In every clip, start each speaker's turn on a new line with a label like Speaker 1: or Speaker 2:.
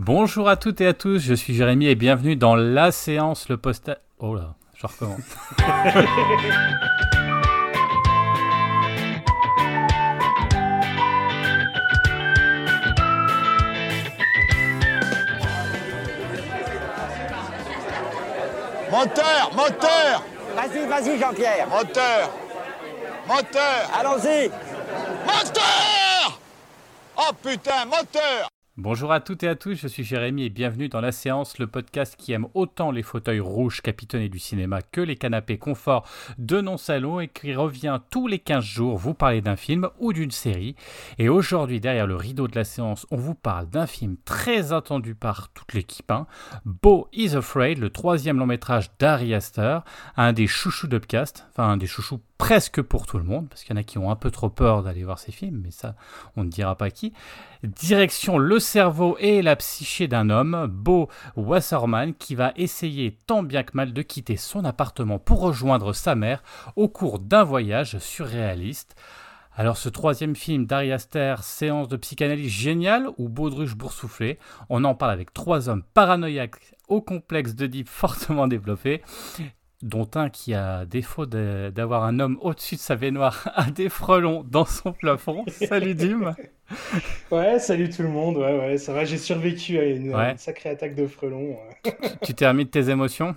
Speaker 1: Bonjour à toutes et à tous, je suis Jérémy et bienvenue dans la séance, le post... Oh là, je recommence.
Speaker 2: Moteur, moteur,
Speaker 3: Vas-y, vas-y, Jean-Pierre.
Speaker 2: moteur, moteur,
Speaker 3: Allons-y.
Speaker 2: moteur Oh putain, moteur
Speaker 1: Bonjour à toutes et à tous, je suis Jérémy et bienvenue dans La Séance, le podcast qui aime autant les fauteuils rouges capitonnés du cinéma que les canapés confort de non-salon et qui revient tous les 15 jours vous parler d'un film ou d'une série. Et aujourd'hui, derrière le rideau de la séance, on vous parle d'un film très attendu par toute l'équipe, hein, Beau is Afraid, le troisième long métrage d'Ari Aster, un des chouchous d'Upcast, enfin un des chouchous presque pour tout le monde, parce qu'il y en a qui ont un peu trop peur d'aller voir ces films, mais ça, on ne dira pas qui. Direction le cerveau et la psyché d'un homme, Beau Wasserman, qui va essayer tant bien que mal de quitter son appartement pour rejoindre sa mère au cours d'un voyage surréaliste. Alors ce troisième film d'Ari Aster, séance de psychanalyse géniale ou baudruche boursouflé, on en parle avec trois hommes paranoïaques au complexe de fortement développé dont un qui a défaut d'avoir un homme au-dessus de sa baignoire a des frelons dans son plafond. Salut Dim
Speaker 4: Ouais, salut tout le monde. Ouais, ouais, ça va, j'ai survécu à une, à
Speaker 1: Ouais.
Speaker 4: une sacrée attaque de frelons.
Speaker 1: Tu t'es remis de tes émotions?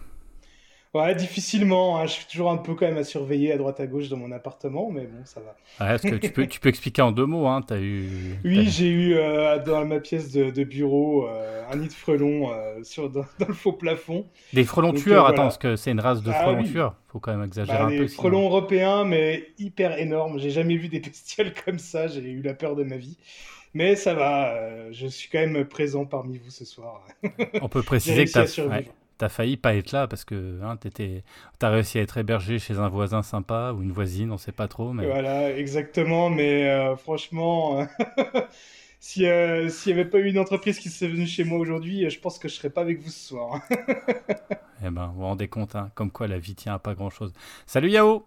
Speaker 4: Ouais, difficilement. hein, Je suis toujours un peu quand même à surveiller à droite à gauche dans mon appartement, mais bon, ça va.
Speaker 1: Ouais, parce que tu peux, tu peux expliquer en deux mots, hein, eu...
Speaker 4: Oui, j'ai eu euh, dans ma pièce de, de bureau euh, un nid de frelons euh, sur, dans, dans le faux plafond.
Speaker 1: Des frelons
Speaker 4: Donc,
Speaker 1: tueurs, attends, parce que c'est une race de
Speaker 4: Ah
Speaker 1: frelons
Speaker 4: oui.
Speaker 1: tueurs, faut quand même exagérer
Speaker 4: Bah,
Speaker 1: un
Speaker 4: des
Speaker 1: peu. sinon.
Speaker 4: frelons européens, mais hyper énormes. J'ai jamais vu des bestioles comme ça. J'ai eu la peur de ma vie. Mais ça va, je suis quand même présent parmi vous ce soir.
Speaker 1: On peut préciser que
Speaker 4: survivre.
Speaker 1: ouais, t'as failli pas être là parce que hein, t'étais- t'as réussi à être hébergé chez un voisin sympa ou une voisine, on sait pas trop, mais...
Speaker 4: Voilà, exactement. Mais euh, franchement, euh, si, euh, s'il n'y avait pas eu une entreprise qui serait venue chez moi aujourd'hui, je pense que je serais pas avec vous ce soir.
Speaker 1: Eh ben, vous vous rendez compte, hein, comme quoi la vie tient à pas grand-chose. Salut Yao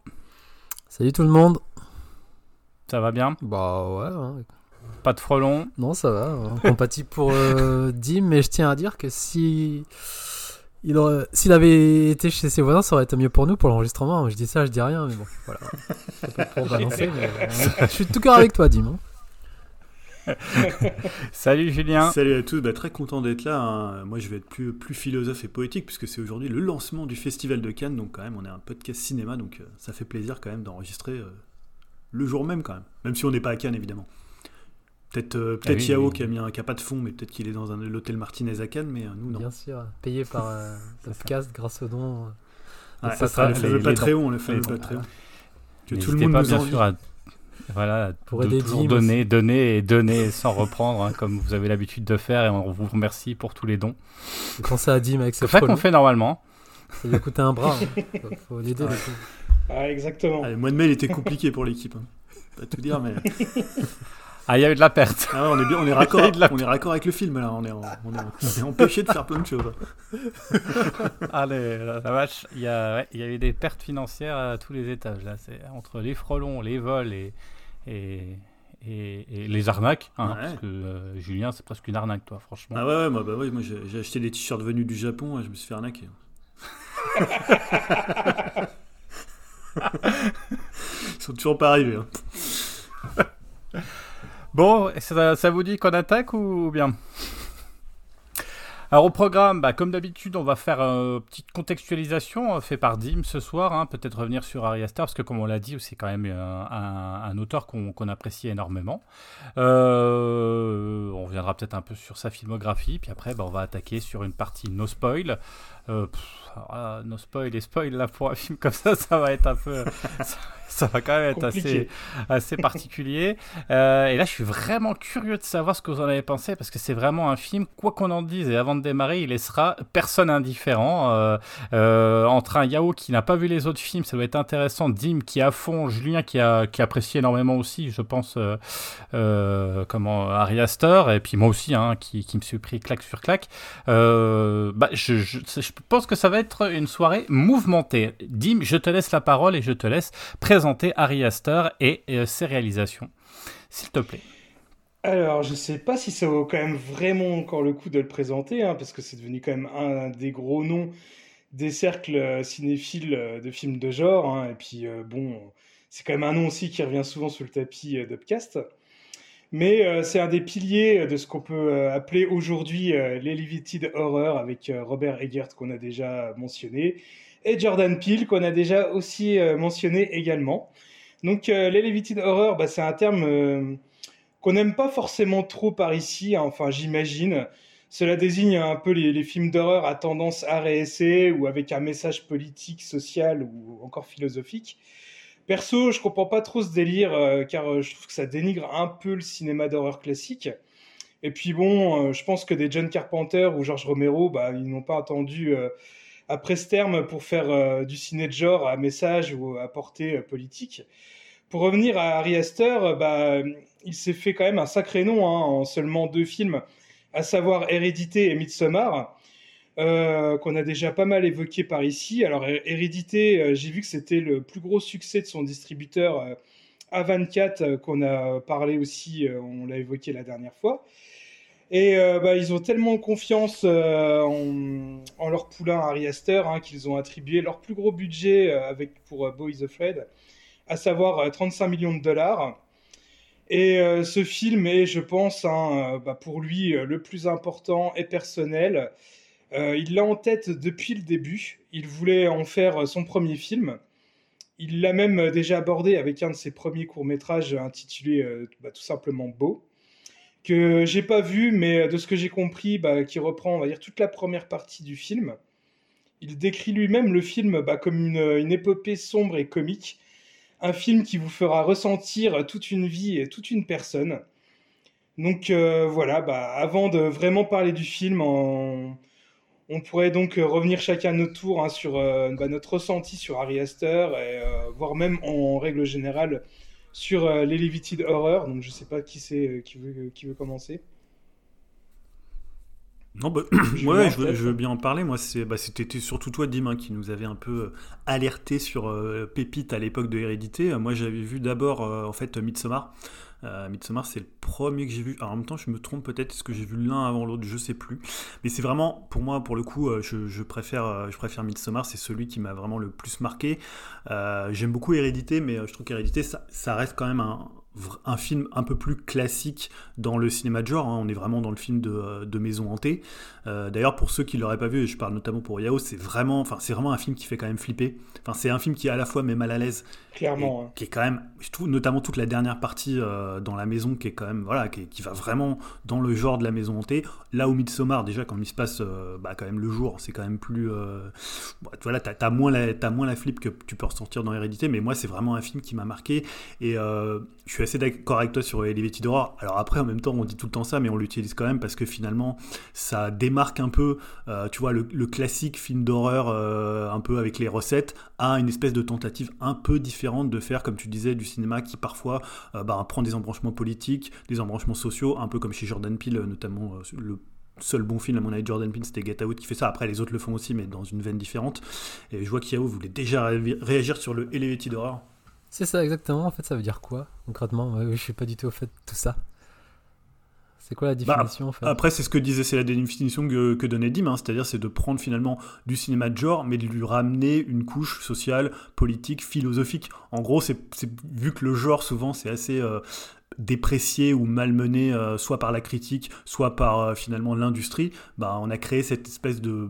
Speaker 5: Salut tout le monde.
Speaker 1: Ça va bien?
Speaker 5: Bah ouais, hein.
Speaker 1: Pas de frelons?
Speaker 5: Non ça va, hein. compatible pour euh, Dim, mais je tiens à dire que si il aurait- s'il avait été chez ses voisins, ça aurait été mieux pour nous pour l'enregistrement. Je dis ça, je dis rien, mais bon, voilà. Pas pour balancer, mais, euh, je suis de tout cœur avec toi, Dim. hein.
Speaker 1: Salut Julien
Speaker 6: Salut à tous, bah, très content d'être là. hein. Moi je vais être plus, plus philosophe et poétique puisque c'est aujourd'hui le lancement du Festival de Cannes, donc quand même on est un podcast cinéma, donc euh, ça fait plaisir quand même d'enregistrer euh, le jour même quand même, même si on n'est pas à Cannes évidemment. Peut-être euh,
Speaker 1: Ah oui,
Speaker 6: Yao
Speaker 1: oui.
Speaker 6: qui a mis un qui a pas de fond, mais peut-être qu'il est dans un l'hôtel Martinez à Cannes, mais euh, nous non.
Speaker 5: Bien sûr, payé par euh, podcast grâce au don. euh,
Speaker 6: Ouais,
Speaker 5: des
Speaker 6: ça sera le,
Speaker 1: les
Speaker 6: Patreon, le fameux. Patreon. Que tout le monde
Speaker 1: pas
Speaker 6: nous
Speaker 1: bien
Speaker 6: envie.
Speaker 1: sûr à voilà,
Speaker 5: Pour
Speaker 1: de
Speaker 5: aider
Speaker 1: toujours
Speaker 5: Dim
Speaker 1: donner, donner et donner sans reprendre, hein, comme vous avez l'habitude de faire, et on vous remercie pour tous les dons.
Speaker 5: J'ai pensé à Dim avec ses
Speaker 1: C'est ça qu'on fait normalement.
Speaker 5: Ça lui a coûté un bras. hein. Faut, faut l'aider.
Speaker 4: Ah, exactement.
Speaker 6: Ah, le mois de mai il était compliqué pour l'équipe. hein. Pas tout dire, mais
Speaker 1: Ah, il y a eu de la perte.
Speaker 6: ah, on est bien, on est raccord, on est raccord avec le film là. On est, en- on est, on est empêché de faire plein de choses.
Speaker 1: Allez, la, la vache, il y, a, ouais, il y a eu des pertes financières à tous les étages. Là, c'est entre les frelons, les vols et, et, et- et les arnaques. hein,
Speaker 6: Ouais.
Speaker 1: Parce que euh, Julien, c'est presque une arnaque, toi, franchement.
Speaker 6: Ah ouais, ouais, moi, bah ouais, moi j'ai acheté des t-shirts venus du Japon, je me suis fait arnaquer. Ils sont toujours pas arrivés. hein.
Speaker 1: Bon, ça, vous dit qu'on attaque ou bien? Alors au programme, bah, comme d'habitude, on va faire une petite contextualisation euh, fait par Dim ce soir. hein, Peut-être revenir sur Ari Aster, parce que comme on l'a dit, c'est quand même euh, un, auteur qu'on qu'on apprécie énormément. Euh, on reviendra peut-être un peu sur sa filmographie, puis après, bah, on va attaquer sur une partie no spoil. Euh, pff, no spoil et spoil là pour un film comme ça, ça va être un peu, ça, ça va quand même être assez,
Speaker 4: Compliqué.
Speaker 1: assez particulier. Euh, et là, je suis vraiment curieux de savoir ce que vous en avez pensé parce que c'est vraiment un film, quoi qu'on en dise, et avant de démarrer, il laissera personne indifférent. Euh, euh, entre un Yao qui n'a pas vu les autres films, ça doit être intéressant. Dim qui est à fond, Julien qui, a, qui apprécie énormément aussi, je pense, comment Ari Aster, et puis moi aussi, hein, qui, qui me suis pris claque sur claque. Bah, je, je, je pense que ça va être une soirée mouvementée. Dim, je te laisse la parole et je te laisse présenter Ari Aster et euh, ses réalisations. S'il te plaît.
Speaker 4: Alors, je sais pas si ça vaut quand même vraiment encore le coup de le présenter, hein, parce que c'est devenu quand même un des gros noms des cercles euh, cinéphiles euh, de films de genre. hein, et puis, bon, c'est quand même un nom aussi qui revient souvent sous le tapis d'Upcast. Mais euh, c'est un des piliers de ce qu'on peut euh, appeler aujourd'hui euh, l'Elevated Horror avec euh, Robert Eggert qu'on a déjà mentionné et Jordan Peele qu'on a déjà aussi mentionné également. Donc l'Elevated Horror, bah, c'est un terme qu'on n'aime pas forcément trop par ici, hein, enfin j'imagine. Cela désigne un peu les, films d'horreur à tendance essai ou avec un message politique, social ou encore philosophique. Perso, je comprends pas trop ce délire euh, car euh, je trouve que ça dénigre un peu le cinéma d'horreur classique. Et puis bon, euh, je pense que des John Carpenter ou George Romero, bah, ils n'ont pas attendu euh, après ce terme pour faire du ciné de genre à message ou à portée politique. Pour revenir à Harry Astor, bah, il s'est fait quand même un sacré nom hein, en seulement deux films, à savoir Hérédité et Midsommar, euh, qu'on a déjà pas mal évoqué par ici. Alors Hé- Hérédité, euh, j'ai vu que c'était le plus gros succès de son distributeur euh, A24, euh, qu'on a parlé aussi, on l'a évoqué la dernière fois. Et bah, ils ont tellement confiance en, leur poulain Harry Astor hein, qu'ils ont attribué leur plus gros budget avec, pour euh, Boy the Fred, à savoir euh, 35 millions de dollars. Et ce film est, je pense, hein, bah, pour lui le plus important et personnel. Euh, il l'a en tête depuis le début. Il voulait en faire son premier film. Il l'a même déjà abordé avec un de ses premiers courts-métrages intitulé euh, bah, tout simplement Beau, que j'ai pas vu, mais euh, de ce que j'ai compris, bah, qui reprend, on va dire, toute la première partie du film. Il décrit lui-même le film bah, comme une, épopée sombre et comique, un film qui vous fera ressentir toute une vie et toute une personne. Donc voilà, avant de vraiment parler du film, en- on pourrait donc euh, revenir chacun à notre tour hein, sur euh, bah, notre ressenti sur Harry Astor, et, euh, voire même en règle générale sur euh, l'Elevated Horror. Donc je sais pas qui c'est euh, qui veut, qui veut commencer.
Speaker 6: Non, bah, ouais, je veux,
Speaker 4: peut-être
Speaker 6: je veux bien en parler. Moi, bah, c'était surtout toi, Dim, hein, qui nous avait un peu alerté sur Pépite à l'époque de Hérédité. Moi, j'avais vu d'abord, en fait, Midsommar. Euh, Midsommar, c'est le premier que j'ai vu. Alors, en même temps, je me trompe peut-être, est-ce que j'ai vu l'un avant l'autre Je sais plus. Mais c'est vraiment, pour moi, pour le coup, euh, je, préfère, euh, je préfère Midsommar. C'est celui qui m'a vraiment le plus marqué. J'aime beaucoup Hérédité, mais je trouve qu'Hérédité, ça, reste quand même un, un film un peu plus classique dans le cinéma de genre. hein. On est vraiment dans le film de, euh, de maison hantée. Euh, D'ailleurs, pour ceux qui l'auraient pas vu, et je parle notamment pour Yao, c'est vraiment, enfin, c'est vraiment un film qui fait quand même flipper. Enfin, c'est un film qui à la fois met mal à l'aise,
Speaker 4: Clairement.
Speaker 6: et
Speaker 4: hein.
Speaker 6: qui est quand même, je trouve notamment toute la dernière partie euh, dans la maison, qui est quand même, voilà, qui, qui va vraiment dans le genre de la maison hantée. Là où Midsommar, déjà, quand il se passe, euh, bah, quand même le jour, c'est quand même plus, bah, voilà, t'as as moins la, moins la flip que tu peux ressentir dans Hérédité, mais moi, c'est vraiment un film qui m'a marqué. Et je suis assez d'accord avec toi sur Elevated Horror. Alors après, en même temps, on dit tout le temps ça, mais on l'utilise quand même parce que finalement, ça démarque un peu, euh, tu vois, le, classique film d'horreur, euh, un peu avec les recettes, à une espèce de tentative un peu différente de faire, comme tu disais, du cinéma qui parfois euh, bah, prend des embranchements politiques, des embranchements sociaux, un peu comme chez Jordan Peele, notamment le seul bon film à mon avis Jordan Peele c'était Get Out qui fait ça. Après les autres le font aussi mais dans une veine différente. Et je vois qu'Yao voulait déjà ré- réagir sur le Elevated Horror
Speaker 5: C'est ça exactement. En fait, ça veut dire quoi concrètement? Je suis pas du tout au fait de tout ça. C'est quoi la
Speaker 6: Bah,
Speaker 5: définition en fait?
Speaker 6: Après, c'est ce que disait, c'est la définition que, que donnait Dim, hein, c'est-à-dire c'est de prendre finalement du cinéma de genre, mais de lui ramener une couche sociale, politique, philosophique. En gros, c'est- vu que le genre souvent c'est assez euh, déprécié ou malmené, euh, soit par la critique, soit par euh, finalement l'industrie, bah, on a créé cette espèce de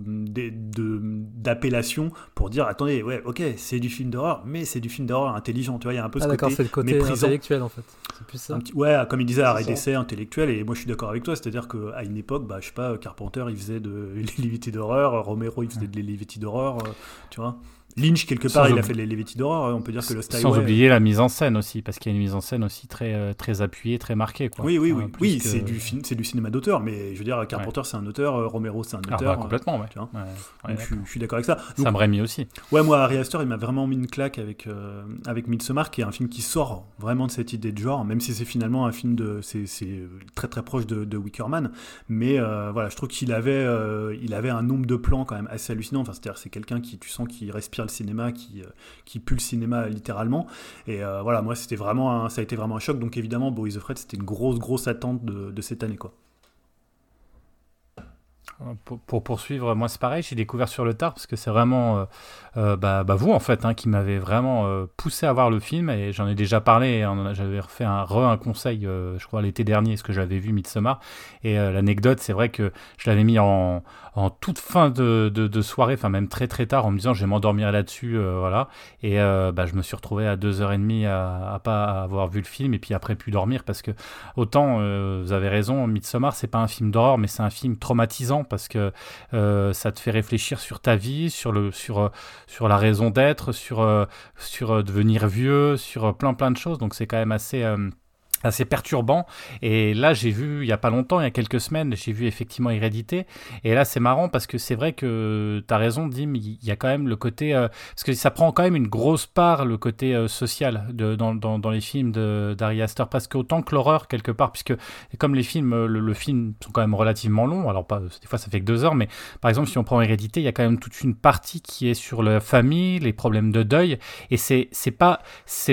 Speaker 6: d'appellation pour dire attendez, ouais, ok, c'est du film d'horreur, mais c'est du film d'horreur intelligent. Tu vois, il y a un peu
Speaker 5: Ah
Speaker 6: ce côté
Speaker 5: le côté
Speaker 6: méprisant.
Speaker 5: intellectuel en fait. C'est plus ça.
Speaker 6: Petit- ouais, comme il disait, arrêt d'essai intellectuel, et moi je suis d'accord avec toi, c'est-à-dire qu'à une époque, bah, je sais pas, Carpenter il faisait de l'Elevated d'horreur, Romero il faisait de l'Elevated d'horreur, euh, tu vois. Lynch, quelque
Speaker 1: Sans
Speaker 6: part, il a fait de l'Elevated d'horreur, on peut dire que Lost
Speaker 1: Sans
Speaker 6: Highway-
Speaker 1: oublier la mise en scène aussi, parce qu'il y a une mise en scène aussi très, euh, très appuyée, très marquée. Quoi.
Speaker 6: Oui, oui, oui,
Speaker 1: Enfin, plus
Speaker 6: oui
Speaker 1: que-
Speaker 6: c'est du, c'est du cinéma d'auteur, mais je veux dire, Carpenter c'est un auteur, euh, Romero c'est un
Speaker 1: Ah,
Speaker 6: auteur.
Speaker 1: bah, complètement, ouais.
Speaker 6: tu vois.
Speaker 1: Ouais, ouais,
Speaker 6: donc je, suis- d'accord avec ça. Donc,
Speaker 1: Sam Raimi aussi.
Speaker 6: Ouais, moi, Harry Astor, il m'a vraiment mis une claque avec, euh, avec Midsommar, qui est un film qui sort vraiment de cette idée de genre, même si c'est finalement un film de. C'est c'est très très proche de, de Wicker Man. Mais euh, voilà, je trouve qu'il avait, euh, il avait un nombre de plans quand même assez hallucinant. Enfin, c'est-à-dire, c'est quelqu'un qui, tu sens, qui respire le cinéma, qui, euh, qui pue le cinéma littéralement. Et euh, voilà, moi, c'était vraiment un- ça a été vraiment un choc. Donc évidemment, Boys of Fred, c'était une grosse, grosse attente de, cette année. Quoi.
Speaker 1: Pour, pour poursuivre, moi c'est pareil, j'ai découvert sur le tard parce que c'est vraiment euh, euh, bah, bah, vous en fait hein, qui m'avez vraiment euh, poussé à voir le film et j'en ai déjà parlé. J'avais refait un un conseil, euh, je crois l'été dernier, ce que j'avais vu Midsommar. Et euh, l'anecdote, c'est vrai que je l'avais mis en, en toute fin de, soirée, enfin même très très tard, en me disant je vais m'endormir là-dessus, euh, voilà. Et euh, bah, je me suis retrouvé à 2h30 à, à pas avoir vu le film et puis après plus dormir parce que autant euh, vous avez raison, Midsommar c'est pas un film d'horreur mais c'est un film traumatisant parce que ça te fait réfléchir sur ta vie, sur la raison d'être, sur sur devenir vieux, sur plein plein de choses. Donc c'est quand même assez assez perturbant. Et là j'ai vu il y a pas longtemps il y a quelques semaines j'ai vu effectivement Hérédité. Et là c'est marrant parce que c'est vrai que tu as raison Dim il y a quand même le côté euh, parce que ça prend quand même une grosse part le côté euh, social dans, les films d'Ari Aster. Presque autant que l'horreur quelque part puisque comme les films le, film sont quand même relativement longs alors pas des fois ça fait que deux heures mais par exemple si on prend Hérédité il y a quand même toute une partie qui est sur la famille les problèmes de deuil. Et c'est pas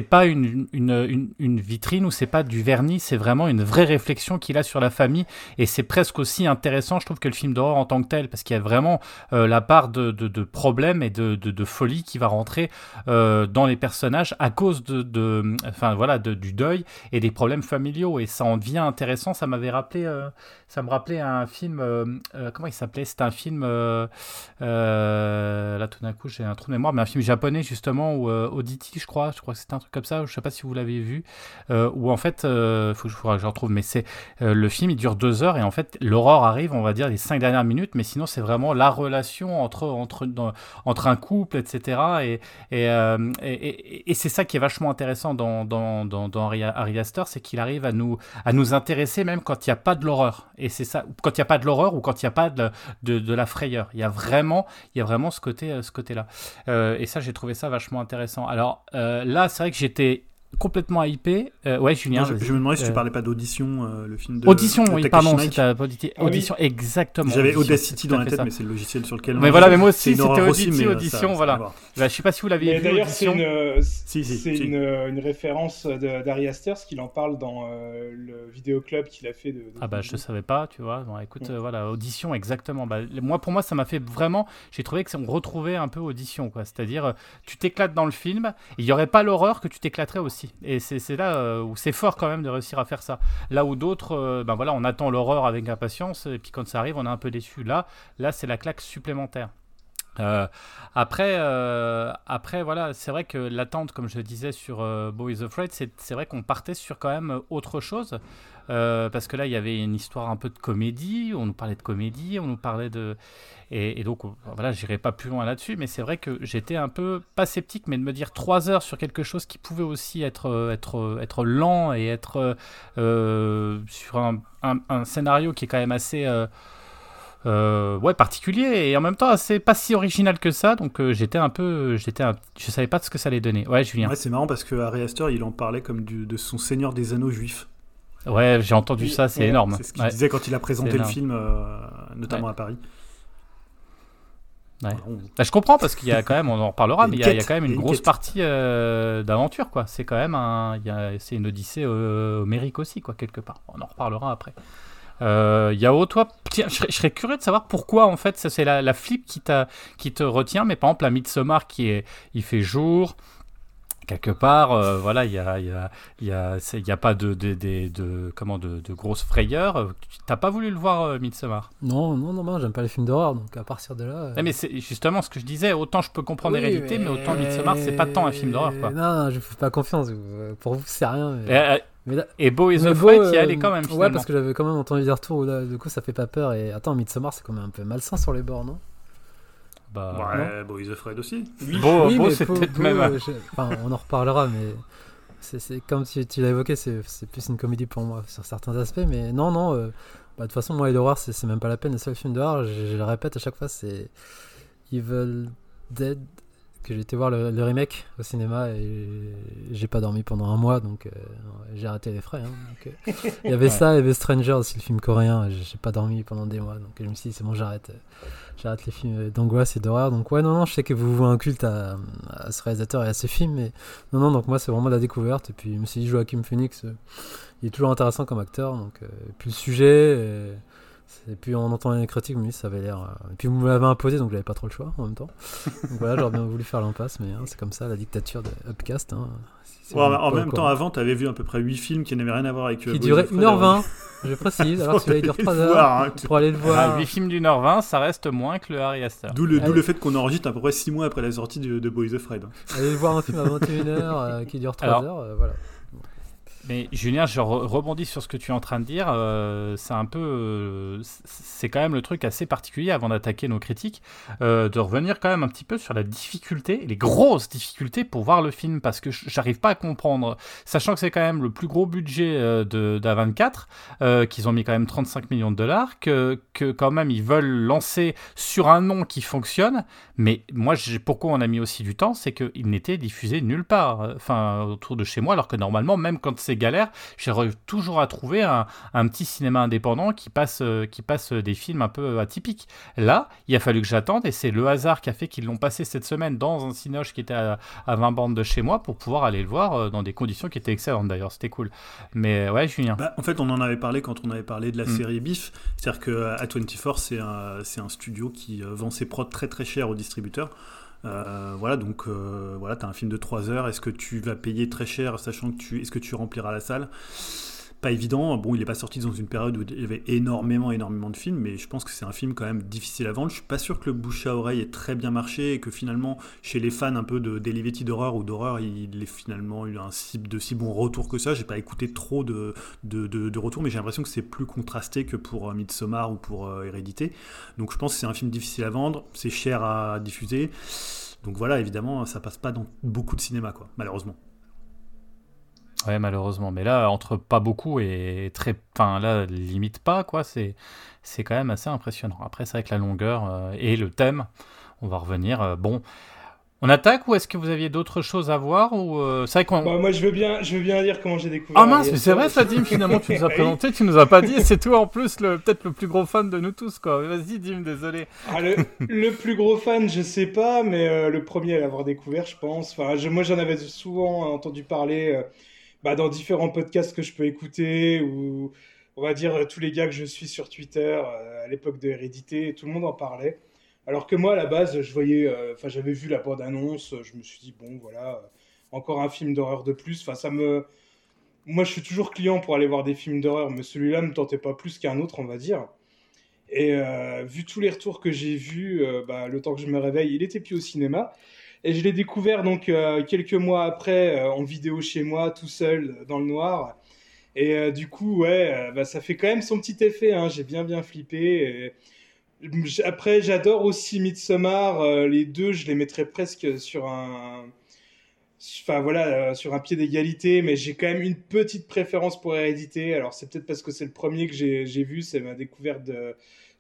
Speaker 1: pas une, une, une, une vitrine ou c'est pas du vernis, c'est vraiment une vraie réflexion qu'il a sur la famille. Et c'est presque aussi intéressant, je trouve, que le film d'horreur en tant que tel parce qu'il y a vraiment euh, la part de, de, problèmes et de, folie qui va rentrer euh, dans les personnages à cause de, enfin voilà, du deuil et des problèmes familiaux. Et ça en devient intéressant. Ça m'avait rappelé, euh, ça me rappelait un film, comment il s'appelait? C'était un film, là tout d'un coup j'ai un trou de mémoire, mais un film japonais justement euh, Auditi, je crois, je crois que c'était un truc comme ça. Je sais pas si vous l'avez vu, où en fait, euh, faudra que je retrouve, mais c'est euh, le film, il dure deux heures et en fait l'aurore arrive, on va dire les cinq dernières minutes, mais sinon c'est vraiment la relation entre entre entre un couple, etc. Et et, euh, et, c'est ça qui est vachement intéressant dans dans Ari Aster, c'est qu'il arrive à nous à nous intéresser même quand il n'y a pas de l'horreur. Et c'est ça, quand il n'y a pas de l'horreur ou quand il n'y a pas de, de, la frayeur. Il y a vraiment, il y a vraiment ce côté, euh, ce côté-là. Euh, et ça, j'ai trouvé ça vachement intéressant. Alors là, c'est vrai que j'étais complètement hypé. Euh, ouais, Julien.
Speaker 6: Non, je, me demandais si tu
Speaker 1: Euh,
Speaker 6: parlais pas d'Audition, euh, le film de.
Speaker 1: Audition,
Speaker 6: de
Speaker 1: oui, pardon,
Speaker 4: Ah oui.
Speaker 1: Audition, exactement.
Speaker 6: J'avais Audacity dans la tête,
Speaker 1: ça.
Speaker 6: mais c'est le logiciel sur lequel. on
Speaker 1: Mais voilà, mais moi aussi, c'était
Speaker 6: horreur aussi,
Speaker 1: Audition,
Speaker 6: ça- ça
Speaker 1: voilà.
Speaker 6: voir.
Speaker 1: Bah, je sais pas si vous l'avez
Speaker 4: Mais
Speaker 1: vu.
Speaker 4: d'ailleurs, c'est une,
Speaker 6: Si, si,
Speaker 4: c'est
Speaker 6: si.
Speaker 4: une, une référence d'Ari Aster, ce qu'il en parle dans euh, le vidéoclub qu'il a fait de. de-
Speaker 1: Ah bah je savais pas, tu vois. Bon, écoute, voilà, audition exactement. Bah, moi pour moi ça m'a fait vraiment, j'ai trouvé que on retrouvait un peu audition quoi. C'est-à-dire tu t'éclates dans le film, et il y aurait pas l'horreur que tu t'éclaterais aussi. Et c'est là euh, où c'est fort quand même de réussir à faire ça. Là où d'autres, euh, ben voilà, on attend l'horreur avec impatience et puis quand ça arrive on est un peu déçu. Là, là c'est la claque supplémentaire. Euh, après, après, voilà, c'est vrai que l'attente, comme je disais sur Boys Afraid, c'est c'est vrai qu'on partait sur quand même autre chose. Euh, parce que là, il y avait une histoire un peu de comédie, on nous parlait de comédie, on nous parlait de... Et, donc, voilà, j'irai pas plus loin là-dessus, mais c'est vrai que j'étais un peu, pas sceptique, mais de me dire trois heures sur quelque chose qui pouvait aussi être, être, être lent et être euh, sur un, un- scénario qui est quand même assez... euh, ouais, particulier et en même temps assez pas si original que ça. Donc j'étais un peu, j'étais, un- je savais pas ce que ça allait donner. Ouais, Julien.
Speaker 6: Ouais, c'est marrant parce que Ari Aster, il en parlait comme de son Seigneur des Anneaux juif.
Speaker 1: Ouais, j'ai entendu ça, c'est énorme.
Speaker 6: C'est ce qu'il
Speaker 1: Ouais.
Speaker 6: disait quand il a présenté le film, euh, notamment à Paris.
Speaker 1: Ouais.
Speaker 6: Voilà, on-
Speaker 1: Bah, je comprends parce qu'il y a quand même, on en reparlera, mais il y, a, il y a
Speaker 6: quête,
Speaker 1: quand même une grosse
Speaker 6: quête.
Speaker 1: partie euh, d'aventure, quoi. C'est quand même un, c'est une odyssée euh, homérique aussi, quoi, quelque part. On en reparlera après. Euh, Yao, toi, tiens, je serais, je serais curieux de savoir pourquoi, en fait, ça, c'est la, la flip qui te retient, mais par exemple, la Midsommar, qui est, il fait jour, quelque part, euh, voilà, il y a, il y a, il y a, il y a pas de, de, de, de- comment, de, de grosses frayeurs. Euh, T'as pas voulu le voir, euh, Midsommar?
Speaker 5: Non, non, non, non, j'aime pas les films d'horreur, donc à partir de là. euh,
Speaker 1: Ouais, mais c'est justement ce que je disais, autant je peux comprendre
Speaker 5: oui,
Speaker 1: Hérédité, mais... autant Midsommar, c'est pas tant un film d'horreur, quoi.
Speaker 5: Non, non, je fais pas confiance. vous- Pour vous, c'est rien. Mais...
Speaker 1: Et, euh,
Speaker 5: mais là-
Speaker 1: et Beau is
Speaker 5: mais
Speaker 1: Afraid,
Speaker 5: Beau,
Speaker 1: y
Speaker 5: euh,
Speaker 1: allait quand même,
Speaker 5: Ouais,
Speaker 1: finalement.
Speaker 5: parce que j'avais quand même entendu des retours où là, du coup, ça fait pas peur. Et attends, Midsommar, c'est quand même un peu malsain sur les bords, non?
Speaker 1: Bah,
Speaker 6: Ouais, Boys Afraid aussi.
Speaker 1: Beau,
Speaker 5: Oui,
Speaker 1: Beau,
Speaker 5: mais
Speaker 1: c'est peut-être même...
Speaker 5: je- Enfin, on en reparlera, mais c'est c'est- comme tu, tu l'as évoqué, c'est c'est plus une comédie pour moi sur certains aspects. Mais non, non. euh, bah, de toute façon, moi, et l'horreur, c'est c'est même pas la peine. Le seul film d'horreur, je, je le répète à chaque fois, c'est Evil Dead que j'ai été voir le, le remake au cinéma et j'ai pas dormi pendant un mois, donc euh, j'ai arrêté les frais. hein, donc, euh, il y avait
Speaker 1: Ouais.
Speaker 5: ça, il y avait Stranger aussi, le film coréen. J'ai pas dormi pendant des mois, donc je me suis dit c'est bon, j'arrête, euh, j'arrête les films d'angoisse et d'horreur. Donc ouais, non, non, je sais que vous vouez un culte à, à ce réalisateur et à ce film, mais non, non, donc moi c'est vraiment la découverte. Et puis je me suis dit Joachim Phoenix, il est toujours intéressant comme acteur, donc puis le sujet. Et puis en entendant les critiques, dis, ça avait l'air. euh, Et puis vous me l'avez imposé, donc j'avais pas trop le choix en même temps. Donc voilà, j'aurais bien voulu faire l'impasse, mais hein, c'est comme ça la dictature de Upcast. Hein. C'est- c'est
Speaker 6: Ouais, en même temps, avant, t'avais vu à peu près 8 films qui n'avaient rien à voir avec. euh,
Speaker 5: Qui
Speaker 6: Fred,
Speaker 5: 1h20, je précise, alors que celui-là il dure
Speaker 6: Faut
Speaker 5: 3
Speaker 6: aller le
Speaker 5: heures.
Speaker 6: voir, hein,
Speaker 5: Pour aller le voir.
Speaker 1: Ah, 8 films d'une heure 20, ça reste moins que le Harry Astor.
Speaker 6: D'où le, d'où
Speaker 5: Allez.
Speaker 6: le fait qu'on enregistre à peu près 6 mois après la sortie de, de Boys of Fred.
Speaker 5: Aller voir un film à 21h qui dure 3
Speaker 1: Alors-
Speaker 5: heures, euh, voilà.
Speaker 1: Mais Julien, je re- rebondis sur ce que tu es en train de dire. euh, c'est un peu, euh, c'est quand même le truc assez particulier avant d'attaquer nos critiques, euh, de revenir quand même un petit peu sur la difficulté, les grosses difficultés pour voir le film, parce que j'arrive pas à comprendre, sachant que c'est quand même le plus gros budget de d'A24, euh, qu'ils ont mis quand même 35 millions de dollars, que, quand même ils veulent lancer sur un nom qui fonctionne. Mais moi, pourquoi on a mis aussi du temps, c'est qu'il n'était diffusé nulle part, enfin autour de chez moi, alors que normalement, même quand c'est galère, j'arrive toujours à trouver un, un petit cinéma indépendant qui passe, euh, qui passe des films un peu atypiques. Là, il a fallu que j'attende, et c'est le hasard qui a fait qu'ils l'ont passé cette semaine dans un cinoche qui était à, à 20 bandes de chez moi pour pouvoir aller le voir euh, dans des conditions qui étaient excellentes d'ailleurs, c'était cool. Mais ouais, Julien.
Speaker 6: Bah, en fait, on en avait parlé quand on avait parlé de la
Speaker 1: Mm.
Speaker 6: série Biff. C'est-à-dire que A24, c'est un, c'est un studio qui euh, vend ses prods très très cher aux distributeurs. Euh, voilà, donc euh, voilà, tu as un film de 3 heures. Est-ce que tu vas payer très cher, sachant que tu, est-ce que tu rempliras la salle? Pas évident. Bon, il n'est pas sorti dans une période où il y avait énormément, énormément de films, mais je pense que c'est un film quand même difficile à vendre. Je suis pas sûr que le bouche à oreille ait très bien marché et que finalement, chez les fans un peu de d'Elivetti d'horreur ou d'horreur, il ait finalement eu un si, de si bons retours que ça. J'ai pas écouté trop de, de retours, mais j'ai l'impression que c'est plus contrasté que pour euh, Midsommar ou pour euh, Hérédité. Donc je pense que c'est un film difficile à vendre, c'est cher à diffuser. Donc voilà, évidemment, ça passe pas dans beaucoup de cinéma, quoi, malheureusement.
Speaker 1: Ouais, malheureusement. Mais là, entre pas beaucoup et très. Enfin, là, limite pas, quoi. C'est, c'est quand même assez impressionnant. Après, c'est avec la longueur euh, et le thème. On va revenir. euh, bon. On attaque ou est-ce que vous aviez d'autres choses à voir ou euh, C'est vrai.
Speaker 4: Bah, moi, je veux bien, je veux bien dire comment j'ai découvert.
Speaker 1: Ah mince, mais c'est vrai
Speaker 4: Astor.
Speaker 1: ça, Dim, finalement, tu nous as présenté, tu nous as pas dit, c'est toi en plus, le, peut-être le plus gros fan de nous tous, quoi. Vas-y, Dim, désolé.
Speaker 4: Ah, le, le plus gros fan, je sais pas, mais euh, le premier à l'avoir découvert, je pense. Enfin, je- moi, j'en avais souvent entendu parler euh, bah, dans différents podcasts que je peux écouter, ou on va dire tous les gars que je suis sur Twitter euh, à l'époque de Hérédité, tout le monde en parlait. Alors que moi, à la base, je voyais, euh, enfin, j'avais vu la bande-annonce, je me suis dit bon, voilà, euh, encore un film d'horreur de plus. Enfin, ça me, moi, je suis toujours client pour aller voir des films d'horreur, mais celui-là me tentait pas plus qu'un autre, on va dire. Et vu tous les retours que j'ai vus, bah, le temps que je me réveille, il était plus au cinéma. Et je l'ai découvert donc euh, quelques mois après euh, en vidéo chez moi, tout seul, dans le noir. Et euh, du coup, ouais, euh, bah, ça fait quand même son petit effet. Hein. J'ai bien bien flippé. Après, j'adore aussi Midsommar. Euh, les deux, je les mettrais presque sur un, enfin voilà, euh, sur un pied d'égalité. Mais j'ai quand même une petite préférence pour Hérédité. Alors c'est peut-être parce que c'est le premier que j'ai j'ai vu, c'est ma découverte de-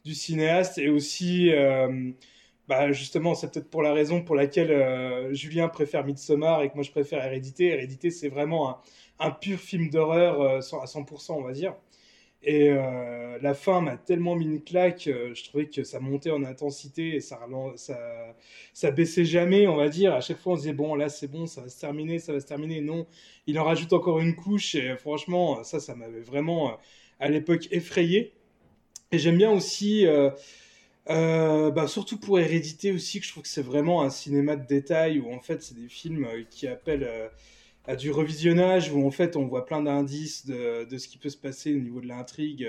Speaker 4: du cinéaste et aussi. Bah justement, c'est peut-être pour la raison pour laquelle euh, Julien préfère Midsommar et que moi je préfère Hérédité. Hérédité, c'est vraiment un, pur film d'horreur euh, à 100%, on va dire. Et euh, la fin m'a tellement mis une claque, je trouvais que ça montait en intensité et ça, ça, ça baissait jamais, on va dire. À chaque fois, on se disait, bon, là c'est bon, ça va se terminer, ça va se terminer. Non, il en rajoute encore une couche et franchement, ça, ça m'avait vraiment à l'époque effrayé. Et j'aime bien aussi. Euh, bah, surtout pour Hérédité aussi, que je trouve que c'est vraiment un cinéma de détail où en fait c'est des films euh, qui appellent euh, à du revisionnage, où en fait on voit plein d'indices de, de ce qui peut se passer au niveau de l'intrigue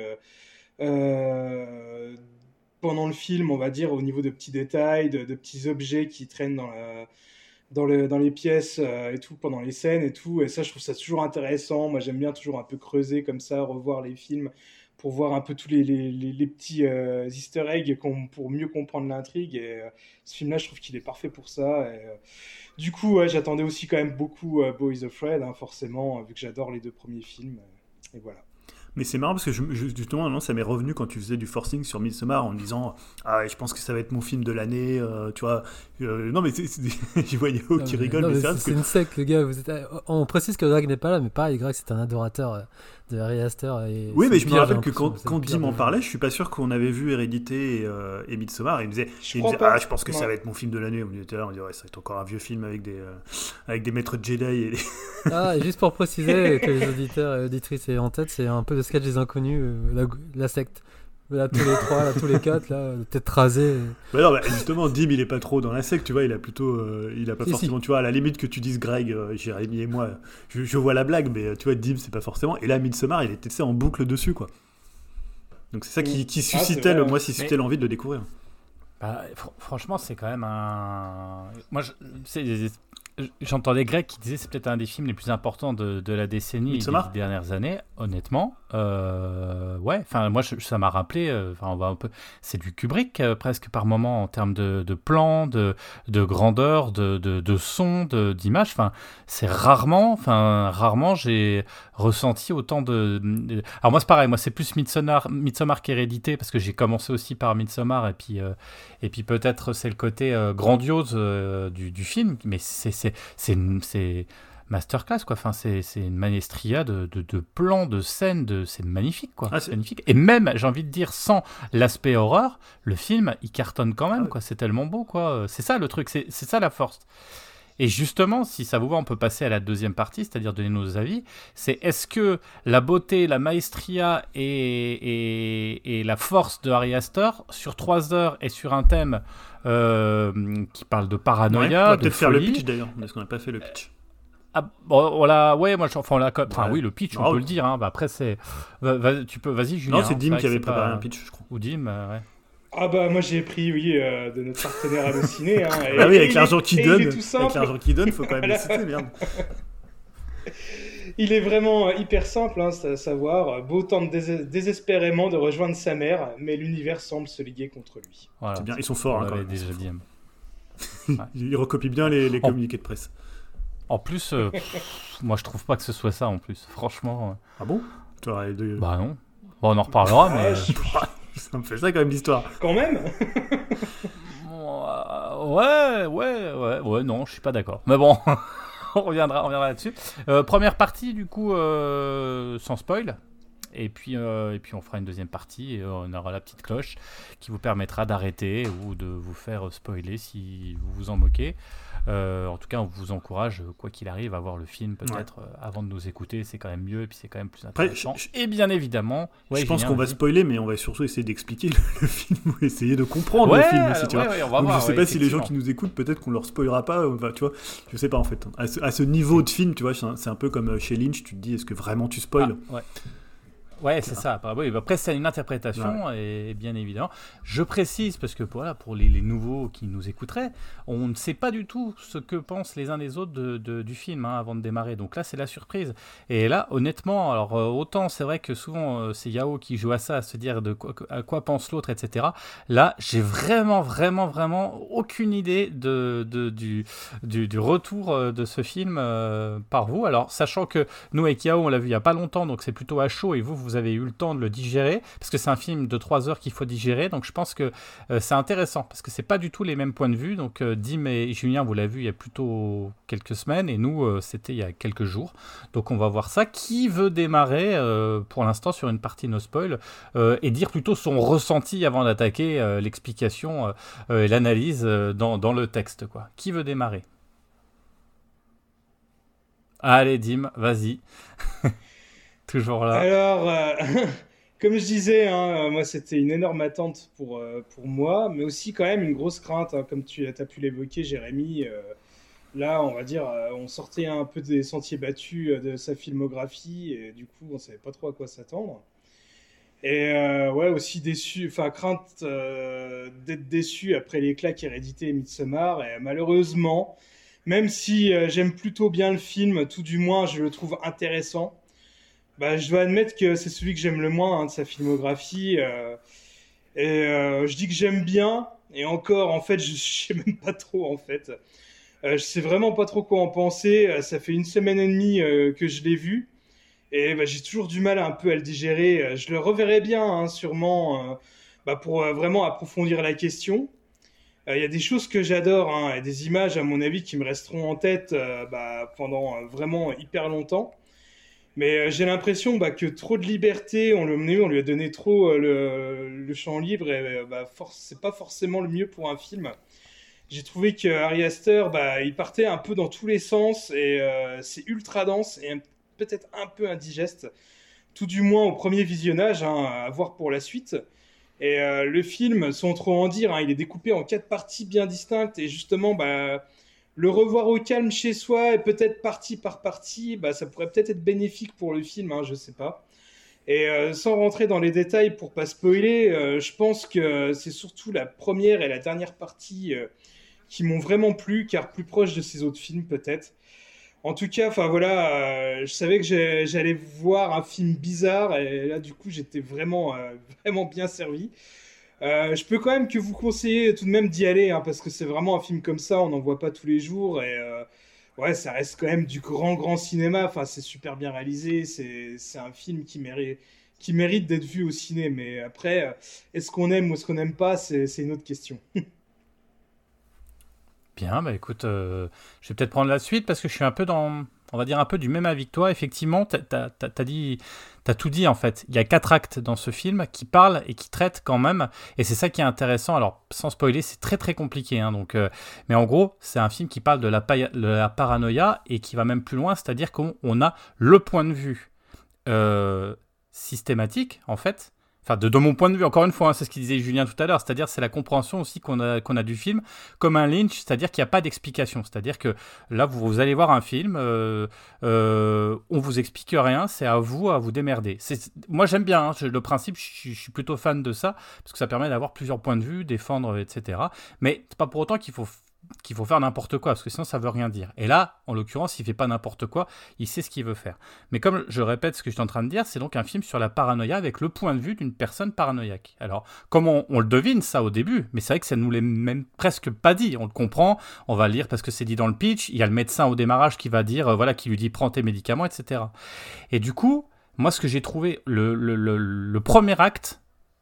Speaker 4: pendant le film, on va dire, au niveau de petits détails, de, petits objets qui traînent dans, la- dans, le- dans les pièces et tout, pendant les scènes et tout. Et ça, je trouve ça toujours intéressant. Moi, j'aime bien toujours un peu creuser comme ça, revoir les films pour voir un peu tous les, les, les- les petits euh, easter eggs qu'on- pour mieux comprendre l'intrigue. Et euh, ce film-là, je trouve qu'il est parfait pour ça. Et, euh, du coup, ouais, j'attendais aussi quand même beaucoup euh, Boys of Fred, hein, forcément, vu que j'adore les deux premiers films. et voilà.
Speaker 6: Mais c'est marrant parce que je, justement, non, ça m'est revenu quand tu faisais du forcing sur Midsommar en me disant Ah, je pense que ça va être mon film de l'année, euh, tu vois. Euh, non, mais c'est- c'est- je vois Yao qui rigole,
Speaker 5: non,
Speaker 6: mais
Speaker 5: mais
Speaker 6: c'est que.
Speaker 5: une secte, le gars. Vous êtes... On précise que Greg n'est pas là, mais pareil, Greg, c'est un adorateur euh, de Harry Astor. Et
Speaker 6: Oui, mais je me rappelle que quand, quand Dim
Speaker 5: pire
Speaker 6: en
Speaker 5: des-
Speaker 6: parlait, je suis pas sûr qu'on avait vu Hérédité et, euh, et Midsommar. Et il me disait,
Speaker 4: Je
Speaker 6: il me disait, ah, je pense que ça va être mon film de l'année. On était là, on dit, ouais, ça va être encore un vieux film avec des, euh, avec des maîtres Jedi. Et des-
Speaker 5: Ah, et juste pour préciser que les auditeurs et auditrices aient en tête, c'est un peu le sketch des inconnus, euh, la, la secte. Là, tous les trois, là, tous les quatre, là, tête rasée.
Speaker 6: Bah non, bah, justement, Dim, il est pas trop dans la secte, tu vois. Il a plutôt, euh, il a pas
Speaker 5: Si,
Speaker 6: forcément, tu vois, à la limite que tu dises Greg, euh, Jérémy et moi, je, je vois la blague, mais euh, tu vois, Dim, c'est pas forcément. Et là, Midsommar, il était tu sais, en boucle dessus, quoi. Donc c'est ça qui, qui
Speaker 4: Ah,
Speaker 6: suscitait, le, moi, suscitait l'envie de le découvrir.
Speaker 1: Bah, fr- franchement, c'est quand même un. Moi, je- c'est- j'entendais Greg qui disait c'est peut-être un des films les plus importants de, de la décennie et des dernières années. Honnêtement, euh, ouais. Enfin, moi, je- ça m'a rappelé. euh, on va un peu. C'est du Kubrick euh, presque par moment en termes de, de plan, de, de grandeur, de, de, son, de- d'image. Enfin, c'est rarement. Enfin, rarement j'ai ressenti autant de. de- Alors moi, c'est pareil. Moi, c'est plus Midsommar, Midsommar qu'Hérédité parce que j'ai commencé aussi par Midsommar et puis. Et puis peut-être c'est le côté euh, grandiose euh, du, du film, mais c'est masterclass quoi. Enfin c'est une maestria de, de, de plans, de scènes, de c'est magnifique quoi.
Speaker 6: Ah,
Speaker 1: c'est magnifique. Et même j'ai envie de dire sans l'aspect horreur, le film il cartonne quand même
Speaker 6: Ah
Speaker 1: quoi. C'est tellement beau quoi. C'est ça le truc, c'est ça la force. Et justement, si ça vous va, on peut passer à la deuxième partie, c'est-à-dire donner nos avis. C'est est-ce que la beauté, la maestria et, et, et la force de Harry Astor, sur trois heures et sur un thème euh, qui parle de
Speaker 6: Ouais,
Speaker 1: paranoïa,
Speaker 6: on va
Speaker 1: de
Speaker 6: peut-être faire le
Speaker 1: folie.
Speaker 6: pitch d'ailleurs, parce qu'on n'a pas fait le pitch.
Speaker 1: Ah, on l'a, ouais, moi, enfin, on l'a, enfin,
Speaker 6: Ouais.
Speaker 1: oui, le pitch, on peut
Speaker 6: oui.
Speaker 1: le dire. Hein. Bah, après, c'est, tu peux, vas-y, Julien.
Speaker 6: non, c'est
Speaker 1: hein,
Speaker 6: Dim qui avait préparé
Speaker 1: pas-
Speaker 6: un pitch, je crois.
Speaker 1: Ou Dim, euh, ouais.
Speaker 4: Ah bah moi j'ai pris oui euh, de notre partenaire Allociné. Hein, et-
Speaker 6: Ah oui, avec l'argent qu'il donne, avec l'argent qu'il donne, faut quand même le citer, merde.
Speaker 4: Il est vraiment euh, hyper simple, hein, à savoir, euh, Beau tente dés- désespérément de rejoindre sa mère, mais l'univers semble se liguer contre lui.
Speaker 1: Voilà.
Speaker 6: C'est bien, ils sont forts hein, quand même.
Speaker 1: déjà dit.
Speaker 6: Ils recopient bien les, les communiqués de presse.
Speaker 1: En plus, euh, pff, moi, je trouve pas que ce soit ça. En plus, franchement,
Speaker 6: Ah bon?
Speaker 1: Bah non. Bon, on en reparlera, mais.
Speaker 6: Ça me fait ça quand même l'histoire.
Speaker 4: Quand même
Speaker 1: euh, ouais, ouais, ouais, ouais, non, je suis pas d'accord. Mais bon, on reviendra, on reviendra là-dessus. Euh, première partie, du coup, euh, sans spoil. Et puis, euh, et puis on fera une deuxième partie et on aura la petite cloche qui vous permettra d'arrêter ou de vous faire spoiler si vous vous en moquez. Euh, en tout cas, on vous encourage, quoi qu'il arrive, à voir le film peut-être euh, avant de nous écouter. C'est quand même mieux et puis c'est quand même plus
Speaker 6: Après,
Speaker 1: intéressant.
Speaker 6: je-
Speaker 1: et bien évidemment, ouais,
Speaker 6: je pense qu'on va spoiler, mais on va surtout essayer d'expliquer le, le film ou essayer de comprendre
Speaker 1: Ouais,
Speaker 6: le film aussi, tu vois.
Speaker 1: ouais, on va
Speaker 6: Donc,
Speaker 1: voir,
Speaker 6: je sais pas si les gens qui nous écoutent, peut-être qu'on leur spoilera pas, va- tu vois. Je sais pas en fait. À ce, à ce niveau de film, tu vois, c'est un, peu comme chez Lynch, tu te dis, est-ce que vraiment tu spoil?
Speaker 1: Ah, ouais. C'est ça. Oui, après, c'est une interprétation, et bien évidemment. Je précise, parce que voilà, pour les, les nouveaux qui nous écouteraient, on ne sait pas du tout ce que pensent les uns les autres de, de- du film hein, avant de démarrer. Donc là, c'est la surprise. Et là, honnêtement, alors euh, autant c'est vrai que souvent euh, c'est Yao qui joue à ça, à se dire de quoi, à quoi pense l'autre, etc. Là, j'ai vraiment, vraiment, vraiment aucune idée de, de- du, du, du retour euh, de ce film euh, par vous. Alors, sachant que nous, avec Yao, on l'a vu il n'y a pas longtemps, donc c'est plutôt à chaud, et vous, vous avez eu le temps de le digérer, parce que c'est un film de 3 heures qu'il faut digérer, donc je pense que euh, c'est intéressant, parce que c'est pas du tout les mêmes points de vue. Donc, euh, Dim et Julien, vous l'avez vu il y a plutôt quelques semaines, et nous, euh, c'était il y a quelques jours. Donc, on va voir ça. Qui veut démarrer pour l'instant sur une partie no spoil et dire plutôt son ressenti avant d'attaquer l'explication et l'analyse dans, dans le texte, quoi. Qui veut démarrer? Allez, Dim, vas-y.
Speaker 4: Alors, euh, comme je disais, hein, euh, moi c'était une énorme attente pour, euh, pour moi, mais aussi quand même une grosse crainte, hein, comme tu as pu l'évoquer, Jérémy. là, on va dire, on sortait un peu des sentiers battus de sa filmographie, et du coup, on savait pas trop à quoi s'attendre. Et ouais, aussi déçu, enfin, crainte d'être déçu après l'éclat qu'hérédité et Midsommar, et malheureusement, même si j'aime plutôt bien le film, tout du moins je le trouve intéressant. Bah, je dois admettre que c'est celui que j'aime le moins hein, de sa filmographie. euh, et euh, je dis que j'aime bien, et encore, en fait, je sais même pas trop, en fait. Euh, je sais vraiment pas trop quoi en penser. Euh, Ça fait une semaine et demie que je l'ai vu. Et bah, j'ai toujours du mal un peu à le digérer. Je le reverrai bien, hein, sûrement, bah, pour vraiment approfondir la question. Il y a des choses que j'adore, hein, et des images, à mon avis, qui me resteront en tête bah, pendant vraiment hyper longtemps. Mais euh, j'ai l'impression bah, que trop de liberté, on, lui a donné trop euh, le, champ libre, et euh, bah, c'est pas forcément le mieux pour un film. J'ai trouvé que Ari Aster, bah, il partait un peu dans tous les sens, et c'est ultra dense et peut-être un peu indigeste, tout du moins au premier visionnage, hein, à voir pour la suite. Et le film, sans trop en dire, hein, il est découpé en quatre parties bien distinctes, et justement, bah, le revoir au calme chez soi et peut-être partie par partie, bah, ça pourrait peut-être être bénéfique pour le film, hein, je sais pas. Et euh, sans rentrer dans les détails pour pas spoiler, euh, je pense que c'est surtout la première et la dernière partie euh, qui m'ont vraiment plu, car plus proche de ces autres films peut-être. En tout cas, enfin voilà, je savais que j'allais voir un film bizarre et là du coup j'étais vraiment vraiment bien servi. Euh, je peux quand même que vous conseiller tout de même d'y aller, hein, parce que c'est vraiment un film comme ça, on n'en voit pas tous les jours, et euh, ouais, ça reste quand même du grand, grand cinéma, enfin, c'est super bien réalisé, c'est, un film qui mérite, qui mérite d'être vu au ciné, mais après, euh, est-ce qu'on aime ou est-ce qu'on n'aime pas, c'est, une autre question.
Speaker 1: Bien, bah écoute, je vais peut-être prendre la suite parce que je suis un peu dans, on va dire un peu du même avis que toi. Effectivement, dit, t'as tout dit en fait. Il y a quatre actes dans ce film qui parlent et qui traitent quand même, et c'est ça qui est intéressant. Alors, sans spoiler, c'est très très compliqué, hein, donc, euh, mais en gros, c'est un film qui parle de la, de la paranoïa et qui va même plus loin, c'est-à-dire qu'on on a le point de vue euh, systématique en fait. Enfin, de, mon point de vue, encore une fois, hein, c'est ce qu'il disait Julien tout à l'heure, c'est-à-dire c'est la compréhension aussi qu'on a, du film comme un Lynch, c'est-à-dire qu'il n'y a pas d'explication. C'est-à-dire que là, vous, allez voir un film, euh, euh, on vous explique rien, c'est à vous à vous démerder. Moi, j'aime bien hein, le principe, je, suis- je suis plutôt fan de ça, parce que ça permet d'avoir plusieurs points de vue, défendre, etc. Mais c'est pas pour autant qu'il faut qu'il faut faire n'importe quoi, parce que sinon ça veut rien dire. Et là, en l'occurrence, il fait pas n'importe quoi, il sait ce qu'il veut faire. Mais comme je répète ce que je suis en train de dire, c'est donc un film sur la paranoïa avec le point de vue d'une personne paranoïaque. Alors, comment on, le devine ça au début, mais c'est vrai que ça nous l'est même presque pas dit. On le comprend, on va lire parce que c'est dit dans le pitch. Il y a le médecin au démarrage qui va dire, euh, voilà, qui lui dit prends tes médicaments, etc. Et du coup, moi, ce que j'ai trouvé, le premier acte,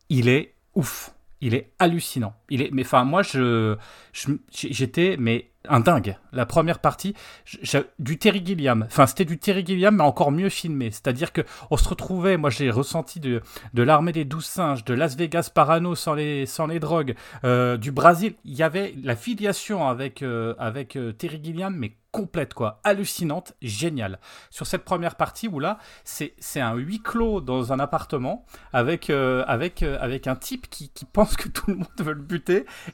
Speaker 1: il est ouf. Il est hallucinant. Mais enfin, moi, je, j'étais, mais un dingue. La première partie, du Terry Gilliam. Enfin, c'était du Terry Gilliam, mais encore mieux filmé. C'est-à-dire que on se retrouvait, moi, j'ai ressenti de, de l'armée des douze singes, de Las Vegas Parano sans les, sans les drogues, euh, du Brésil. Il y avait la filiation avec, euh, avec euh, Terry Gilliam, mais complète, quoi. Hallucinante, géniale. Sur cette première partie où là, c'est, un huis clos dans un appartement avec, avec, avec un type qui, qui pense que tout le monde veut le buter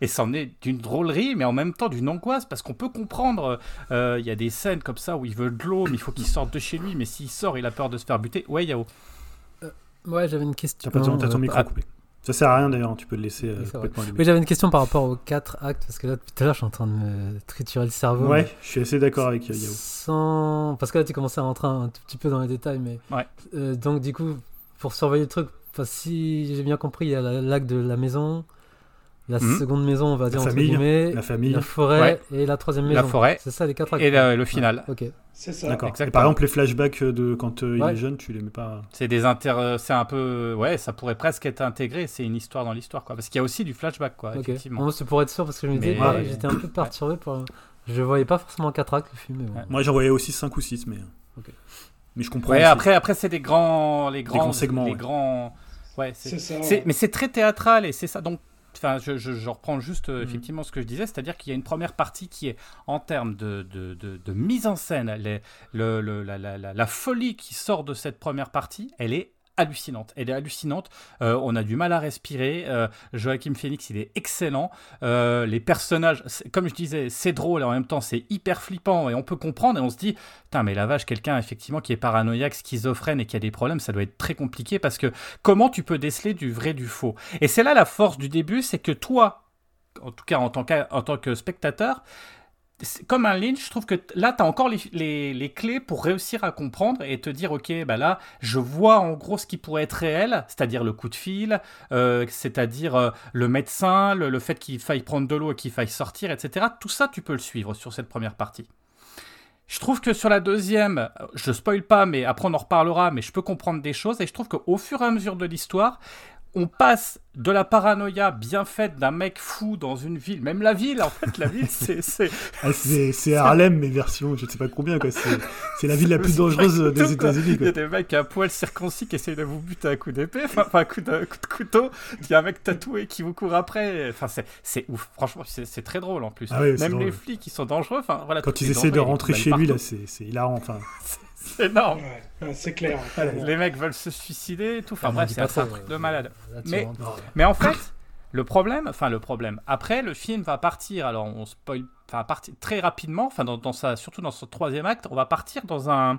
Speaker 1: et c'en est d'une drôlerie, mais en même temps d'une angoisse parce qu'on peut comprendre. euh, Il y a des scènes comme ça où il veut de l'eau, mais il faut qu'il sorte de chez lui, mais s'il sort, il a peur de se faire buter. Ouais, Yao.
Speaker 5: Ouais, j'avais une question.
Speaker 6: T'as pas ton, t'as ton
Speaker 5: euh,
Speaker 6: micro
Speaker 1: ah.
Speaker 6: coupé. Ça sert à rien d'ailleurs, tu peux le laisser euh, complètement.
Speaker 5: Oui, j'avais une question par rapport aux quatre actes, parce que là, depuis tout à l'heure, je suis en train de me triturer le cerveau.
Speaker 6: Ouais, je suis assez d'accord avec euh, Yao.
Speaker 5: Sans... Parce que là, tu commençais à rentrer un tout petit peu dans les détails, mais.
Speaker 1: Ouais.
Speaker 5: Euh, donc, du coup, pour surveiller le truc, enfin, si j'ai bien compris, il y a la- l'acte de la maison, la
Speaker 1: Mhm.
Speaker 5: seconde maison, on va dire, entre
Speaker 6: famille,
Speaker 5: guillemets,
Speaker 6: La famille.
Speaker 5: la forêt et la troisième maison.
Speaker 1: La forêt
Speaker 5: C'est ça, les quatre actes.
Speaker 1: et le, le final.
Speaker 5: Ok.
Speaker 4: C'est ça.
Speaker 6: D'accord. Et par exemple, les flashbacks de quand euh, il est jeune, tu les mets pas.
Speaker 1: C'est des inter... c'est un peu, ouais, ça pourrait presque être intégré. C'est une histoire dans l'histoire, quoi. Parce qu'il y a aussi du flashback, quoi. Effectivement.
Speaker 5: Moi, c'est pour être sûr, parce que je me disais,
Speaker 1: Mais-
Speaker 5: ouais,
Speaker 6: Ouais.
Speaker 5: j'étais un peu perturbé. Pour... Je voyais pas forcément quatre actes, le film. Mais bon.
Speaker 1: Ouais.
Speaker 6: Moi, j'en voyais aussi 5 ou 6, mais.
Speaker 5: Ok.
Speaker 6: Mais je comprends.
Speaker 1: Après, après c'est des grands, les grands,
Speaker 6: grands segments,
Speaker 1: les
Speaker 6: ouais.
Speaker 1: grands. Ouais, c'est
Speaker 4: ça.
Speaker 1: Mais c'est très théâtral et c'est ça. Donc, enfin, je, je- je reprends juste euh,
Speaker 5: Mhm.
Speaker 1: effectivement ce que je disais, c'est-à-dire qu'il y a une première partie qui est en termes de, de, de- de mise en scène, les- le, le- la, la- la- la folie qui sort de cette première partie, elle est hallucinante. Elle est hallucinante. Euh, on a du mal à respirer. Euh, Joachim Phoenix, il est excellent. Euh, les personnages, comme je disais, c'est drôle et en même temps c'est hyper flippant et on peut comprendre et on se dit, putain, mais la vache, quelqu'un effectivement qui est paranoïaque, schizophrène et qui a des problèmes, ça doit être très compliqué parce que comment tu peux déceler du vrai du faux? Et c'est là la force du début, c'est que toi, en tout cas en tant, en tant que spectateur, comme un Lynch, je trouve que là, tu as encore les, les- clés pour réussir à comprendre et te dire, ok, bah là, je vois en gros ce qui pourrait être réel, c'est-à-dire le coup de fil, euh, c'est-à-dire euh, le médecin, le, fait qu'il faille prendre de l'eau et qu'il faille sortir, etc. Tout ça, tu peux le suivre sur cette première partie. je trouve que sur la deuxième, je spoil pas, mais après on en reparlera, mais je peux comprendre des choses. Et je trouve qu'au fur et à mesure de l'histoire, on passe de la paranoïa bien faite d'un mec fou dans une ville, même la ville, en fait, la ville, c'est. c'est-
Speaker 6: Ah, c'est Harlem, mais version, je ne sais pas combien, quoi. C'est la ville la plus dangereuse
Speaker 1: pas
Speaker 6: des. États-Unis,
Speaker 1: Il y a des mecs à poil circoncis qui essayent de vous buter à coup d'épée, enfin, à coup de, coup de couteau. Il y a un mec tatoué qui vous court après. Enfin, c'est, ouf. Franchement, c'est, très drôle en plus.
Speaker 6: Ah ouais,
Speaker 1: Même les flics, ils sont dangereux. Enfin, voilà,
Speaker 6: Quand ils
Speaker 1: est
Speaker 6: essaient de rentrer chez lui, là, c'est hilarant. Enfin,
Speaker 1: C'est énorme.
Speaker 4: Ouais, c'est clair.
Speaker 1: Les mecs veulent se suicider et tout. Enfin,
Speaker 5: Ah,
Speaker 1: bref, c'est un truc de
Speaker 5: euh,
Speaker 1: malade.
Speaker 5: là, tu
Speaker 1: Mais- en fait, le problème, enfin le problème, après le film va partir, alors on spoil, enfin partir très rapidement, enfin dans, dans sa, surtout dans son troisième acte, on va partir dans un,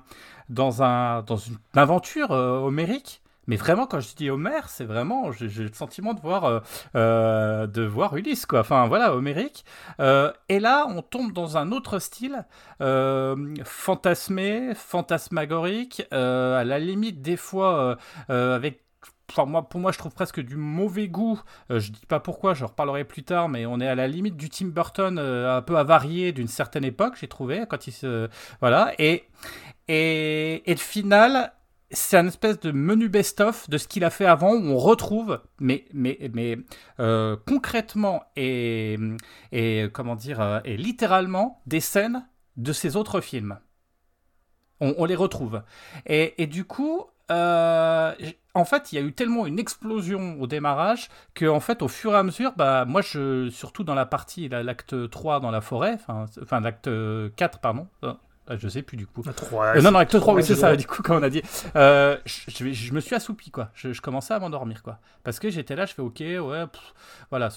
Speaker 1: dans un, dans une aventure euh, homérique. Mais vraiment, quand je dis Homère, c'est vraiment, j'ai le sentiment de voir, euh, euh, de voir Ulysse, quoi. Enfin, voilà, homérique. Euh, et là, on tombe dans un autre style, euh, fantasmé, fantasmagorique, à la limite des fois avec moi, pour moi, je trouve presque du mauvais goût. Euh, je dis pas pourquoi, je reparlerai plus tard, mais on est à la limite du Tim Burton un peu avarié d'une certaine époque, j'ai trouvé, quand il se. Voilà. Et, et, et le final, c'est un espèce de menu best-of de ce qu'il a fait avant, où on retrouve, mais, mais, mais euh, concrètement et, et, comment dire, euh, et littéralement, des scènes de ses autres films. On, les retrouve. Et, et du coup, euh, en fait, il y a eu tellement une explosion au démarrage que, en fait, au fur et à mesure, bah, moi, je, surtout dans la partie, la- l'acte 3 dans la forêt, enfin, l'acte 4, pardon, euh, je sais plus du coup.
Speaker 6: trois,
Speaker 1: Euh, non, non, acte 3, oui,
Speaker 4: ouais,
Speaker 1: c'est ça, du coup, comme on a dit. Euh, je, je- je me suis assoupi, quoi. Je, je commençais à m'endormir, quoi. Parce que j'étais là, je fais OK, ouais, pff, voilà.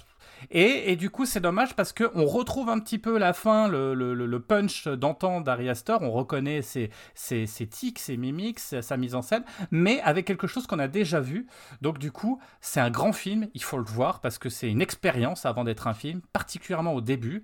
Speaker 1: Et, et du coup, c'est dommage parce qu'on retrouve un petit peu la fin, le, le- le- punch d'antan d'Ari Aster. On reconnaît ses, ses, ses tics, ses mimiques, sa mise en scène, mais avec quelque chose qu'on a déjà vu. Donc, du coup, c'est un grand film, il faut le voir parce que c'est une expérience avant d'être un film, particulièrement au début.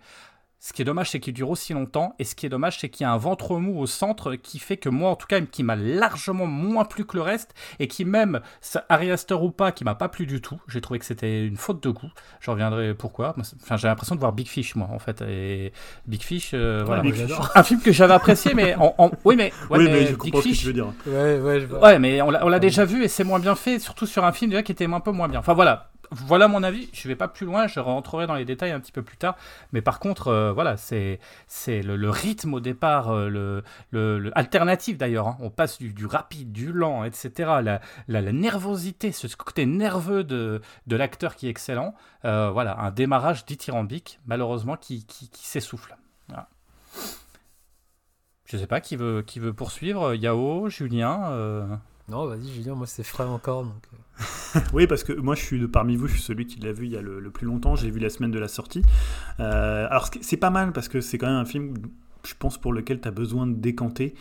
Speaker 1: Ce qui est dommage, c'est qu'il dure aussi longtemps. Et ce qui est dommage, c'est qu'il y a un ventre mou au centre qui fait que moi, en tout cas, qui m'a largement moins plu que le reste. Et qui même, Ari Aster ou pas, qui m'a pas plu du tout. J'ai trouvé que c'était une faute de goût. Je reviendrai pourquoi. Enfin, j'ai l'impression de voir Big Fish, moi, en fait. Et Big Fish, euh, voilà.
Speaker 6: Big.
Speaker 1: Un film que j'avais apprécié, mais en, en- oui, mais, ouais,
Speaker 6: oui,
Speaker 1: mais
Speaker 6: mais je
Speaker 1: Big
Speaker 6: comprends ce que
Speaker 1: Fish,
Speaker 6: tu veux dire.
Speaker 5: Ouais, ouais, je vois.
Speaker 1: Ouais, mais on l'a on l'a déjà vu et c'est moins bien fait, surtout sur un film déjà qui était un peu moins bien. Enfin voilà, voilà mon avis. Je vais pas plus loin, je rentrerai dans les détails un petit peu plus tard. Mais par contre, euh, voilà, c'est le, rythme au départ, euh, le, alternatif d'ailleurs. hein. On passe du, rapide, du lent, etc. La, nervosité, ce côté nerveux de, l'acteur qui est excellent. Euh, voilà, un démarrage dithyrambique, malheureusement, qui, s'essouffle. Voilà. Je sais pas qui veut, qui veut poursuivre. Yao, Julien.
Speaker 5: Non, vas-y, Julien, moi c'est frais encore. Donc... euh,
Speaker 6: Oui, parce que moi, je suis de parmi vous, je suis celui qui l'a vu il y a le, plus longtemps. J'ai vu la semaine de la sortie. Euh, alors, c'est pas mal parce que c'est quand même un film, je pense, pour lequel tu as besoin de décanter.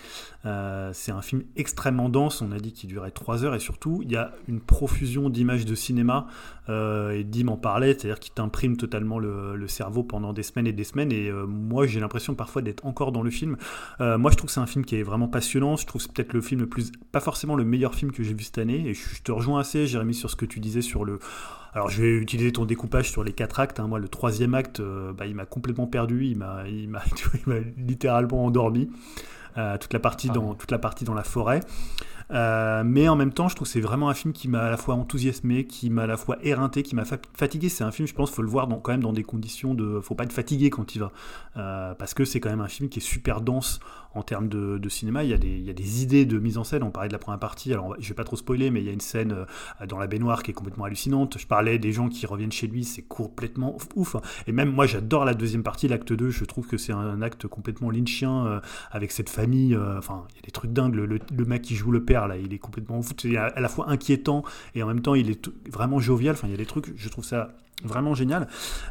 Speaker 6: Euh, c'est un film extrêmement dense. On a dit qu'il durait 3 heures et surtout, il y a une profusion d'images de cinéma. Euh, et Dim en parlait, c'est-à-dire qu'il t'imprime totalement le, cerveau pendant des semaines et des semaines. Et euh, moi, j'ai l'impression parfois d'être encore dans le film. Moi, je trouve que c'est un film qui est vraiment passionnant. Je trouve que c'est peut-être le film le plus, pas forcément le meilleur film que j'ai vu cette année. Et je te rejoins assez, Jérémy, sur ce que tu disais sur le. Alors, je vais utiliser ton découpage sur les quatre actes. hein. Moi, le troisième acte, euh, bah, il m'a complètement perdu. Il m'a, il m'a, littéralement endormi. Euh, toute la partie
Speaker 5: Ah
Speaker 6: dans toute la partie dans la forêt. Euh, mais en même temps, je trouve que c'est vraiment un film qui m'a à la fois enthousiasmé, qui m'a à la fois éreinté, qui m'a fa- fatigué. C'est un film, je pense, faut le voir dans, quand même dans des conditions de, faut pas être fatigué quand il va, Euh, parce que c'est quand même un film qui est super dense en termes de, cinéma. Il y, a des, il y a des idées de mise en scène. On parlait de la première partie. Alors, je vais pas trop spoiler, mais il y a une scène euh, dans la baignoire qui est complètement hallucinante. Je parlais des gens qui reviennent chez lui, c'est complètement ouf. Et même moi, j'adore la deuxième partie, l'acte 2. Je trouve que c'est un acte complètement lynchien avec cette famille. Enfin, il y a des trucs dingues. Le mec qui joue le père, là, il est complètement fou. C'est à, la fois inquiétant et en même temps, il est vraiment jovial. Enfin, il y a des trucs, je trouve ça vraiment génial.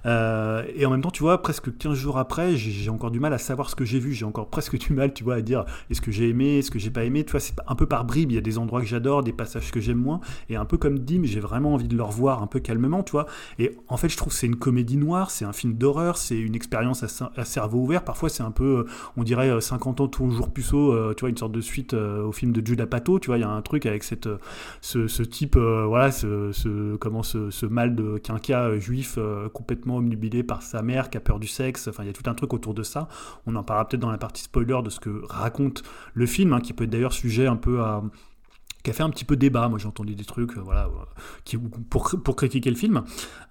Speaker 6: Euh, et en même temps, tu vois, presque 15 jours après, j'ai encore du mal à savoir ce que j'ai vu. J'ai encore presque du mal, tu vois, à dire est-ce que j'ai aimé, est-ce que j'ai pas aimé? Tu vois, c'est un peu par bribes. Il y a des endroits que j'adore, des passages que j'aime moins. Et un peu comme Dim, j'ai vraiment envie de le revoir un peu calmement, tu vois. Et en fait, je trouve que c'est une comédie noire, c'est un film d'horreur, c'est une expérience à, cer- à cerveau ouvert. Parfois, c'est un peu, euh, on dirait euh, 50 ans toujours puceau, euh, tu vois, une sorte de suite euh, au film de Judd Apatow, tu vois. Il y a un truc avec cette, euh, ce, type, euh, voilà, ce, comment ce mal de quinca euh, juif euh, complètement omnubilé par sa mère qui a peur du sexe. Enfin, il y a tout un truc autour de ça. On en parlera peut-être dans la partie spoiler de ce que raconte le film, hein, qui peut être d'ailleurs sujet un peu à qui a fait un petit peu débat. Moi, j'ai entendu des trucs, euh, voilà, euh, qui, pour, pour critiquer le film.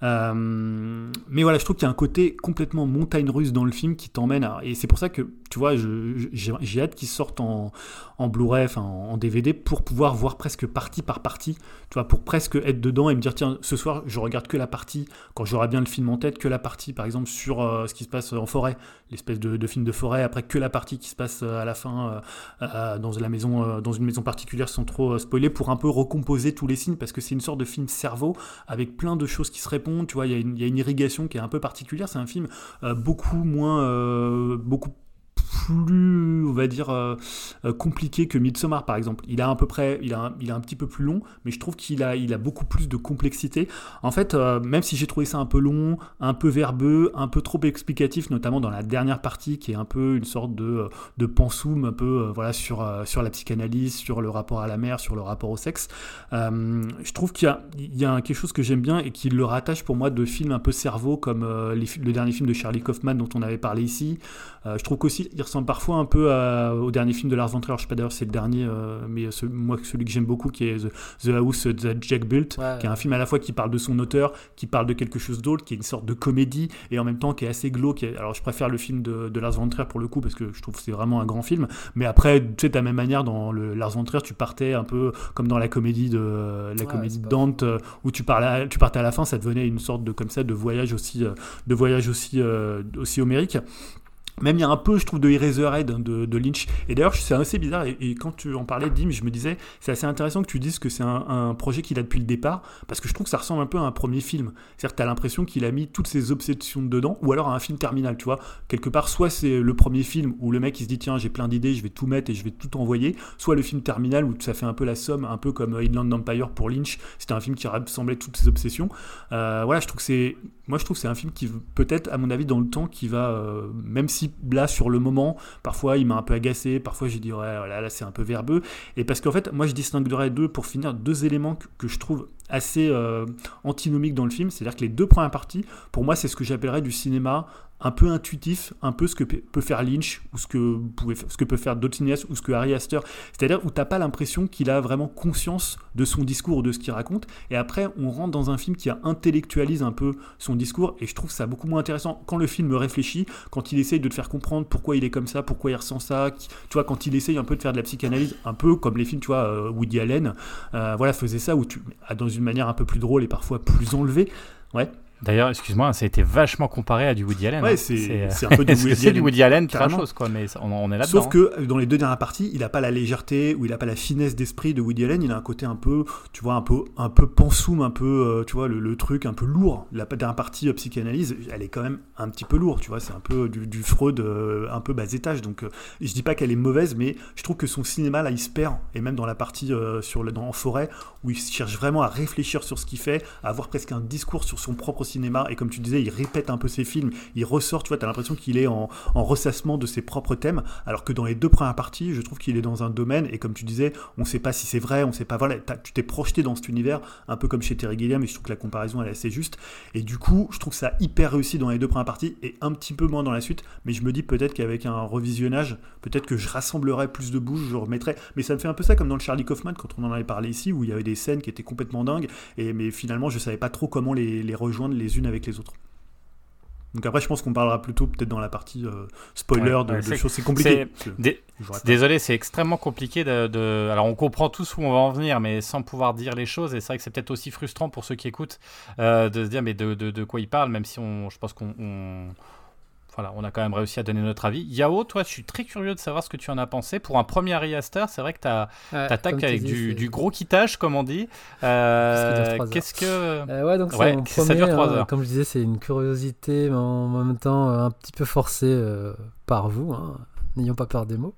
Speaker 6: Euh, mais voilà, je trouve qu'il y a un côté complètement montagne russe dans le film qui t'emmène à. Et c'est pour ça que, tu vois, j'ai hâte qu'il sorte en, en Blu-ray, enfin en, DVD, pour pouvoir voir presque partie par partie, tu vois, pour presque être dedans et me dire, tiens, ce soir, je regarde que la partie, quand j'aurai bien le film en tête, que la partie, par exemple, sur ce qui se passe en forêt, l'espèce de, de, film de forêt, après que la partie qui se passe à la fin dans, la maison, dans une maison particulière sans trop spoiler pour un peu recomposer tous les signes parce que c'est une sorte de film cerveau avec plein de choses qui se répondent. Tu vois, il y, a une irrigation qui est un peu particulière. C'est un film euh, beaucoup moins, euh, beaucoup plus, on va dire, euh, euh, compliqué que Midsommar, par exemple. Il a à peu près, il a, il un petit peu plus long, mais je trouve qu'il a, il a beaucoup plus de complexité. En fait, euh, même si j'ai trouvé ça un peu long, un peu verbeux, un peu trop explicatif, notamment dans la dernière partie, qui est un peu une sorte de, de un peu, voilà, sur, sur la psychanalyse, sur le rapport à la mère, sur le rapport au sexe. je trouve qu'il y a, il y a quelque chose que j'aime bien et qui le rattache pour moi de films un peu cerveau, comme les, le dernier film de Charlie Kaufman dont on avait parlé ici. je trouve qu'aussi, il ressemble parfois un peu au dernier film de Lars von Trier. Je sais pas d'ailleurs c'est le dernier, euh, mais moi celui que j'aime beaucoup qui est The, House that Jack Built, qui est un film à la fois qui parle de son auteur, qui parle de quelque chose d'autre, qui est une sorte de comédie et en même temps qui est assez glauque. Alors je préfère le film de, Lars von Trier pour le coup parce que je trouve que c'est vraiment un grand film. Mais après, tu sais, de la même manière dans le Lars von Trier, tu partais un peu comme dans la comédie de la comédie de Dante euh, où tu parlais, tu partais à la fin, ça devenait une sorte de comme ça de voyage aussi, euh, de voyage aussi, aussi homérique. Même il y a un peu, je trouve, de Eraserhead hein, de, Lynch. Et d'ailleurs, c'est assez bizarre. Et, quand tu en parlais, Dim, je me disais, c'est assez intéressant que tu dises que c'est un, projet qu'il a depuis le départ, parce que je trouve que ça ressemble un peu à un premier film. C'est-à-dire que tu as l'impression qu'il a mis toutes ses obsessions dedans, ou alors à un film terminal, tu vois. Quelque part, soit c'est le premier film où le mec il se dit, tiens, j'ai plein d'idées, je vais tout mettre et je vais tout envoyer, soit le film terminal où ça fait un peu la somme, un peu comme Inland Empire pour Lynch. C'était un film qui rassemblait toutes ses obsessions. Euh, voilà, je trouve que c'est. Moi, je trouve que c'est un film qui, peut-être, à mon avis, dans le temps, qui va, euh, même si là sur le moment, parfois il m'a un peu agacé, parfois j'ai dit ouais là, là c'est un peu verbeux. Et parce qu'en fait, moi je distinguerais deux pour finir deux éléments que, je trouve assez euh, antinomiques dans le film, c'est-à-dire que les deux premières parties, pour moi c'est ce que j'appellerais du cinéma un peu intuitif, un peu ce que peut faire Lynch, ou ce que, ce que peut faire d'autres ou ce que Harry Astor. C'est-à-dire où t'as pas l'impression qu'il a vraiment conscience de son discours ou de ce qu'il raconte, et après on rentre dans un film qui intellectualise un peu son discours, et je trouve ça beaucoup moins intéressant. Quand le film réfléchit, quand il essaye de te faire comprendre pourquoi il est comme ça, pourquoi il ressent ça, tu vois, quand il essaye un peu de faire de la psychanalyse, un peu comme les films, tu vois, euh, Woody Allen, euh, voilà, faisait ça, où tu, dans une manière un peu plus drôle et parfois plus enlevée, ouais.
Speaker 1: D'ailleurs, excuse-moi, ça a été vachement comparé à du Woody Allen.
Speaker 6: Ouais, c'est un peu du Woody,
Speaker 1: Allen. du Woody Allen, chose, quoi, mais on, est là-dedans.
Speaker 6: Sauf que dans les deux dernières parties, il n'a pas la légèreté ou il n'a pas la finesse d'esprit de Woody Allen. Il a un côté un peu, tu vois, un peu, un peu pansoum, un peu, euh, tu vois, le, truc un peu lourd. La dernière partie euh, psychanalyse, elle est quand même un petit peu lourde, tu vois. C'est un peu du, Freud, euh, un peu bas étage. Donc, je dis pas qu'elle est mauvaise, mais je trouve que son cinéma là, il se perd. Et même dans la partie sur le, dans, en forêt, où il cherche vraiment à réfléchir sur ce qu'il fait, à avoir presque un discours sur son propre cinéma. Et comme tu disais il répète un peu ses films, il ressort, tu vois, tu as l'impression qu'il est en, ressassement de ses propres thèmes, alors que dans les deux premières parties, je trouve qu'il est dans un domaine, et comme tu disais, on sait pas si c'est vrai, on sait pas, voilà, tu t'es projeté dans cet univers, un peu comme chez Terry Gilliam, et je trouve que la comparaison, elle est assez juste, et du coup, je trouve ça hyper réussi dans les deux premières parties, et un petit peu moins dans la suite, mais je me dis peut-être qu'avec un revisionnage, peut-être que je rassemblerai plus de bouches, je remettrai, mais ça me fait un peu ça comme dans le Charlie Kaufman, quand on en avait parlé ici, où il y avait des scènes qui étaient complètement dingues, et, mais finalement, je savais pas trop comment les rejoindre les unes avec les autres. Donc après, je pense qu'on parlera plutôt peut-être dans la partie euh, spoiler de, choses. C'est compliqué.
Speaker 1: Désolé, c'est extrêmement compliqué de, Alors, on comprend tous où on va en venir, mais sans pouvoir dire les choses. Et c'est vrai que c'est peut-être aussi frustrant pour ceux qui écoutent euh, de se dire mais de, de, quoi il parle, même si on, je pense qu'on voilà, on a quand même réussi à donner notre avis. Yao, toi, je suis très curieux de savoir ce que tu en as pensé. Pour un premier remaster, c'est vrai que tu attaques avec du, gros quittage, comme on dit. Euh, qu'est-ce que.
Speaker 5: Euh, ouais, donc ouais, ça dure 3 hein, heures. comme je disais, c'est une curiosité, mais en même temps euh, un petit peu forcée par vous. Hein. N'ayons pas peur des mots.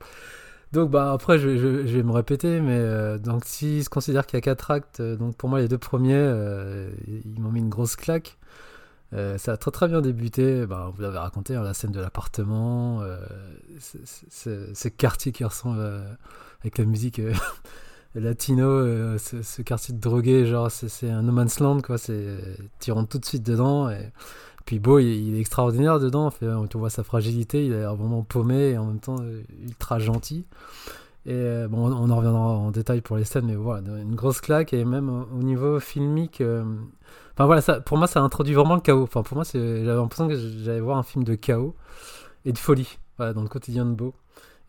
Speaker 5: Donc bah après je, vais me répéter mais donc si se considère qu'il y a quatre actes donc pour moi les deux premiers ils m'ont mis une grosse claque euh, ça a très très bien débuté. Bah, vous l'avez raconté, hein, la scène de l'appartement, euh, ces quartiers qui ressemblent euh, avec la musique latino, ce, ce quartier de drogués, genre c'est un no man's land quoi. Tu rentres tout de suite dedans et puis Beau, il, est extraordinaire dedans. On voit sa fragilité, il a l'air vraiment paumé et en même temps ultra gentil. Et euh, bon, on en reviendra en détail pour les scènes, mais voilà, une grosse claque et même au au niveau filmique. euh, Enfin voilà, ça, pour moi, ça introduit vraiment le chaos. Enfin pour moi, j'avais l'impression que j'allais voir un film de chaos et de folie, voilà, dans le quotidien de Beau.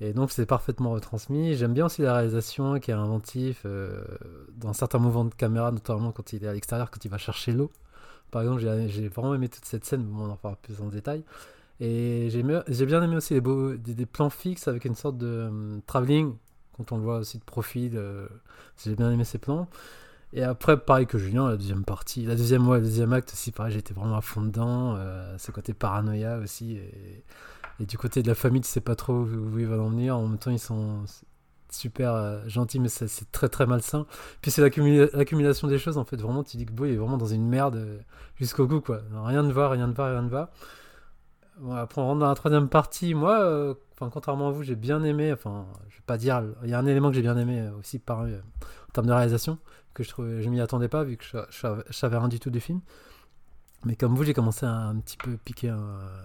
Speaker 5: Et donc c'est parfaitement retransmis. J'aime bien aussi la réalisation qui est inventif euh, dans certains mouvements de caméra, notamment quand il est à l'extérieur, quand il va chercher l'eau. Par exemple, j'ai vraiment aimé toute cette scène, on en parlera plus en détail. Et j'ai j'ai bien aimé aussi les beaux, des, plans fixes avec une sorte de euh, travelling, quand on le voit aussi de profil. euh, j'ai bien aimé ces plans. Et après, pareil que Julien, la deuxième partie, la deuxième, ouais, le deuxième acte aussi, pareil, j'étais vraiment à fond dedans. Euh, ce côté paranoïa aussi. Et, du côté de la famille, tu sais pas trop où, ils vont en venir. En même temps, ils sont super euh, gentils, mais c'est très très malsain. Puis c'est l'accumula- l'accumulation des choses, en fait. Vraiment, tu dis que Boy est vraiment dans une merde jusqu'au bout, quoi. Rien ne va, rien ne va, rien ne va. Bon, après, on rentre dans la troisième partie. Moi, enfin, contrairement à vous, j'ai bien aimé. Enfin, je vais pas dire. Il y a un élément que j'ai bien aimé aussi par, euh, en termes de réalisation que je trouvais, je m'y attendais pas vu que je, je, savais- rien du tout du film. Mais comme vous, j'ai commencé à un petit peu piquer,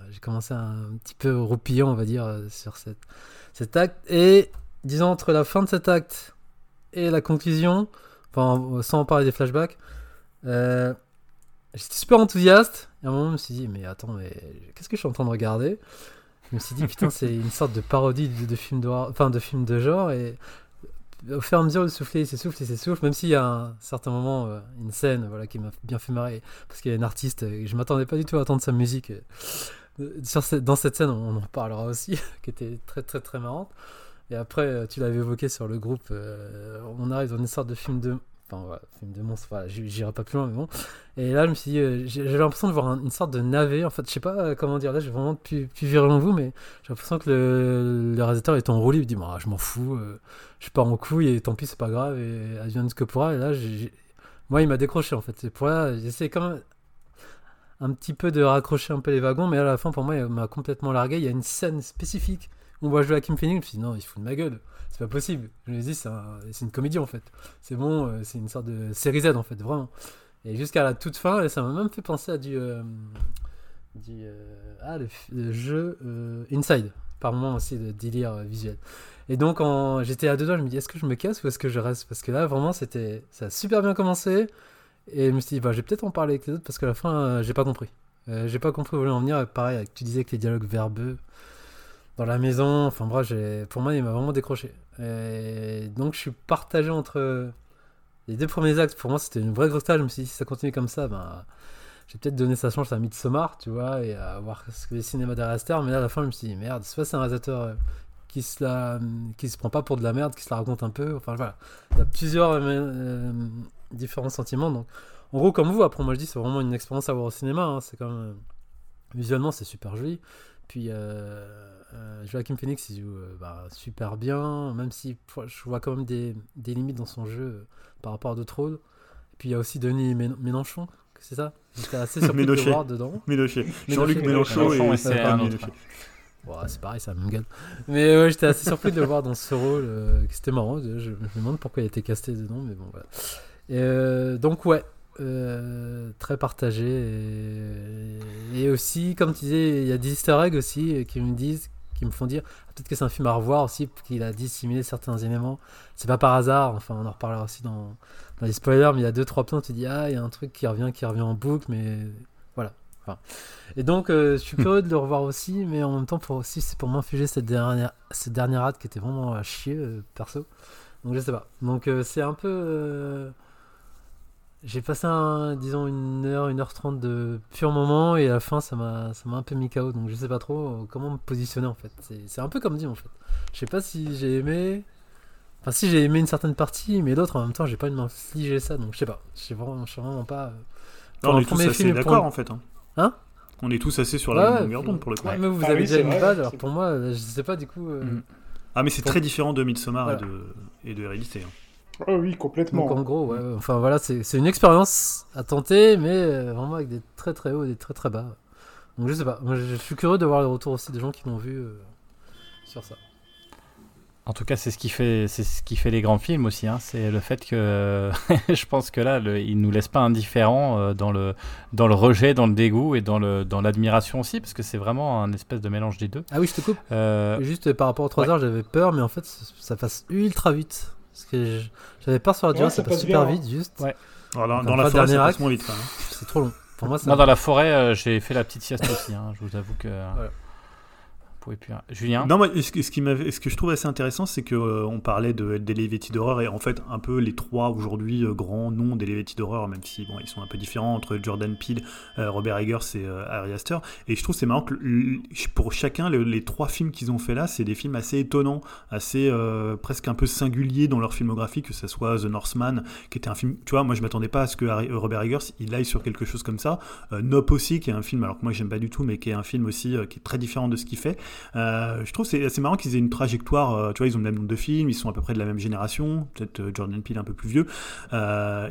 Speaker 5: j'ai commencé à un petit peu roupiller, on va dire, euh, sur cet acte. Et disons entre la fin de cet acte et la conclusion, enfin sans parler des flashbacks, euh, j'étais super enthousiaste. Et à un moment, je me suis dit, mais attends, mais qu'est-ce que je suis en train de regarder? Je me suis dit, putain, c'est une sorte de parodie de, de film d'horreur- enfin de film de genre. Et au fur et à mesure, le soufflet, s'essouffle, il s'essouffle, même s'il y a un certain moment, euh, une scène voilà, qui m'a bien fait marrer, parce qu'il y a une artiste, et je m'attendais pas du tout à entendre sa musique. Euh, dans cette scène, on en parlera aussi, qui était très très très marrante. Et après, euh, tu l'avais évoqué sur le groupe, euh, on arrive dans une sorte de film de... Enfin voilà, film de monstre, j'irai pas plus loin, mais bon. Et là, je me suis dit, euh, j'avais l'impression de voir un- une sorte de navet, en fait, je sais pas euh, comment dire, là, j'ai vraiment plus, plus virulent que vous, mais j'ai l'impression que le, le réalisateur est en roue libre, il dit, bah, je m'en fous, euh, je pars en couille et tant pis, c'est pas grave, et advienne ce que pourra. Et là, moi, il m'a décroché en fait. C'est pour là, j'essaie quand même un petit peu de raccrocher un peu les wagons, mais à la fin, pour moi, il m'a complètement largué. Il y a une scène spécifique on voit jouer à Kim Phoenix, je me suis dit, non, il se fout de ma gueule, c'est pas possible. Je me dis, c'est un- c'est une comédie en fait. C'est bon, euh, c'est une sorte de série Z en fait, vraiment. Et jusqu'à la toute fin, ça m'a même fait penser à du. euh, euh, ah, le, jeu Inside, par moment aussi, de délire visuel. Et donc, j'étais à deux doigts, je me dis, est-ce que je me casse ou est-ce que je reste? Parce que là, vraiment, ça a super bien commencé. Et je me suis dit, bah, je vais peut-être en parler avec les autres parce qu'à la fin, j'ai pas compris. J'ai pas compris où voulait en venir. Pareil, tu disais que les dialogues verbeux dans la maison, enfin bref, pour moi, il m'a vraiment décroché. Et donc, je suis partagé entre les deux premiers actes. Pour moi, c'était une vraie grosse tâche. Je me suis dit, si ça continue comme ça, ben, j'ai peut-être donné sa chance à Midsommar, tu vois, et à voir ce que les cinémas derrière terre. Mais là, à la fin, je me suis dit, merde, soit c'est un réalisateur euh, qui se, qui se prend pas pour de la merde, qui se la raconte un peu. Enfin, voilà. Il y a plusieurs euh, euh, différents sentiments. Donc, en gros, comme vous, après, moi, je dis, c'est vraiment une expérience à voir au cinéma. hein. C'est quand Visuellement, c'est super joli. Puis, euh, euh, Joaquin Phoenix, il joue euh, bah, super bien, même si je vois quand même des, des limites dans son jeu par rapport à d'autres rôles. Puis, il y a aussi Denis Mén- Mélenchon, c'est ça? J'étais assez surpris de voir dedans.
Speaker 6: Jean-Luc Mélenchon
Speaker 1: Mélenchon,
Speaker 6: et
Speaker 1: c'est un autre.
Speaker 5: C'est pareil, ça me gueule. Mais ouais, j'étais assez surpris de le voir dans ce rôle. euh, C'était marrant. Je, je me demande pourquoi il a été casté dedans, mais bon, voilà. Et, euh, donc, ouais, euh, très partagé. Et, aussi, comme tu disais, il y a des easter eggs aussi euh, qui me disent, qui me font dire ah, peut-être que c'est un film à revoir aussi, qu'il a dissimulé certains éléments. C'est pas par hasard, enfin, on en reparlera aussi dans, dans les spoilers, mais il y a deux, trois plans, tu dis ah, il y a un truc qui revient, qui revient en boucle, mais voilà. Et donc, euh, je suis curieux de le revoir aussi, mais en même temps, pour aussi, c'est pour m'infuger cette dernière, cette dernière hâte qui était vraiment à chier, perso. Donc, je sais pas. Donc, c'est un peu. J'ai passé, un, disons, une heure, une heure trente de pur moment, et à la fin, ça m'a ça m'a un peu mis KO. Donc, je sais pas trop euh, comment me positionner, en fait. C'est c'est un peu comme dit, en fait. Je sais pas si j'ai aimé. Enfin, si j'ai aimé une certaine partie, mais l'autre, en même temps, j'ai pas de m'infliger ça, donc je sais pas. Je sais vraiment, je sais vraiment pas. euh,
Speaker 6: Non,
Speaker 5: pour
Speaker 6: on
Speaker 5: un
Speaker 6: est tous assez
Speaker 5: film,
Speaker 6: d'accord
Speaker 5: pour
Speaker 6: en fait. hein.
Speaker 5: Hein?
Speaker 6: On est tous assez sur la
Speaker 5: ouais,
Speaker 6: même longueur d'onde pour le coup.
Speaker 5: Ouais, mais vous
Speaker 4: Ah
Speaker 5: avez
Speaker 4: oui,
Speaker 5: déjà une base, alors pour moi, euh, je sais pas du coup. euh,
Speaker 1: Mm.
Speaker 6: Ah mais c'est
Speaker 5: Pour-
Speaker 6: très différent de Midsommar
Speaker 5: Voilà.
Speaker 6: et de et de Hérédité. hein.
Speaker 4: Ah oui, complètement.
Speaker 5: Donc en gros, ouais, enfin voilà, c'est une expérience à tenter, mais euh, vraiment avec des très très hauts et des très très bas. Donc je sais pas, moi je, suis curieux de voir les retours aussi des gens qui l'ont vu euh, sur ça.
Speaker 1: En tout cas, c'est ce qui fait, c'est ce qui fait les grands films aussi. hein. C'est le fait que je pense que là, le, il nous laisse pas indifférents euh, dans le dans le rejet, dans le dégoût et dans le dans l'admiration aussi, parce que c'est vraiment un espèce de mélange des deux.
Speaker 5: Ah oui, je te coupe.
Speaker 1: Euh,
Speaker 5: Juste par rapport aux 3
Speaker 1: ouais.
Speaker 5: heures, j'avais peur, mais en fait, ça ça passe ultra vite. Parce que j'avais peur sur la durée,
Speaker 4: Ouais,
Speaker 5: ça, passe
Speaker 4: passe
Speaker 5: super
Speaker 4: bien, hein.
Speaker 5: vite, juste.
Speaker 1: Ouais.
Speaker 6: Alors, dans, la forêt, ça passe moins vite. quand même.
Speaker 5: C'est trop long. Pour moi,
Speaker 1: non, dans la forêt, euh, j'ai fait la petite sieste aussi. hein. Je vous avoue que. euh, vous Julien.
Speaker 6: Non, moi, ce, que- ce qui ce que je trouve assez intéressant, c'est que euh, on parlait de d'Elevated Horror et en fait un peu les trois aujourd'hui euh, grands noms d'Elevated Horror, même si bon, ils sont un peu différents entre Jordan Peele, euh, Robert Eggers et euh, Ari Aster. Et je trouve c'est marrant que pour chacun le- les trois films qu'ils ont fait là, c'est des films assez étonnants, assez euh, presque un peu singuliers dans leur filmographie, que ce soit The Northman, qui était un film, tu vois, moi je m'attendais pas à ce que Robert Eggers il aille sur quelque chose comme ça. Nope aussi, qui est un film, alors que moi j'aime pas du tout, mais qui est un film aussi qui est très différent de ce qu'il fait. Euh, je trouve c'est assez marrant qu'ils aient une trajectoire, euh, tu vois, ils ont le même nombre de films, ils sont à peu près de la même génération, peut-être euh, Jordan Peele un peu plus vieux,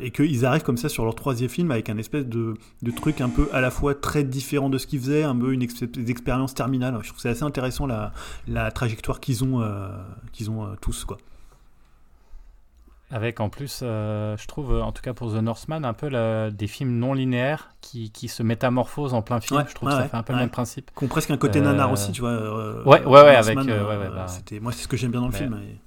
Speaker 6: et qu'ils arrivent comme ça sur leur troisième film avec un espèce de, truc un peu à la fois très différent de ce qu'ils faisaient, un peu une ex- des expériences terminales. Je trouve c'est assez intéressant la, la trajectoire qu'ils ont, qu'ils ont tous, quoi.
Speaker 1: Avec en plus, euh, je trouve, euh, en tout cas pour The Northman, un peu la- des films non linéaires qui, qui se métamorphosent en plein film.
Speaker 6: Ouais,
Speaker 1: je trouve
Speaker 6: ouais,
Speaker 1: que ça fait un peu le même principe.
Speaker 6: Qui ont presque un côté
Speaker 1: Euh,
Speaker 6: nanar aussi, tu vois. euh,
Speaker 1: Ouais, ouais, ouais,
Speaker 6: Northman,
Speaker 1: avec, euh,
Speaker 6: euh,
Speaker 1: bah.
Speaker 6: Moi, c'est ce que j'aime bien dans le film. et-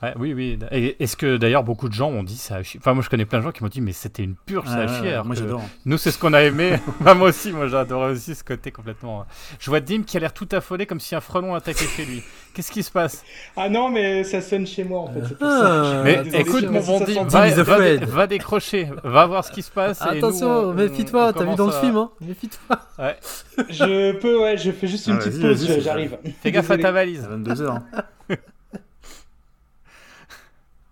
Speaker 1: Ouais, oui, oui. Et est-ce que d'ailleurs beaucoup de gens ont dit ça a chier? Enfin, moi je connais plein de gens qui m'ont dit, mais c'était une purge, ça
Speaker 6: Ouais,
Speaker 1: a
Speaker 6: ouais,
Speaker 1: chier.
Speaker 6: moi
Speaker 1: que
Speaker 6: j'adore.
Speaker 1: Nous, c'est ce qu'on a aimé. Bah, moi aussi, moi j'adorais aussi ce côté complètement. euh. Je vois Dim qui a l'air tout affolé comme si un frelon attaquait chez lui. Qu'est-ce qui se passe?
Speaker 4: Ah non, mais ça sonne chez moi en fait. c'est pour
Speaker 5: Ah,
Speaker 4: ça. Suis
Speaker 1: Mais
Speaker 4: désolé,
Speaker 1: écoute, mon bon Dim, va, va, va décrocher, va voir ce qui se passe. et
Speaker 5: Attention,
Speaker 1: on-
Speaker 5: méfie-toi, t'as vu dans le film, hein Méfie-toi.
Speaker 4: Je peux, ouais, je fais juste une
Speaker 6: Ah,
Speaker 4: petite pause, j'arrive.
Speaker 1: Fais gaffe à ta valise.
Speaker 6: À 22h.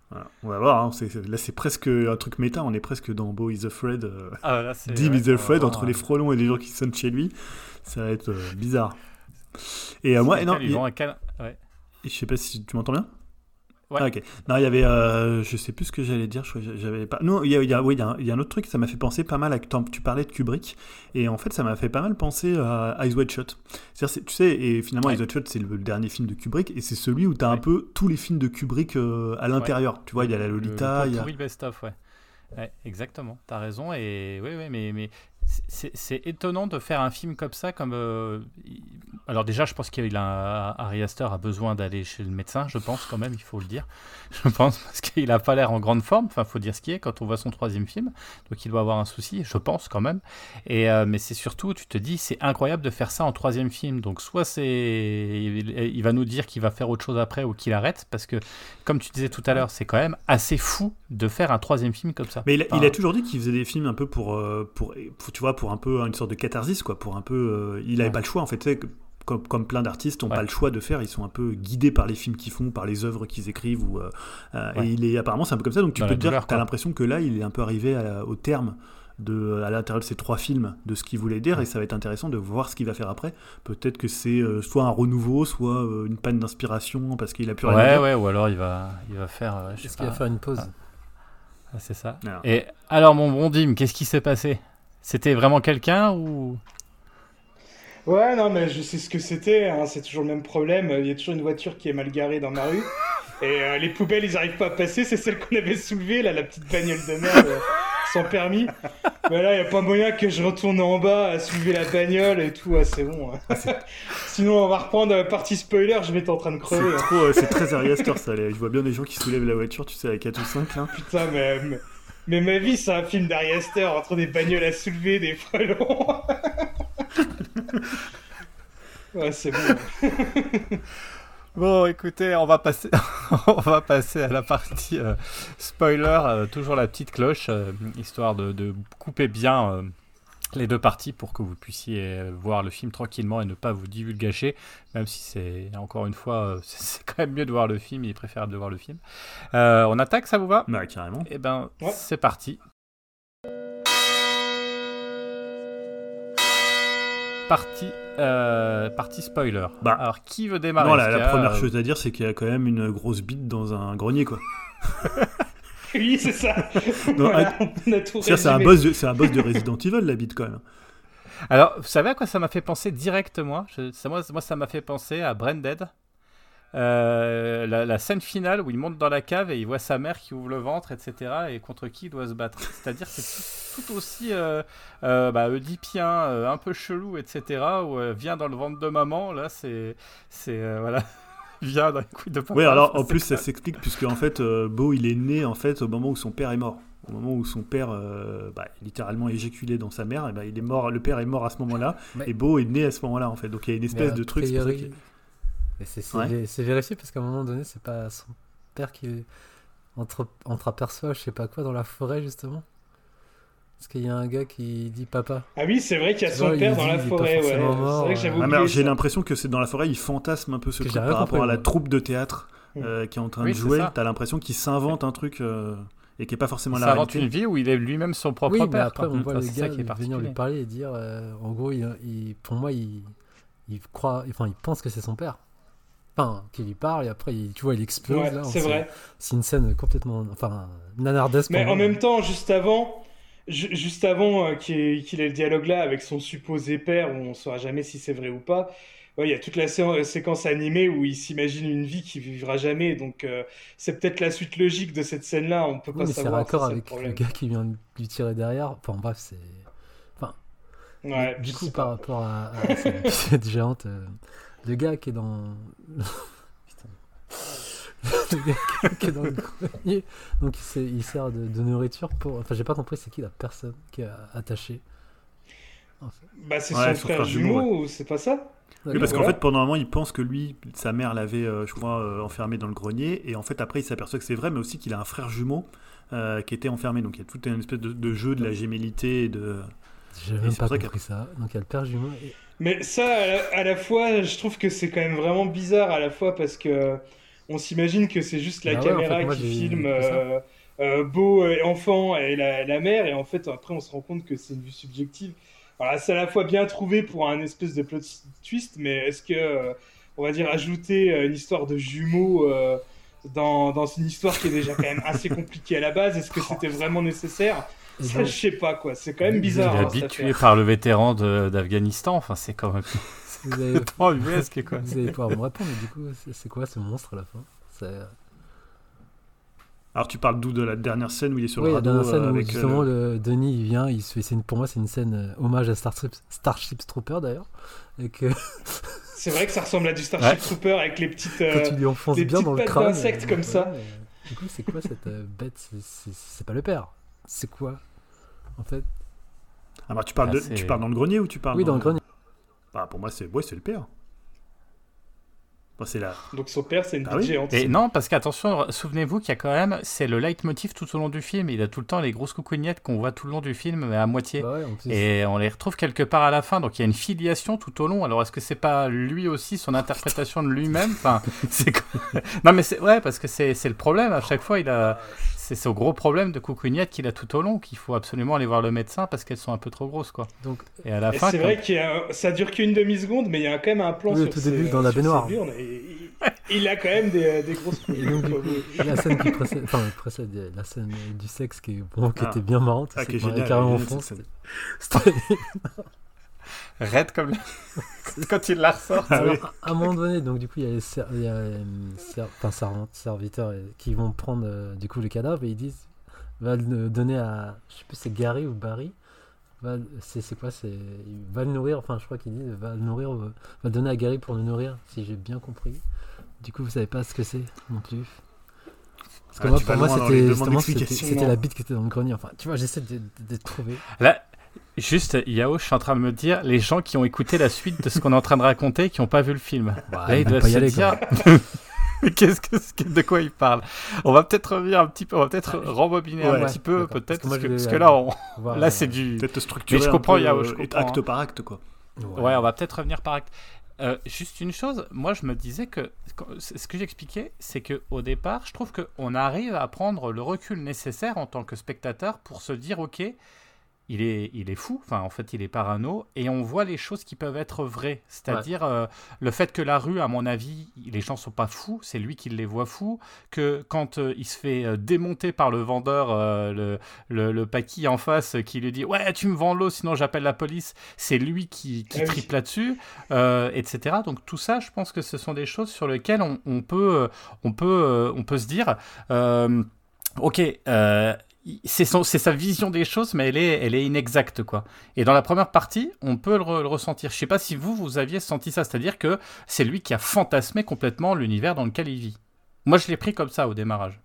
Speaker 6: Voilà, on va voir, hein, là c'est presque un truc méta, on est presque dans Bo is Afraid, euh,
Speaker 1: Ah, là,
Speaker 6: Dim
Speaker 1: ouais,
Speaker 6: is Afraid,
Speaker 1: voir,
Speaker 6: entre les frelons et les gens qui sonnent chez lui, ça va être euh, bizarre. Et euh, moi, non, il
Speaker 1: un ouais.
Speaker 6: je sais pas si tu m'entends bien
Speaker 1: Ouais.
Speaker 6: Ah, ok. Non, il y avait, euh, je sais plus ce que j'allais dire, j'avais pas. Non, il y a, il y a- oui, il y a un- il y a un autre truc, ça m'a fait penser pas mal à tu parlais de Kubrick, et en fait, ça m'a fait pas mal penser à Eyes Wide Shut. C'est-à-dire, c'est- tu sais, et finalement,
Speaker 1: Ouais.
Speaker 6: Eyes Wide Shut, c'est le, le dernier film de Kubrick, et c'est celui où tu as un
Speaker 1: Ouais.
Speaker 6: peu tous les films de Kubrick euh, à l'intérieur. Tu vois, il y a la
Speaker 1: Le-
Speaker 6: Lolita,
Speaker 1: le
Speaker 6: il y a.
Speaker 1: pourri best-of, ouais. Ouais, exactement, t'as raison. Et oui, oui, mais, mais c'est- étonnant de faire un film comme ça. Comme, euh, Alors, déjà, je pense qu'il a Harry Astor a besoin d'aller chez le médecin, je pense quand même, il faut le dire. Je pense, parce qu'il a pas l'air en grande forme. Enfin, faut dire ce qui est quand on voit son troisième film. Donc, il doit avoir un souci, je pense quand même. Et, euh, mais c'est surtout, tu te dis, c'est incroyable de faire ça en troisième film. Donc, soit c'est. Il, va nous dire qu'il va faire autre chose après ou qu'il arrête, parce que, comme tu disais tout à l'heure, c'est quand même assez fou de faire un troisième film comme ça.
Speaker 6: Mais il a, il
Speaker 1: Enfin,
Speaker 6: a toujours dit qu'il faisait des films un peu pour, euh, pour, pour, tu vois, pour un peu une sorte de catharsis, quoi, pour un peu. euh, il avait
Speaker 1: Ouais.
Speaker 6: pas le choix, en fait. tu sais, que- Comme, comme plein d'artistes n'ont
Speaker 1: Ouais.
Speaker 6: pas le choix de faire, ils sont un peu guidés par les films qu'ils font, par les œuvres qu'ils écrivent. Ou, euh, euh,
Speaker 1: Ouais.
Speaker 6: Et il est apparemment c'est un peu comme ça, donc tu
Speaker 1: Dans
Speaker 6: peux te dire que tu as l'impression que là, il est un peu arrivé à- au terme de, à l'intérieur de ces trois films de ce qu'il voulait dire, et ça va être intéressant de voir ce qu'il va faire après. Peut-être que c'est euh, soit un renouveau, soit euh, une panne d'inspiration parce qu'il a plus rien à
Speaker 1: Ouais,
Speaker 6: dire.
Speaker 1: ouais, ou alors il va, il va faire. euh, je sais
Speaker 5: Est-ce qu'il va faire une pause?
Speaker 1: Ah, c'est ça.
Speaker 6: Alors.
Speaker 1: Et alors, mon bon Dim, qu'est-ce qui s'est passé? C'était vraiment quelqu'un ou?
Speaker 4: Ouais, non, mais je sais ce que c'était. hein, c'est toujours le même problème. Il y a toujours une voiture qui est mal garée dans ma rue. Et euh, les poubelles, ils arrivent pas à passer. C'est celle qu'on avait soulevée, là, la petite bagnole de merde, euh, sans permis. Mais là, il n'y a pas moyen que je retourne en bas à soulever la bagnole et tout. Ah, c'est bon. hein. Sinon, on va reprendre la partie spoiler. Je vais être en train de crever.
Speaker 6: C'est
Speaker 4: hein.
Speaker 6: euh, c'est très Ari Aster, ça. là. Je vois bien des gens qui soulèvent la voiture, tu sais, avec 4 ou 5 là.
Speaker 4: Putain, mais, mais, mais ma vie, c'est un film d'Ari Aster entre des bagnoles à soulever, des frelons. ouais, c'est bon.
Speaker 1: Bon, écoutez, on va passer, on va passer à la partie euh, spoiler. euh, toujours la petite cloche, euh, histoire de, de couper bien les deux parties pour que vous puissiez voir le film tranquillement et ne pas vous divulgacher. Même si c'est encore une fois, euh, c'est quand même mieux de voir le film. Il est préférable de voir le film. Euh, on attaque, ça vous va?
Speaker 6: Bah, carrément.
Speaker 1: Eh ben,
Speaker 4: Ouais.
Speaker 1: c'est parti. Partie, euh, partie spoiler.
Speaker 6: Bah.
Speaker 1: Alors, qui veut démarrer?
Speaker 6: Non, la, première
Speaker 1: euh,
Speaker 6: chose à dire, c'est qu'il y a quand même une grosse bite dans un grenier, quoi.
Speaker 4: Oui, c'est ça. Voilà,
Speaker 6: c'est un boss de, c'est un boss de Resident Evil, la bite, quand même.
Speaker 1: Alors, vous savez à quoi ça m'a fait penser direct, moi? Je- ça, moi, moi, ça m'a fait penser à Branded. euh, la, la scène finale où il monte dans la cave et il voit sa mère qui ouvre le ventre, etc. et contre qui il doit se battre. C'est-à-dire que c'est tout, tout aussi euh, euh, bah, oedipien, euh, un peu chelou, etc. Où euh, vient dans le ventre de maman, là c'est. c'est euh, voilà. Vient dans les couilles de papa.
Speaker 6: Oui, alors en plus, ça s'explique puisque en fait, euh, Beau, il est né en fait au moment où son père est mort. Au moment où son père, euh, bah, littéralement éjaculé dans sa mère, et bah, il est mort. Le père est mort à ce moment-là,
Speaker 5: Mais-
Speaker 6: et Beau est né à ce moment-là en fait. Donc il y a une espèce
Speaker 5: Mais
Speaker 6: de truc.
Speaker 5: priori-
Speaker 6: Ouais.
Speaker 5: c'est vérifié parce qu'à un moment donné, c'est pas son père qui entre, entreaperçoit je sais pas quoi dans la forêt justement. Parce qu'il y a un gars qui dit papa.
Speaker 4: Ah oui, c'est vrai qu'il y a
Speaker 5: Tu
Speaker 4: son
Speaker 5: vois,
Speaker 4: père dans la forêt, ouais.
Speaker 5: mort,
Speaker 4: vrai que.
Speaker 6: Ah, mais j'ai l'impression que c'est dans la forêt, il fantasme un peu ce
Speaker 5: Que
Speaker 6: truc par
Speaker 5: rien
Speaker 6: rapport
Speaker 5: compris,
Speaker 6: à la troupe de théâtre euh, qui est en train
Speaker 1: Oui,
Speaker 6: de jouer. T'as l'impression qu'il s'invente un truc euh, et qui est pas forcément
Speaker 1: Il
Speaker 6: la réalité.
Speaker 1: une vie où il est lui-même son propre
Speaker 5: Oui, mais
Speaker 1: père.
Speaker 5: après
Speaker 1: quoi.
Speaker 5: on voit
Speaker 1: Enfin,
Speaker 5: le gars
Speaker 1: qui est
Speaker 5: venir lui parler et dire, euh, en gros, il, il- pour moi, il, il croit, enfin, il pense que c'est son père. Enfin, qui lui parle et après, il, tu vois, il explose.
Speaker 4: Ouais, c'est vrai.
Speaker 5: C'est une scène complètement, enfin, nanardesque.
Speaker 4: Mais en même temps, juste avant, juste avant euh, qu'il ait, le dialogue là avec son supposé père, où on saura jamais si c'est vrai ou pas, ouais, il y a toute la sé- séquence animée où il s'imagine une vie qu'il vivra jamais. Donc euh, c'est peut-être la suite logique de cette scène-là. On peut
Speaker 5: Oui,
Speaker 4: pas
Speaker 5: mais
Speaker 4: savoir.
Speaker 5: raccord
Speaker 4: c'est le
Speaker 5: avec le gars qui vient de lui tirer derrière. Enfin, bref, c'est.
Speaker 4: Ouais,
Speaker 5: du coup, par rapport à, à cette, cette géante, euh, le gars qui est dans. Putain. qui est dans le grenier, donc il, sert de, de nourriture pour. Enfin, j'ai pas compris c'est qui la personne qui est attachée. En fait.
Speaker 4: Bah, c'est
Speaker 6: Ouais,
Speaker 4: son
Speaker 6: son
Speaker 4: frère
Speaker 6: frère jumeau,
Speaker 4: jumeau, ou c'est pas ça?
Speaker 6: Oui, parce qu'en fait, pendant un moment, il pense que lui, sa mère l'avait, euh, je crois, euh, enfermé dans le grenier. Et en fait, après, il s'aperçoit que c'est vrai, mais aussi qu'il a un frère jumeau euh, qui était enfermé. Donc il y a tout un espèce de, de jeu de la gémellité et de.
Speaker 5: J'ai
Speaker 6: Et
Speaker 5: même
Speaker 6: c'est
Speaker 5: pas compris ça. Donc il y a le père jumeau. Et...
Speaker 4: Mais ça, à la, à la fois, je trouve que c'est quand même vraiment bizarre à la fois parce que on s'imagine que c'est juste la
Speaker 5: Bah ouais, en
Speaker 4: caméra
Speaker 5: fait, moi,
Speaker 4: qui filme euh, euh, Beau et enfant et la, la mère, et en fait, après, on se rend compte que c'est une vue subjective. Voilà, c'est à la fois bien trouvé pour un espèce de plot twist, mais est-ce que, euh, on va dire, ajouter une histoire de jumeaux dans, dans une histoire qui est déjà quand même assez compliquée à la base, est-ce que c'était vraiment nécessaire? Ça, je sais pas, quoi. C'est quand même
Speaker 5: est
Speaker 1: Il
Speaker 4: bizarre.
Speaker 1: est
Speaker 4: hein,
Speaker 1: habitué par le vétéran de- d'Afghanistan. Enfin, c'est quand même
Speaker 5: vous, allez,
Speaker 1: quoi.
Speaker 5: vous allez pouvoir me répondre, mais du coup, c'est quoi ce monstre à la fin? C'est-
Speaker 6: Alors tu parles d'où de la dernière scène où il est sur
Speaker 5: Oui,
Speaker 6: le
Speaker 5: la
Speaker 6: radeau
Speaker 5: dernière scène
Speaker 6: euh,
Speaker 5: où
Speaker 6: avec euh,
Speaker 5: justement
Speaker 6: le-
Speaker 5: le... Denis il vient, il se fait, une- pour moi c'est une scène euh, hommage à Starship, Starship Trooper d'ailleurs, et que
Speaker 4: C'est vrai que ça ressemble à du Starship
Speaker 1: Ouais.
Speaker 4: Trooper avec les petites.
Speaker 5: quand
Speaker 4: euh,
Speaker 5: tu lui enfonces
Speaker 4: des
Speaker 5: bien
Speaker 4: petites
Speaker 5: dans le
Speaker 4: pattes
Speaker 5: crâne.
Speaker 4: d'insectes
Speaker 5: euh,
Speaker 4: comme ça.
Speaker 5: ouais, euh, du coup, c'est quoi cette euh, bête? C'est- C'est c'est pas le père. C'est quoi En fait?
Speaker 6: Ah bah tu parles,
Speaker 1: Ah,
Speaker 6: de- tu parles dans le grenier ou tu parles
Speaker 5: Oui, dans le grenier.
Speaker 6: Bah pour moi c'est ouais, c'est le père. Bah, c'est la.
Speaker 4: Donc son père, c'est une
Speaker 6: Ah oui.
Speaker 4: géante.
Speaker 1: Et non, parce qu'attention, souvenez-vous qu'il y a quand même, c'est le leitmotiv tout au long du film. Il a tout le temps les grosses coucougnettes qu'on voit tout le long du film, mais à moitié.
Speaker 5: Bah ouais,
Speaker 1: Et on les retrouve quelque part à la fin, donc il y a une filiation tout au long. Alors est-ce que c'est pas lui aussi, son interprétation de lui-même? Enfin, c'est non mais c'est ouais parce que c'est c'est le problème. À chaque fois, il a c'est ce gros problème de coucougnette qu'il a tout au long qu'il faut absolument aller voir le médecin parce qu'elles sont un peu trop grosses quoi.
Speaker 5: donc
Speaker 1: Et à la
Speaker 4: Et
Speaker 1: fin,
Speaker 4: c'est
Speaker 1: quand-
Speaker 4: vrai qu'il y a, ça dure qu'une demi-seconde, mais il y a quand même un plan
Speaker 5: Oui, au
Speaker 4: sur
Speaker 5: tout
Speaker 4: ses-
Speaker 5: début, dans la baignoire.
Speaker 4: il, a quand même des, des grosses couilles.
Speaker 5: Et donc, la scène qui précède, enfin, précède euh, la scène euh, du sexe qui, est, bon, qui
Speaker 6: Ah.
Speaker 5: était bien marrante,
Speaker 6: Ah,
Speaker 5: c'est que, carrément
Speaker 6: scène.
Speaker 5: c'était-
Speaker 1: raide comme le- quand il la ressort.
Speaker 6: Ah
Speaker 5: Alors,
Speaker 6: oui.
Speaker 5: à un moment donné, donc du coup, il y a les, ser- il y a, euh, ser- enfin, servantes, serviteurs qui vont prendre euh, du coup le cadavre et ils disent va le donner à, je sais plus, c'est Gary ou Barry. Va, c'est, c'est quoi c'est, va le nourrir, enfin, je crois qu'il dit va le nourrir, euh, va le donner à Gary pour le nourrir, si j'ai bien compris. Du coup, vous savez pas ce que c'est non plus. Parce que
Speaker 6: Ah,
Speaker 5: moi, pour moi, c'était, c'était la bite qui était dans le grenier. Enfin, tu vois, j'essaie de, de, de trouver.
Speaker 1: Là, juste Yao, je suis en train de me dire les gens qui ont écouté la suite de ce qu'on est en train de raconter, qui n'ont pas vu le film.
Speaker 5: Bah,
Speaker 1: Là,
Speaker 5: ils y
Speaker 1: se
Speaker 5: aller,
Speaker 1: dire. Mais Qu'est-ce que, de quoi il parle On va peut-être revenir un petit peu, on va peut-être rembobiner un
Speaker 5: Ouais,
Speaker 1: petit peu, peut-être, parce que, parce là, on- là
Speaker 5: euh,
Speaker 1: c'est du.
Speaker 6: Peut-être te structurer
Speaker 1: Mais je comprends,
Speaker 6: peu,
Speaker 1: Yao,
Speaker 6: euh,
Speaker 1: je comprends,
Speaker 6: acte
Speaker 1: hein.
Speaker 6: par acte quoi.
Speaker 1: Ouais, on va peut-être revenir par acte. Euh, juste une chose, moi je me disais que ce que j'expliquais, c'est que au départ, je trouve qu'on arrive à prendre le recul nécessaire en tant que spectateur pour se dire, ok, il est, il est fou, enfin en fait il est parano, et on voit les choses qui peuvent être vraies. C'est-à-dire euh, le fait que la rue, à mon avis, les gens sont pas fous, c'est lui qui les voit fous, que quand euh, il se fait euh, démonter par le vendeur, le, le, le paquis en face, qui lui dit ouais tu me vends l'eau sinon j'appelle la police, c'est lui qui, qui
Speaker 4: Ah oui.
Speaker 1: triple là-dessus, etc. Donc tout ça, je pense que ce sont des choses sur lesquelles on, on peut, on peut, on peut se dire, euh, ok. euh, c'est son- c'est sa vision des choses, mais elle est, elle est inexacte, quoi. Et dans la première partie, on peut le, re- le ressentir. Je sais pas si vous, vous aviez senti ça, c'est-à-dire que c'est lui qui a fantasmé complètement l'univers dans lequel il vit. Moi, je l'ai pris comme ça au démarrage.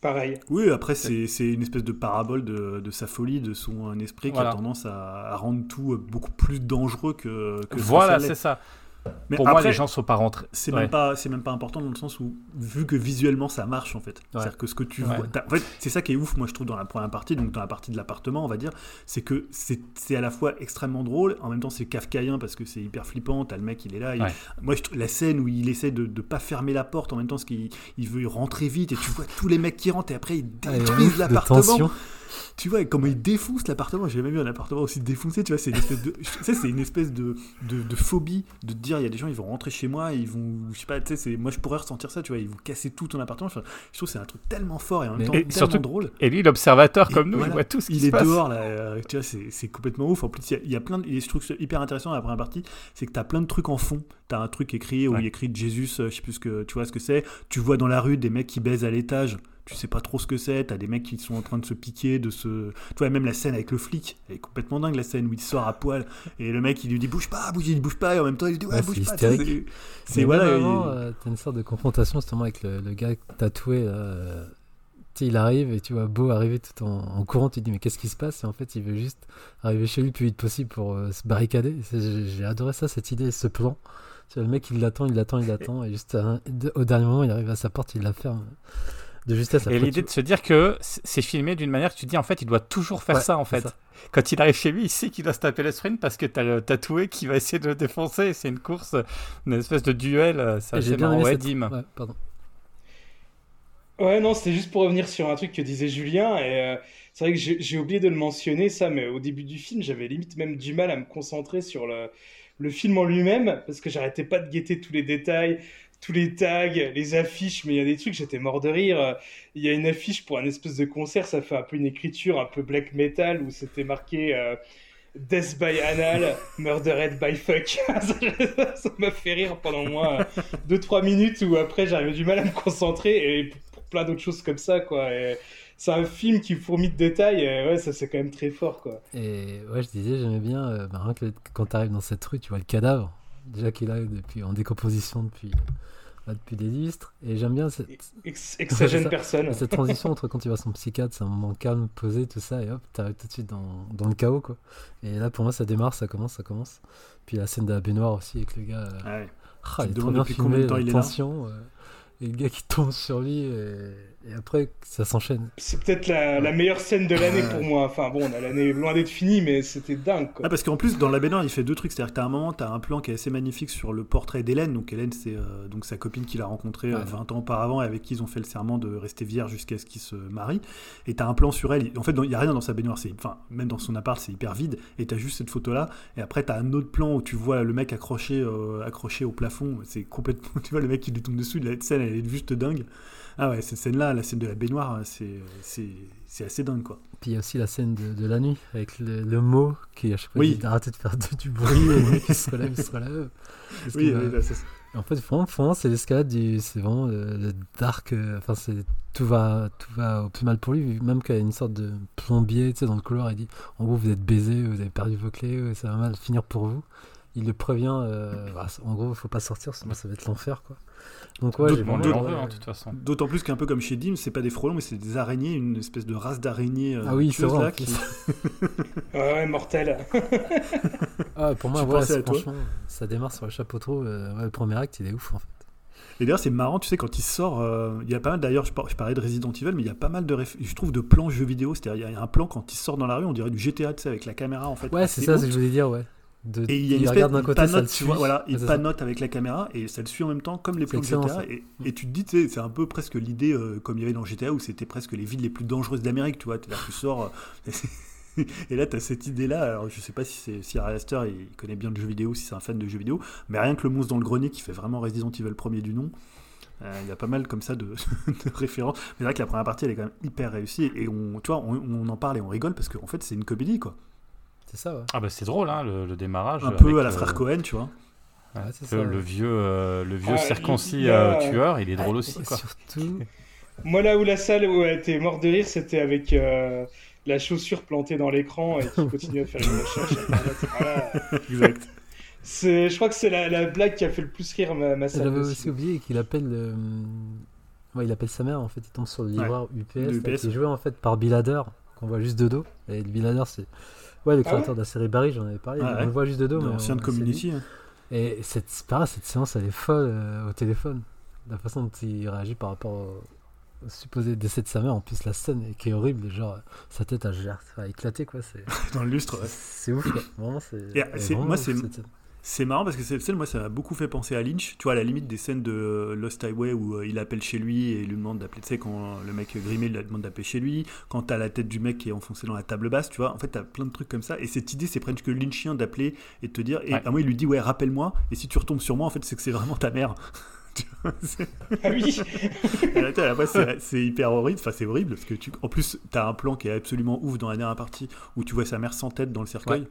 Speaker 4: Pareil.
Speaker 6: Oui, après, c'est c'est une espèce de parabole de, de sa folie, de son esprit qui
Speaker 1: Voilà.
Speaker 6: a tendance à, à rendre tout beaucoup plus dangereux que, que ce que
Speaker 1: Voilà, c'est ça.
Speaker 6: Mais
Speaker 1: Pour moi, les gens sont pas rentrés.
Speaker 6: c'est
Speaker 1: Ouais.
Speaker 6: même pas c'est même pas important dans le sens où vu que visuellement ça marche en fait c'est à dire que ce que tu
Speaker 1: Ouais.
Speaker 6: vois en fait c'est ça qui est ouf moi je trouve dans la première partie donc dans la partie de l'appartement on va dire c'est que c'est c'est à la fois extrêmement drôle en même temps c'est kafkaïen parce que c'est hyper flippant t'as le mec il est là il- moi je la scène où il essaie de, de pas fermer la porte en même temps parce qu'il il veut rentrer vite et tu vois tous les mecs qui rentrent et après ils
Speaker 5: Ah,
Speaker 6: détruisent l'appartement. Tu vois, comment il défonce l'appartement. J'ai jamais vu un appartement aussi défoncé. Tu vois, c'est une espèce de, c'est une espèce de, de, de phobie de te dire, il y a des gens, ils vont rentrer chez moi, ils vont, je sais pas, tu sais, c'est- moi je pourrais ressentir ça. Tu vois, ils vont casser tout ton appartement. Enfin, je trouve que c'est un truc tellement fort et en même temps
Speaker 1: Et
Speaker 6: tellement
Speaker 1: surtout-
Speaker 6: drôle.
Speaker 1: Et lui, l'observateur
Speaker 6: Et
Speaker 1: comme nous,
Speaker 6: voilà,
Speaker 1: il voit tout ce qui
Speaker 6: il
Speaker 1: se
Speaker 6: est
Speaker 1: passe.
Speaker 6: dehors là, euh, tu vois, c'est complètement ouf. En plus, il y a- il y, a plein de, et je trouve hyper intéressant la première partie, c'est que tu as plein de trucs en fond. Tu as un truc écrit où
Speaker 1: Ouais.
Speaker 6: il écrit Jésus, euh, je sais plus ce que tu vois ce que c'est. Tu vois dans la rue des mecs qui baisent à l'étage. Tu sais pas trop ce que c'est, t'as des mecs qui sont en train de se piquer, de se. Tu vois, même la scène avec le flic, elle est complètement dingue la scène où il sort à poil et le mec il lui dit bouge pas, bouge, il bouge pas, et en même temps il lui dit ouais,
Speaker 5: Ouais,
Speaker 6: bouge pas. C'est- C'est voilà. il-
Speaker 5: euh, t'as une sorte de confrontation justement avec le, le gars tatoué. là, euh, il arrive et tu vois Beau arriver tout en, en courant. Tu te dis, mais qu'est-ce qui se passe? Et en fait, il veut juste arriver chez lui le plus vite possible pour euh, se barricader. J'ai j'ai adoré ça, cette idée, ce plan. Tu vois, le mec, il l'attend, il l'attend, il l'attend. Et juste un- de- au dernier moment, il arrive à sa porte, il la ferme. De justesse.
Speaker 1: Et l'idée
Speaker 5: tu-
Speaker 1: de se dire que c'est filmé d'une manière que tu dis en fait il doit toujours faire
Speaker 5: Ouais,
Speaker 1: ça en fait.
Speaker 5: ça.
Speaker 1: Quand il arrive chez lui, il sait qu'il doit se taper le sprint parce que t'as le tatoué qui va essayer de le défoncer. C'est une course, une espèce de duel. euh, assez
Speaker 5: J'ai bien aimé
Speaker 1: Ouais,
Speaker 5: cette... Ouais, pardon.
Speaker 4: Ouais, non, c'était juste pour revenir sur un truc que disait Julien. Et euh, c'est vrai que j'ai j'ai oublié de le mentionner, ça, mais au début du film, j'avais limite même du mal à me concentrer sur le, le film en lui-même, parce que j'arrêtais pas de guetter tous les détails, tous les tags, les affiches, mais il y a des trucs, j'étais mort de rire. Euh, Il y a une affiche pour un espèce de concert, ça fait un peu une écriture un peu black metal, où c'était marqué euh, Death by Anal, Murdered by Fuck. ça m'a fait rire pendant moi 2-3 minutes, où après j'avais du mal à me concentrer, et pour plein d'autres choses comme ça, quoi. C'est un film qui fourmille de détails, et ouais, ça c'est quand même très fort, quoi.
Speaker 5: Et ouais, je disais, j'aimais bien, euh, bah, quand tu arrives dans cette rue, tu vois le cadavre, déjà qu'il est depuis, en décomposition depuis, bah, depuis des lustres. Et j'aime bien cette,
Speaker 4: Ex- Exagène
Speaker 5: Ça-
Speaker 4: personne.
Speaker 5: cette transition entre quand tu vois son psychiatre, c'est un moment calme, posé, tout ça, et hop, t'arrives tout de suite dans, dans le chaos, quoi. Et là, pour moi, ça démarre, ça commence, ça commence. Puis la scène de la baignoire aussi avec le gars. euh,
Speaker 6: Ouais.
Speaker 5: ah,
Speaker 6: Tu
Speaker 5: il est trop bien filmé,
Speaker 6: il est
Speaker 5: tension. euh, et le gars qui tombe sur lui, et, et après, ça s'enchaîne.
Speaker 4: C'est peut-être la, la meilleure scène de l'année pour moi. Enfin bon, on a l'année loin d'être finie, mais c'était dingue, quoi.
Speaker 6: Ah, parce qu'en plus, dans la baignoire, il fait deux trucs. C'est-à-dire que t'as un moment, t'as un plan qui est assez magnifique sur le portrait d'Hélène. Donc, Hélène, c'est euh, donc sa copine qu'il a rencontrée euh,
Speaker 5: Ouais.
Speaker 6: 20 ans auparavant et avec qui ils ont fait le serment de rester vierge jusqu'à ce qu'ils se marient. Et t'as un plan sur elle. En fait, il y a rien dans sa baignoire. C'est, enfin, même dans son appart, c'est hyper vide. Et t'as juste cette photo-là. Et après, t'as un autre plan où tu vois le mec accroché, euh, accroché au plafond. C'est complètement. Tu vois, le mec qui lui tombe dessus. La scène, elle est juste dingue. Ah ouais, cette scène-là, la scène de la baignoire, c'est, c'est, c'est assez dingue, quoi.
Speaker 5: Puis il y a aussi la scène de, de la nuit avec le, le mot qui à chaque fois
Speaker 6: Oui.
Speaker 5: dit d'arrêter de faire de- du bruit et le mec il se relève, il se relève.
Speaker 6: Oui, oui, là, c'est-
Speaker 5: En fait, vraiment, c'est l'escalade du. C'est vraiment le, le dark. euh, Enfin, c'est tout va, tout va au plus mal pour lui, même qu'il y a une sorte de plombier, tu sais, dans le couloir. Il dit En gros, vous êtes baisé, vous avez perdu vos clés, euh, ça va mal finir pour vous. Il le prévient. euh, bah, en gros, il faut pas sortir, sinon ça va être l'enfer, quoi. Donc, ouais,
Speaker 1: hein, de toute façon.
Speaker 6: D'autant plus qu'un peu comme chez Dim, c'est pas des frelons, mais c'est des araignées, une espèce de race d'araignées. euh,
Speaker 5: Ah oui, c'est vrai,
Speaker 6: qui-.
Speaker 4: Ouais, ouais, mortel.
Speaker 5: Ah, pour moi, franchement, ça démarre sur le chapeau trop. euh, ouais, le premier acte, il est ouf, en fait.
Speaker 6: Et d'ailleurs, c'est marrant, tu sais, quand il sort, euh, il y a pas mal, d'ailleurs, je, par- je parlais de Resident Evil, mais il y a pas mal de, je trouve, de plans jeux vidéo. C'est-à-dire, il y a un plan quand il sort dans la rue, on dirait du GTA, tu sais, avec la caméra, en fait.
Speaker 5: Ouais, c'est ça, c'est ce que je voulais dire, ouais. De,
Speaker 6: Et il y a une espèce,
Speaker 5: d'un côté,
Speaker 6: panote, tu vois, voilà, il
Speaker 5: ça.
Speaker 6: panote avec la caméra et ça le suit en même temps, comme les plans de GTA. Et, et tu te dis, c'est un peu presque l'idée, euh, comme il y avait dans GTA, où c'était presque les villes les plus dangereuses d'Amérique, tu vois. Là, tu sors, euh, et là, tu as cette idée-là. Alors, je sais pas si, si Ari Aster il connaît bien le jeu vidéo, si c'est un fan de jeux vidéo, mais rien que le monstre dans le grenier qui fait vraiment Resident Evil premier du nom. euh, Il y a pas mal comme ça de, de références. Mais c'est vrai que la première partie, elle est quand même hyper réussie. Et on, tu vois, on, on en parle et on rigole parce qu'en fait, c'est une comédie, quoi.
Speaker 5: C'est ça, ouais.
Speaker 1: Ah bah c'est drôle, hein, le, le démarrage.
Speaker 6: Un peu
Speaker 1: avec,
Speaker 6: à la
Speaker 1: euh,
Speaker 6: frère Cohen, tu vois.
Speaker 5: Ouais,
Speaker 1: le,
Speaker 5: ça,
Speaker 1: le
Speaker 5: ouais.
Speaker 1: vieux, euh, le vieux
Speaker 4: Ah,
Speaker 1: circoncis
Speaker 4: il y a-
Speaker 1: euh, tueur, il est drôle
Speaker 5: Et
Speaker 1: aussi, quoi.
Speaker 5: surtout,
Speaker 4: Moi, là où la salle où elle était mort de rire, c'était avec euh, la chaussure plantée dans l'écran et qui continue à faire une recherche. Voilà.
Speaker 6: Exact.
Speaker 4: C'est- Je crois que c'est la, la blague qui a fait le plus rire ma, ma salle.
Speaker 5: j'avais
Speaker 4: aussi.
Speaker 5: aussi oublié qu'il appelle. euh, Ouais, il appelle sa mère, en fait, il tombe sur le livreur UPS,
Speaker 6: de
Speaker 5: là,
Speaker 6: UPS.
Speaker 5: qui est joué en fait par Bill qu'on voit juste de dos. Et Bill Hader, c'est. Ouais, le
Speaker 4: Ah
Speaker 5: créateur de la série Barry, j'en avais parlé.
Speaker 6: Ah
Speaker 5: on
Speaker 6: ouais.
Speaker 5: le voit juste de dos. mais
Speaker 6: L'ancien de. Community. hein.
Speaker 5: Et cette, pareil, cette séance, elle est folle euh, au téléphone. La façon dont il réagit par rapport au, au supposé décès de sa mère, en plus la scène qui est horrible, genre sa tête a, a éclaté quoi. C'est
Speaker 6: Dans le lustre, ouais.
Speaker 5: c'est ouf quoi. Vraiment, c'est. Vraiment
Speaker 6: moi,
Speaker 5: ouf,
Speaker 6: c'est-. C'est marrant parce que cette scène, moi, ça m'a beaucoup fait penser à Lynch. Tu vois, à la limite des scènes de euh, Lost Highway où euh, il appelle chez lui et il lui demande d'appeler. Tu sais, quand le mec grimé il lui demande d'appeler chez lui. Quand t'as la tête du mec qui est enfoncé dans la table basse, tu vois. En fait, t'as plein de trucs comme ça. Et cette idée, c'est presque Lynchien d'appeler et de te dire. Et
Speaker 1: Ouais.
Speaker 6: à moi, il lui dit, ouais, rappelle-moi. Et si tu retombes sur moi, en fait, c'est que c'est vraiment ta mère. Tu vois, c'est-
Speaker 4: Ah oui
Speaker 6: c'est hyper horrible. Enfin, c'est horrible parce que tu. En plus, t'as un plan qui est absolument ouf dans la dernière partie où tu vois sa mère sans tête dans le cercueil.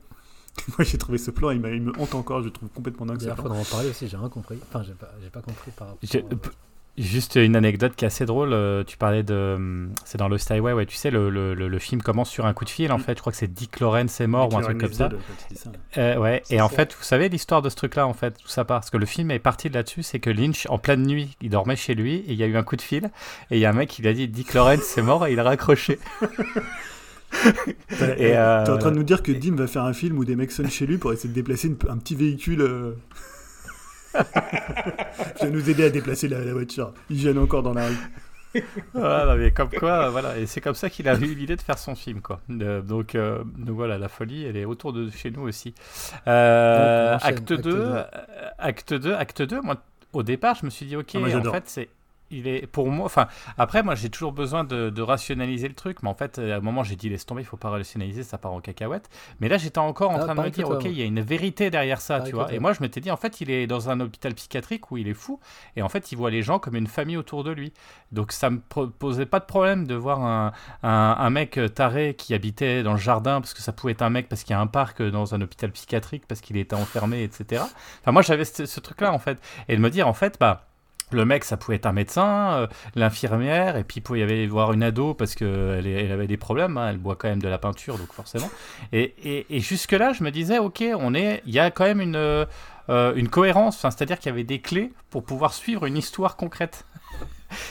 Speaker 6: Moi, j'ai trouvé ce plan, il, il me hante encore. Je le trouve complètement dingue. plan.
Speaker 5: faudra en parler aussi, j'ai rien compris. Enfin, j'ai pas, compris par rapport.
Speaker 1: Juste une anecdote qui est assez drôle. euh, Tu parlais de. C'est dans Lost Highway, ouais. Tu sais, le, le, le- le film commence sur un coup de fil. En
Speaker 6: Mm.
Speaker 1: fait, je crois que c'est Dick Lawrence est mort ou un truc comme ça. Euh, ouais. Et en fait, vous savez l'histoire de ce truc-là, en fait, tout ça part. Parce que le film est parti de là-dessus, c'est que Lynch, en pleine nuit, il dormait chez lui et il y a eu un coup de fil et il y a un mec qui lui a dit Dick Lawrence est mort et il a raccroché.
Speaker 6: Et
Speaker 1: euh,
Speaker 6: T'es en train de nous dire que Dim va faire un film où des mecs sonnent chez lui pour essayer de déplacer une- un petit véhicule. euh... Il va nous aider à déplacer la, la voiture. Il gêne encore dans la rue.
Speaker 1: voilà, non, mais comme quoi, voilà, et c'est comme ça qu'il a eu l'idée de faire son film, quoi. Euh, donc, euh, donc voilà, la folie, elle est autour de chez nous aussi. Euh,
Speaker 5: Donc, on enchaîne,
Speaker 1: acte,
Speaker 5: acte
Speaker 1: 2,
Speaker 5: deux.
Speaker 1: euh, acte 2, acte 2, moi, au départ, je me suis dit, ok,
Speaker 6: Ah, moi,
Speaker 1: en fait, c'est. Il est pour moi, enfin après moi j'ai toujours besoin de, de rationaliser le truc, mais en fait à un moment j'ai dit laisse tomber, il faut pas rationaliser, ça part en cacahuète. Mais là j'étais encore en
Speaker 5: Ah,
Speaker 1: train de me dire ok il y a une vérité derrière ça, tu vois. Et moi je m'étais dit en fait il est dans un hôpital psychiatrique où il est fou et en fait il voit les gens comme une famille autour de lui. Donc ça me posait pas de problème de voir un, un, un mec taré qui habitait dans le jardin, parce que ça pouvait être un mec parce qu'il y a un parc dans un hôpital psychiatrique, parce qu'il était enfermé, etc. Enfin, moi j'avais ce, ce truc-là en fait. Et de me dire en fait, bah. Le mec, ça pouvait être un médecin, euh, l'infirmière, et puis il pouvait y avoir voir une ado parce qu'elle elle avait des problèmes, hein, elle boit quand même de la peinture, donc forcément. Et, et, jusque-là, je me disais, ok, on est, il y a quand même une, euh, une cohérence, c'est-à-dire qu'il y avait des clés pour pouvoir suivre une histoire concrète.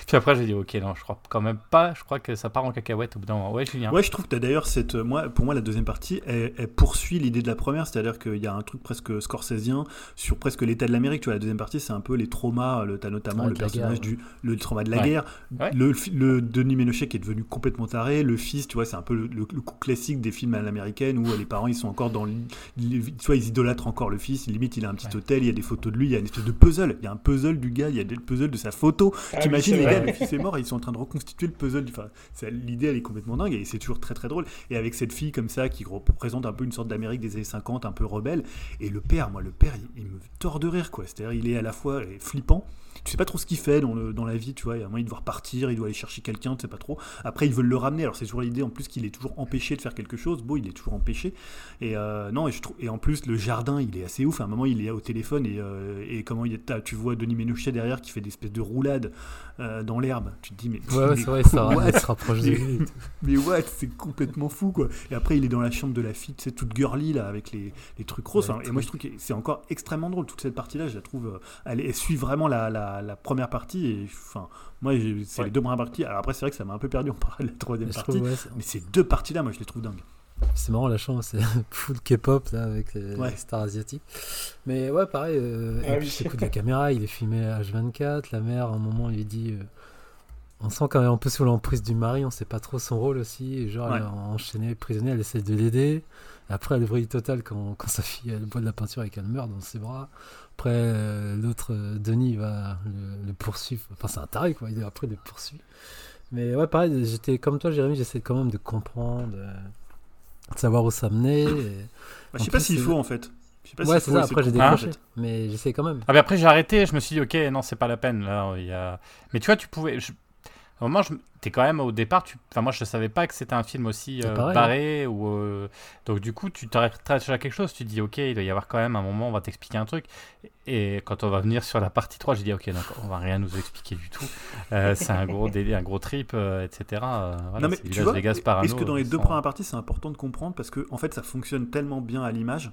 Speaker 1: Puis après, j'ai dit, ok, non, je crois quand même pas, je crois que ça part en cacahuète au bout d'un moment. Ouais, Julien.
Speaker 6: Ouais, je trouve que t'as d'ailleurs cette. Moi, pour moi, la deuxième partie, elle, elle poursuit l'idée de la première, c'est-à-dire qu'il y a un truc presque scorsésien sur presque l'état de l'Amérique. Tu vois, la deuxième partie, c'est un peu les traumas. Le, t'as notamment
Speaker 5: Ouais,
Speaker 6: le personnage
Speaker 5: guerre,
Speaker 6: du le trauma de la
Speaker 1: Ouais.
Speaker 6: guerre,
Speaker 1: Ouais.
Speaker 6: le, le Denis Ménochet qui est devenu complètement taré, le fils, tu vois, c'est un peu le, le- le coup classique des films à l'américaine où euh, les parents ils sont encore dans, le- les- tu vois, ils idolâtrent encore le fils. Limite, il a un petit
Speaker 1: Ouais.
Speaker 6: hôtel, il y a des photos de lui, il y a une espèce de puzzle. Il y a un puzzle du gars, il y a des puzzles de sa photo.
Speaker 4: Ah
Speaker 6: T'imagines
Speaker 4: c'est
Speaker 6: les
Speaker 4: vrai.
Speaker 6: gars, le fils est mort et ils sont en train de reconstituer le puzzle. Enfin, l'idée elle est complètement dingue et c'est toujours très très drôle. Et avec cette fille comme ça qui représente un peu une sorte d'Amérique des années 50, un peu rebelle. Et le père, moi, le père, il, il me tord de rire quoi. C'est-à-dire, il est à la fois euh, flippant. Tu sais pas trop ce qu'il fait dans, le, dans la vie, tu vois. Il y a un moment, il doit repartir, il doit aller chercher quelqu'un, tu sais pas trop. Après, ils veulent le ramener. Alors, c'est toujours l'idée en plus qu'il est toujours empêché de faire quelque chose. Bon, il est toujours empêché. Et euh, non, et, je trouve, et en plus, le jardin, il est assez ouf. À un moment, il est au téléphone et, euh, et comment il est, t'as- tu vois Denis Ménochet derrière qui fait des espèces de roulades euh, dans l'herbe. Tu te dis, mais.
Speaker 5: Ouais, ouais,
Speaker 6: mais
Speaker 5: c'est vrai, ça se rapproche de lui. et tout.
Speaker 6: mais what, c'est complètement fou quoi. Et après, il est dans la chambre de la fille, c'est toute girly là, avec les, les trucs roses.
Speaker 5: Ouais,
Speaker 6: Enfin, et moi, je trouve que c'est encore extrêmement drôle. Toute cette partie-là, je la trouve. elle, elle suit vraiment la, la, la première partie. Et enfin, moi, j'ai- c'est
Speaker 1: Ouais.
Speaker 6: les deux premières parties. Alors après, c'est vrai que ça m'a un peu perdu. On parlait de la troisième
Speaker 5: Je
Speaker 6: partie.
Speaker 5: trouve, ouais, c'est-
Speaker 6: Mais ces deux parties-là, moi, je les trouve dingues.
Speaker 5: C'est marrant la chambre, c'est full K-pop là avec les
Speaker 6: Ouais.
Speaker 5: stars asiatiques. Mais ouais, pareil. euh,
Speaker 4: Ah
Speaker 5: et puis
Speaker 4: oui.
Speaker 5: de la caméra, il est filmé H24. La mère, à un moment, lui dit. euh, on sent quand même un peu sous l'emprise du mari, on sait pas trop son rôle aussi. Genre,
Speaker 6: Ouais.
Speaker 5: elle est enchaînée, prisonnière, elle essaie de l'aider. Et après, elle brille totale quand, quand sa fille elle boit de la peinture et qu'elle meurt dans ses bras. Après, euh, l'autre, euh, Denis, il va le, le poursuivre. Enfin, c'est un taré quoi, il est après le poursuit. Mais ouais, pareil, j'étais comme toi, Jérémy, j'essaie quand même de comprendre. euh, de savoir où ça menait. et-
Speaker 6: Bah, je sais pas s'il faut en fait. Je sais pas
Speaker 5: Ouais,
Speaker 6: s'il
Speaker 5: c'est ça. Après, j'ai décroché,
Speaker 6: en fait.
Speaker 5: mais j'essaie quand même.
Speaker 1: Ah, mais après, j'ai arrêté. Je me suis dit, ok, non, c'est pas la peine. Là, il y a... Mais tu vois, tu pouvais. je- À un moment, je... t'es quand même au départ. Tu... Enfin, moi, je savais pas que c'était un film aussi euh,
Speaker 5: pareil,
Speaker 1: barré. Ou, euh, Donc, du coup, tu t'arrêtes à quelque chose. Tu te dis, ok, il doit y avoir quand même un moment, on va t'expliquer un truc. Et quand on va venir sur la partie 3, j'ai dit, ok, d'accord, on va rien nous expliquer du tout. Euh, c'est un gros délire, un gros trip, euh, etc. Euh, voilà,
Speaker 6: non mais tu vois,
Speaker 1: Vegas Parano,
Speaker 6: est-ce que dans les deux premières parties c'est important de comprendre parce que en fait ça fonctionne tellement bien à l'image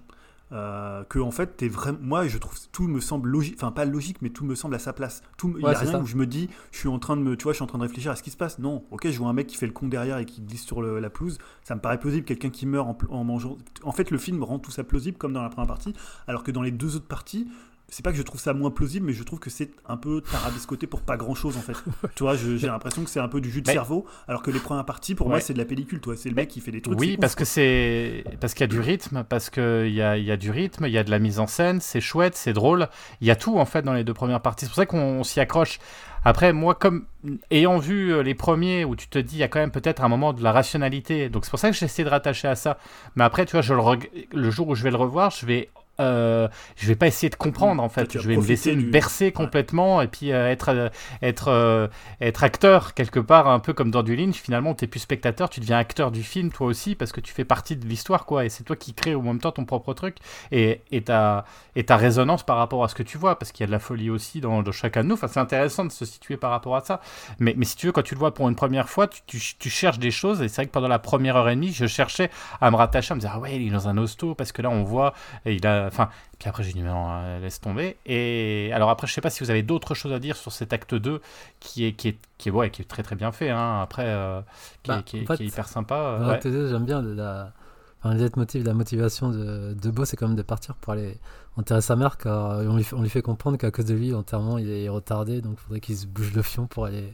Speaker 6: euh, que en fait t'es vraiment moi je trouve tout me semble logique enfin pas logique mais tout me semble à sa place. Tout me- il y
Speaker 5: Ouais,
Speaker 6: a
Speaker 5: c'est
Speaker 6: rien
Speaker 5: ça.
Speaker 6: où je me dis je suis en train de me tu vois je suis en train de réfléchir à ce qui se passe. Non. Ok je vois un mec qui fait le con derrière et qui glisse sur le- la pelouse. Ça me paraît plausible. Quelqu'un qui meurt en mangeant en fait le film rend tout ça plausible comme dans la première partie. Alors que dans les deux autres parties c'est pas que je trouve ça moins plausible, mais je trouve que c'est un peu tarabiscoté pour pas grand chose en fait. tu vois, j'ai l'impression que c'est un peu du jus de
Speaker 1: Mais-
Speaker 6: cerveau, alors que les premières parties, pour
Speaker 1: Ouais.
Speaker 6: moi, c'est de la pellicule, toi. C'est le mec qui fait des trucs.
Speaker 1: Oui, parce
Speaker 6: ouf,
Speaker 1: que c'est parce qu'il y a du rythme, parce qu'il y a, il y a du rythme, il y a de la mise en scène, c'est chouette, c'est drôle. Il y a tout en fait dans les deux premières parties. C'est pour ça qu'on on s'y accroche. Après, moi, comme ayant vu euh, les premiers où tu te dis il y a quand même peut-être un moment de la rationalité, donc c'est pour ça que j'essaie de rattacher à ça. Mais après, tu vois, je le, reg- le jour où je vais le revoir, je vais euh, je vais pas essayer de comprendre en fait. Je vais me laisser me
Speaker 6: du-
Speaker 1: bercer complètement et puis euh, être euh, être être acteur quelque part, un peu comme dans du Lynch. Finalement, t'es plus spectateur, tu deviens acteur du film toi aussi parce que tu fais partie de l'histoire quoi. Et c'est toi qui crée au même temps ton propre truc et et ta et ta résonance par rapport à ce que tu vois parce qu'il y a de la folie aussi dans, dans chacun de nous. Enfin, c'est intéressant de se situer par rapport à ça. Mais mais si tu veux, quand tu le vois pour une première fois, tu, tu, tu cherches des choses et c'est vrai que pendant la première heure et demie, je cherchais à me rattacher, à me dire ah ouais, il est dans un hosto parce que là on voit et il a enfin puis après, j'ai dit, mais non, euh, laisse tomber. Et alors après, je sais pas si vous avez d'autres choses à dire sur cet acte 2 qui est, qui est, qui est, ouais, qui est très très bien fait. Hein. Après, euh, qui, est,
Speaker 5: Bah,
Speaker 1: qui, est,
Speaker 5: en fait,
Speaker 1: qui est hyper sympa. euh,
Speaker 5: Dans
Speaker 1: ouais.
Speaker 5: l'acte 2, j'aime bien la, enfin, le leitmotiv, la motivation de, de Beau, c'est quand même de partir pour aller enterrer sa mère, car on lui, fait- on lui fait comprendre qu'à cause de lui, l'enterrement il est retardé, donc faudrait qu'il se bouge le fion pour aller,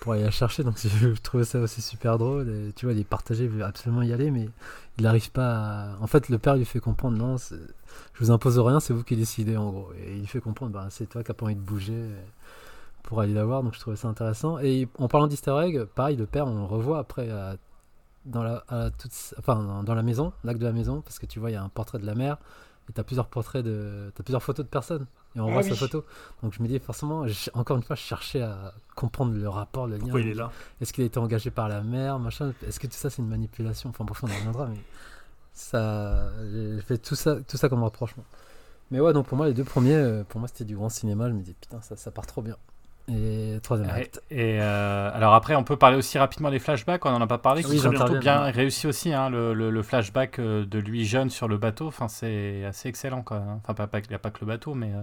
Speaker 5: pour aller la chercher. Donc je trouvais ça aussi super drôle. Tu vois, il est partagé, il veut absolument y aller, mais il n'arrive pas à... En fait, le père lui fait comprendre, non, je vous impose rien, c'est vous qui décidez en gros. Et il lui fait comprendre, bah, c'est toi qui n'as pas envie de bouger euh, pour aller la voir, donc je trouvais ça intéressant. Et en parlant d'easter egg, pareil, le père, on le revoit après dans la, toute, enfin, dans la maison, l'acte de la maison, parce que tu vois, il y a un portrait de la mère, et tu as plusieurs portraits de. T'as plusieurs photos de personnes, et on
Speaker 4: Ah
Speaker 5: voit
Speaker 4: oui.
Speaker 5: sa photo. Donc je me dis, forcément, encore une fois, je cherchais à comprendre le rapport, le lien.
Speaker 6: Pourquoi il est là
Speaker 5: Est-ce qu'il a été engagé par la mère, machin? Est-ce que tout ça, c'est une manipulation? Enfin, bref, on y reviendra, mais ça. J'ai fait tout ça, tout ça comme rapprochement. Mais ouais, donc pour moi, les deux premiers, euh, pour moi, c'était du grand cinéma. Je me dis, putain, ça, ça part trop bien. Et troisième acte.
Speaker 1: et, euh, alors après, on peut parler aussi rapidement des flashbacks, on n'en a pas parlé, qui
Speaker 5: Oui,
Speaker 1: sont plutôt bien réussis aussi. Hein, le, le- le flashback euh, de lui jeune sur le bateau, enfin, c'est assez excellent. Quoi, hein. Enfin, il n'y a pas que le bateau, mais, euh,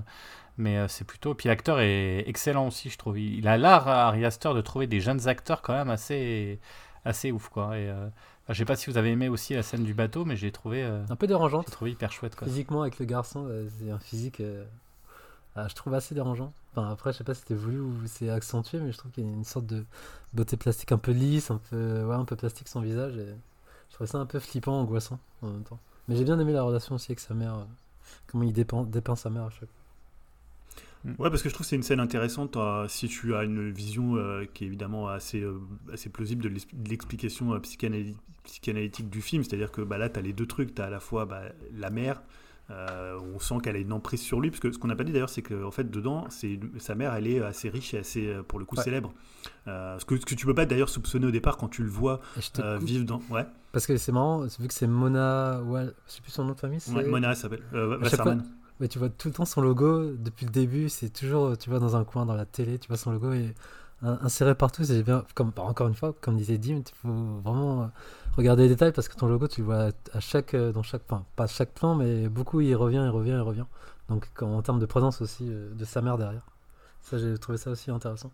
Speaker 1: mais c'est plutôt... Puis l'acteur est excellent aussi, je trouve. Il, a l'art, Ari Aster, de trouver des jeunes acteurs quand même assez, assez ouf. Quoi. Et, euh, enfin, je sais pas si vous avez aimé aussi la scène du bateau, mais j'ai trouvé, euh,
Speaker 5: Un peu dérangeante.
Speaker 1: j'ai trouvé hyper chouette. Quoi.
Speaker 5: Physiquement, avec le garçon, c'est un physique, euh, je trouve assez dérangeant. Après, je sais pas si c'était voulu ou c'est accentué, mais je trouve qu'il y a une sorte de beauté plastique un peu lisse, un peu, ouais, un peu plastique son visage. Je trouvais ça un peu flippant, angoissant en même temps. Mais j'ai bien aimé la relation aussi avec sa mère, euh, comment il dépeint, dépeint sa mère à chaque fois.
Speaker 6: Ouais, parce que je trouve que c'est une scène intéressante si tu as une vision euh, qui est évidemment assez, euh, assez plausible de l'ex- de l'explication euh, psychanaly- psychanalytique du film. C'est-à-dire que bah, là, tu as les deux trucs. Tu as à la fois bah, la mère, euh, on sent qu'elle a une emprise sur lui. Parce que ce qu'on n'a pas dit d'ailleurs, c'est que en fait, dedans, c'est sa mère, elle est assez riche et assez, euh, pour le coup,
Speaker 5: Ouais.
Speaker 6: célèbre. Euh, ce, que, ce que tu peux pas d'ailleurs soupçonner au départ quand tu le vois
Speaker 5: Et
Speaker 6: euh, vivre dans. Ouais,
Speaker 5: Parce que c'est marrant, vu que c'est Mona, ouais, je sais plus son nom de famille, c'est.
Speaker 6: ouais, Mona elle s'appelle.
Speaker 5: Mais tu vois tout le temps son logo depuis le début, c'est toujours, tu vois, dans un coin dans la télé, tu vois son logo in- inséré partout. C'est bien, comme bah, encore une fois, comme disait Dim, il faut vraiment euh, regarder les détails parce que ton logo, tu le vois à chaque, euh, dans chaque, enfin, pas chaque plan, mais beaucoup, il revient, il revient, il revient. Donc en termes de présence aussi euh, de sa mère derrière. Ça, j'ai trouvé ça aussi intéressant.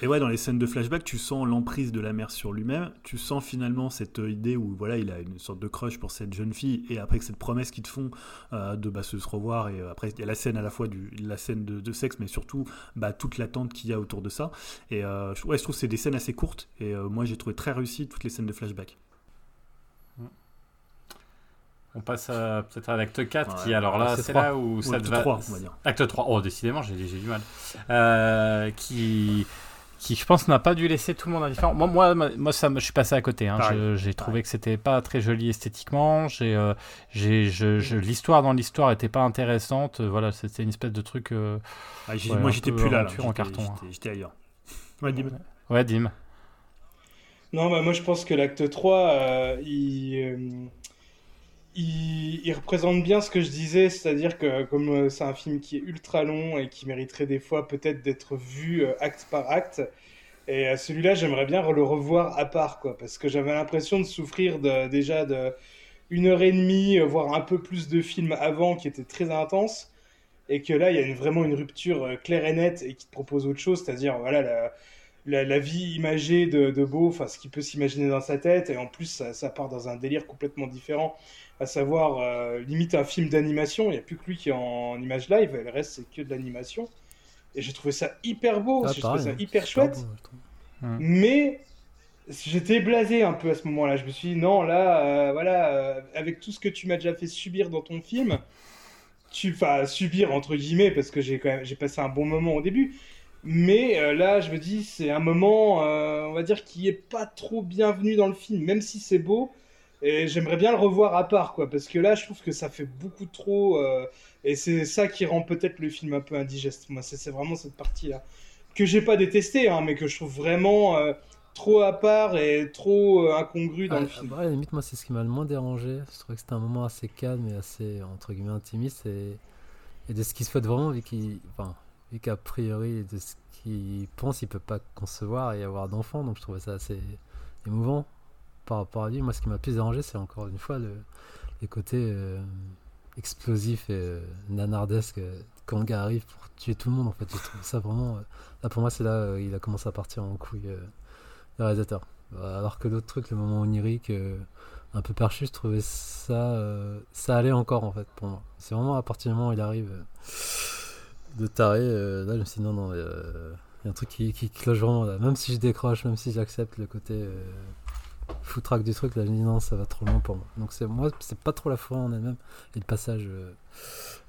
Speaker 6: Et ouais, dans les scènes de flashback, tu sens l'emprise de la mère sur lui-même. Tu sens finalement cette idée où voilà, il a une sorte de crush pour cette jeune fille, et après cette promesse qu'ils te font euh, de bah, se revoir. Et euh, après, il y a la scène à la fois du la scène de, de sexe, mais surtout bah, toute l'attente qu'il y a autour de ça. Et euh, ouais, je trouve que c'est des scènes assez courtes. Et moi, j'ai trouvé très réussi toutes les scènes de flashback.
Speaker 1: On passe peut-être à l'acte 4,
Speaker 6: Ouais,
Speaker 1: qui alors là,
Speaker 5: c'est
Speaker 1: là où ça
Speaker 6: acte
Speaker 1: te va.
Speaker 6: 3, on va dire.
Speaker 1: Acte 3, oh décidément, j'ai j'ai du mal. Euh, qui, qui je pense n'a pas dû laisser tout le monde indifférent. Moi, moi, moi, ça, me- je suis passé à côté. hein. J'ai trouvé que c'était pas très joli esthétiquement. J'ai, euh, j'ai, je- je- l'histoire dans l'histoire était pas intéressante. Voilà, c'était une espèce de truc. euh,
Speaker 6: Ah,
Speaker 1: Ouais,
Speaker 6: moi j'étais plus là,
Speaker 1: en carton, hein.
Speaker 6: j'étais- ailleurs. Ouais, dis-moi.
Speaker 1: Ouais, Dim.
Speaker 4: Non, bah, moi je pense que l'acte 3, euh, il, euh, il, représente bien ce que je disais, c'est-à-dire que comme euh, c'est un film qui est ultra long et qui mériterait des fois peut-être d'être vu euh, acte par acte, et euh, celui-là j'aimerais bien le revoir à part, quoi, parce que j'avais l'impression de souffrir déjà de une heure et demie, voire un peu plus de film avant qui était très intense, et que là il y a vraiment une rupture claire et nette et qui te propose autre chose, c'est-à-dire voilà la, la, la vie imagée de, de Beau, enfin ce qu'il peut s'imaginer dans sa tête, et en plus ça, ça part dans un délire complètement différent, à savoir euh, limite un film d'animation, il n'y a plus que lui qui est en image live, et le reste c'est que de l'animation. Et j'ai trouvé ça hyper beau,
Speaker 5: Ah,
Speaker 4: j'ai trouvé ça hyper chouette,
Speaker 5: beau,
Speaker 4: mais j'étais blasé un peu à ce moment-là. Je me suis dit, non, là, euh, voilà, euh, avec tout ce que tu m'as déjà fait subir dans ton film, tu vas subir entre guillemets, parce que j'ai quand même j'ai passé un bon moment au début. Mais euh, là, je me dis, c'est un moment, euh, on va dire, qui est pas trop bienvenu dans le film, même si c'est beau. Et j'aimerais bien le revoir à part, quoi, parce que là, je trouve que ça fait beaucoup trop. euh, et c'est ça qui rend peut-être le film un peu indigeste. Moi, c'est vraiment cette partie-là. Que j'ai pas détesté, hein, mais que je trouve vraiment trop à part et trop incongru dans
Speaker 5: Ah,
Speaker 4: le film.
Speaker 5: bah, à la limite, moi, c'est ce qui m'a le moins dérangé. Je trouvais que c'était un moment assez calme et assez, entre guillemets, intimiste. Et, et de ce qui se fait vraiment, vu qu'il. Enfin, vu qu'a priori, de ce qu'il pense, il peut pas concevoir et avoir d'enfants. Donc, je trouvais ça assez émouvant par rapport à lui. Moi, ce qui m'a plus dérangé, c'est encore une fois le, les côtés euh, explosifs et euh, nanardesques euh, quand le gars arrive pour tuer tout le monde. En fait, j'ai trouvé ça vraiment. euh, là, pour moi, c'est là euh, il a commencé à partir en couille, le réalisateur. Alors que l'autre truc, le moment onirique, un peu perchu, je trouvais ça, ça allait encore en fait pour moi. C'est vraiment à partir du moment où il arrive de taré, euh, là je me suis dit non, non, euh, il y a un truc qui, qui cloche vraiment là. Même si je décroche, même si j'accepte le côté euh, foutraque du truc, là je me dis non, ça va trop loin pour moi. Donc c'est moi, c'est pas trop la forêt en elle-même et le passage euh,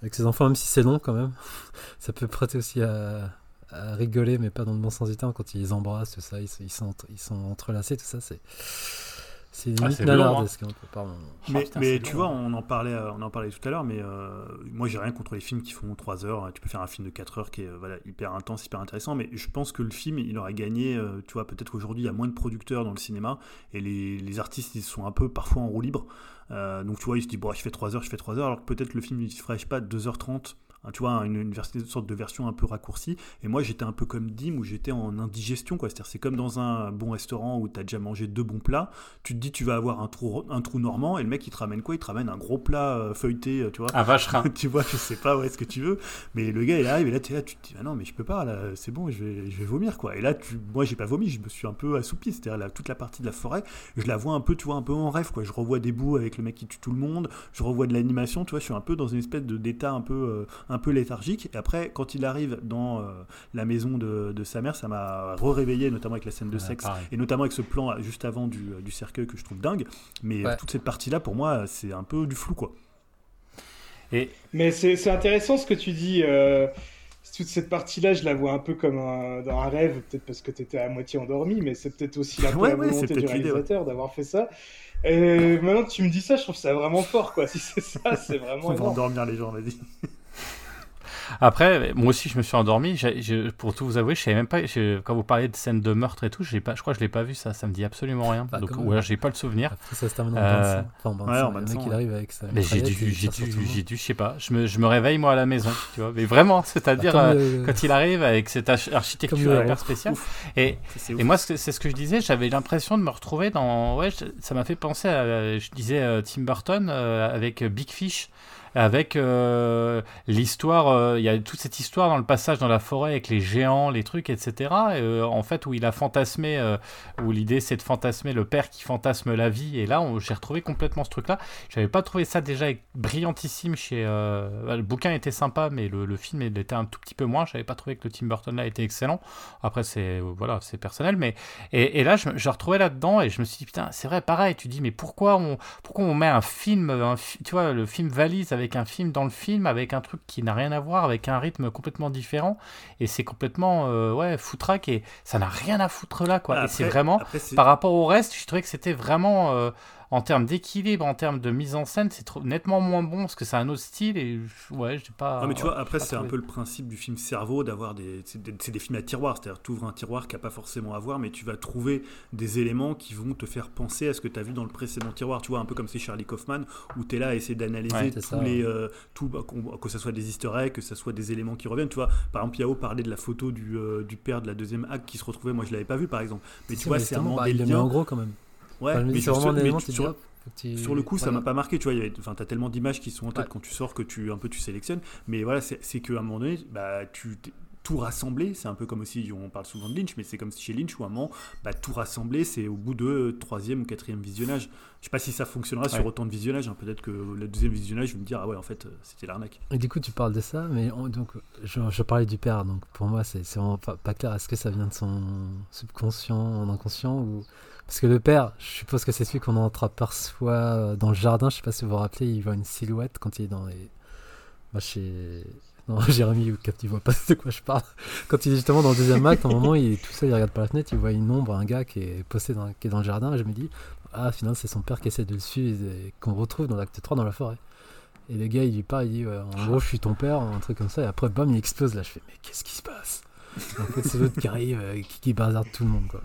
Speaker 5: avec ses enfants, même si c'est long quand même, ça peut prêter aussi à, rigoler, mais pas dans le bon sens du terme, quand ils les embrassent, tout ça, ils, ils sont, ils sont entrelacés, tout ça, c'est. C'est
Speaker 1: Ah,
Speaker 5: limite
Speaker 1: lourd,
Speaker 5: nanardesque, un peu, pardon.
Speaker 6: Mais,
Speaker 1: putain,
Speaker 6: mais tu vois,
Speaker 1: hein.
Speaker 6: on en parlait, euh, on en parlait tout à l'heure, mais euh, moi j'ai rien contre les films qui font 3 heures. Tu peux faire un film de 4 heures qui est euh, voilà, hyper intense, hyper intéressant, mais je pense que le film il aurait gagné. euh, tu vois, peut-être qu'aujourd'hui il y a moins de producteurs dans le cinéma et les, les artistes ils sont un peu parfois en roue libre. Euh, donc tu vois, ils se disent, bon, je fais 3 heures, je fais 3 heures, alors que peut-être le film il se ferait, je sais pas, 2h30. Hein, Tu vois, une, une, vers- une sorte de version un peu raccourcie. Et moi, j'étais un peu comme Dim, où j'étais en indigestion. quoi. C'est-à-dire, c'est comme dans un bon restaurant où tu as déjà mangé deux bons plats. Tu te dis, tu vas avoir un trou, un trou normand, et le mec, il te ramène quoi? Il te ramène un gros plat euh, feuilleté, euh, tu vois.
Speaker 1: Un vacherin.
Speaker 6: tu vois, je sais pas, ouais, ce que tu veux. Mais le gars, il arrive, et là, tu es là, tu te dis, ah non, mais je peux pas, là, c'est bon, je vais, je vais vomir, quoi. Et là, tu, moi, j'ai pas vomi, je me suis un peu assoupi. C'est-à-dire, là, toute la partie de la forêt, je la vois un peu, tu vois, un peu en rêve, quoi. Je revois des bouts avec le mec qui tue tout le monde, je revois de l'animation, tu vois, je suis un peu dans une espèce de- d'état un peu, euh, un peu léthargique. Et après, quand il arrive dans euh, la maison de, de sa mère, ça m'a re-réveillé, notamment avec la scène de
Speaker 1: Ouais,
Speaker 6: sexe.
Speaker 1: pareil.
Speaker 6: Et notamment avec ce plan euh, juste avant du, du cercueil que je trouve dingue. Mais euh,
Speaker 5: Ouais.
Speaker 6: toute cette partie-là, pour moi, c'est un peu du flou, quoi.
Speaker 1: Et
Speaker 4: Mais c'est c'est intéressant ce que tu dis. euh, toute cette partie-là, je la vois un peu comme un, dans un rêve, peut-être parce que tu étais à moitié endormi, mais c'est peut-être aussi la,
Speaker 6: Ouais, ouais,
Speaker 4: volonté du
Speaker 6: ouais.
Speaker 4: réalisateur d'avoir fait ça. Et maintenant que tu me dis ça, je trouve ça vraiment fort, quoi. Si c'est ça, c'est vraiment
Speaker 6: On va endormir les gens, vas-y.
Speaker 1: Après, moi aussi, je me suis endormi. J'ai- je- pour tout vous avouer, je savais même pas. je- quand vous parliez de scène de meurtre et tout, j'ai pas, je crois que je l'ai pas vu ça. Ça me dit absolument rien.
Speaker 5: Bah,
Speaker 1: Donc, ou alors j'ai pas le souvenir.
Speaker 5: Après, ça se termine en
Speaker 1: Euh.
Speaker 5: Enfin,
Speaker 6: ouais, en
Speaker 5: mec, il arrive avec sa.
Speaker 1: Mais j'ai dû, j'ai dû, j'ai dû, je sais pas. Je me, je me réveille moi à la maison, tu vois. Mais vraiment, c'est-à-dire
Speaker 5: Bah,
Speaker 1: euh,
Speaker 5: le-
Speaker 1: quand il arrive avec cette arch- architecture hyper spéciale. Et,
Speaker 6: C'est
Speaker 1: Et moi, c'est ce que je disais, j'avais l'impression de me retrouver dans. Ouais, ça m'a fait penser à. Je disais euh, Tim Burton euh, avec Big Fish, avec euh, l'histoire. euh, Il y a toute cette histoire dans le passage dans la forêt avec les géants, les trucs, etc. euh, en fait, où il a fantasmé, où l'idée c'est de fantasmer le père qui fantasme la vie. Et là, j'ai retrouvé complètement ce truc-là. J'avais pas trouvé ça déjà brillantissime chez. Le bouquin était sympa, mais le, film il était un tout petit peu moins. J'avais pas trouvé que le Tim Burton là était excellent. Après, c'est voilà, c'est personnel, mais et, là, je, retrouvais là-dedans et je me suis dit putain, c'est vrai, pareil. Tu dis mais pourquoi on pourquoi on met un film, tu vois, le film valise avec avec un film dans le film, avec un truc qui n'a rien à voir, avec un rythme complètement différent. Et c'est complètement, euh, ouais, foutraque. Et ça n'a rien à foutre là, quoi. et c'est vraiment,
Speaker 6: après,
Speaker 1: par rapport au reste, je trouvais que c'était vraiment, euh, en termes d'équilibre, en termes de mise en scène, c'est nettement moins bon parce que c'est un autre style. Et ouais, j'ai pas.
Speaker 6: Non, mais tu
Speaker 1: ouais,
Speaker 6: vois, après, c'est un peu le principe du film cerveau d'avoir des. C'est des, des films à tiroir, c'est-à-dire tu ouvres un tiroir qui n'a pas forcément à voir, mais tu vas trouver des éléments qui vont te faire penser à ce que tu as vu dans le précédent tiroir. Tu vois, un peu comme c'est Charlie Kaufman, où tu es là à essayer d'analyser
Speaker 1: Ouais,
Speaker 6: tous
Speaker 5: ça,
Speaker 6: les.
Speaker 5: ouais.
Speaker 6: euh, tout, bah, que ce soit des easter eggs, que ce soit des éléments qui reviennent. Tu vois, par exemple, Yao parlait de la photo du, euh, du père de la deuxième acte qui se retrouvait. Moi, je l'avais pas vu, par exemple. Mais tu vois, c'est un
Speaker 5: bah, il le met
Speaker 6: liens.
Speaker 5: en gros quand même.
Speaker 6: Ouais,
Speaker 5: Enfin,
Speaker 6: mais
Speaker 5: un
Speaker 6: mais tu- sur-
Speaker 5: tu-
Speaker 6: sur le coup, ça m'a pas marqué, tu vois. Enfin, t'as tellement d'images qui sont en tête
Speaker 5: Ouais.
Speaker 6: quand tu sors que tu un peu tu sélectionnes. Mais voilà, c'est qu'à un moment donné, bah, tu tout rassembler, c'est un peu comme aussi, on parle souvent de Lynch, mais c'est comme chez Lynch où à un moment, bah, tout rassembler, c'est au bout de troisième ou quatrième visionnage. Je sais pas si ça fonctionnera sur autant de visionnages. hein. Peut-être que le deuxième visionnage, je vais me dire ah ouais, en fait, c'était l'arnaque.
Speaker 5: Et du coup, tu parles de ça, mais on- donc, je, je parlais du père, donc pour moi, c'est c'est vraiment pas, pas clair. Est-ce que ça vient de son subconscient, en inconscient ou... Parce que le père, je suppose que c'est celui qu'on entreaperçoit euh, dans le jardin. Je sais pas si vous vous rappelez, il voit une silhouette quand il est dans les. Bah, chez. Non, Jérémy ou Cap, il voit pas de quoi je parle. Quand il est justement dans le deuxième acte, à un moment, il est tout seul, il regarde par la fenêtre, il voit une ombre, un gars qui est posté dans, qui est dans le jardin, et je me dis, ah, finalement, c'est son père qui essaie de le suivre et qu'on retrouve dans l'acte 3 dans la forêt. Et le gars, il lui parle, il dit, ouais, en gros, je suis ton père, un truc comme ça. Et après, bam, il explose. Là, je fais, mais qu'est-ce qui se passe? En fait, c'est l'autre qui arrive, euh, qui, qui bazarde tout le monde, quoi.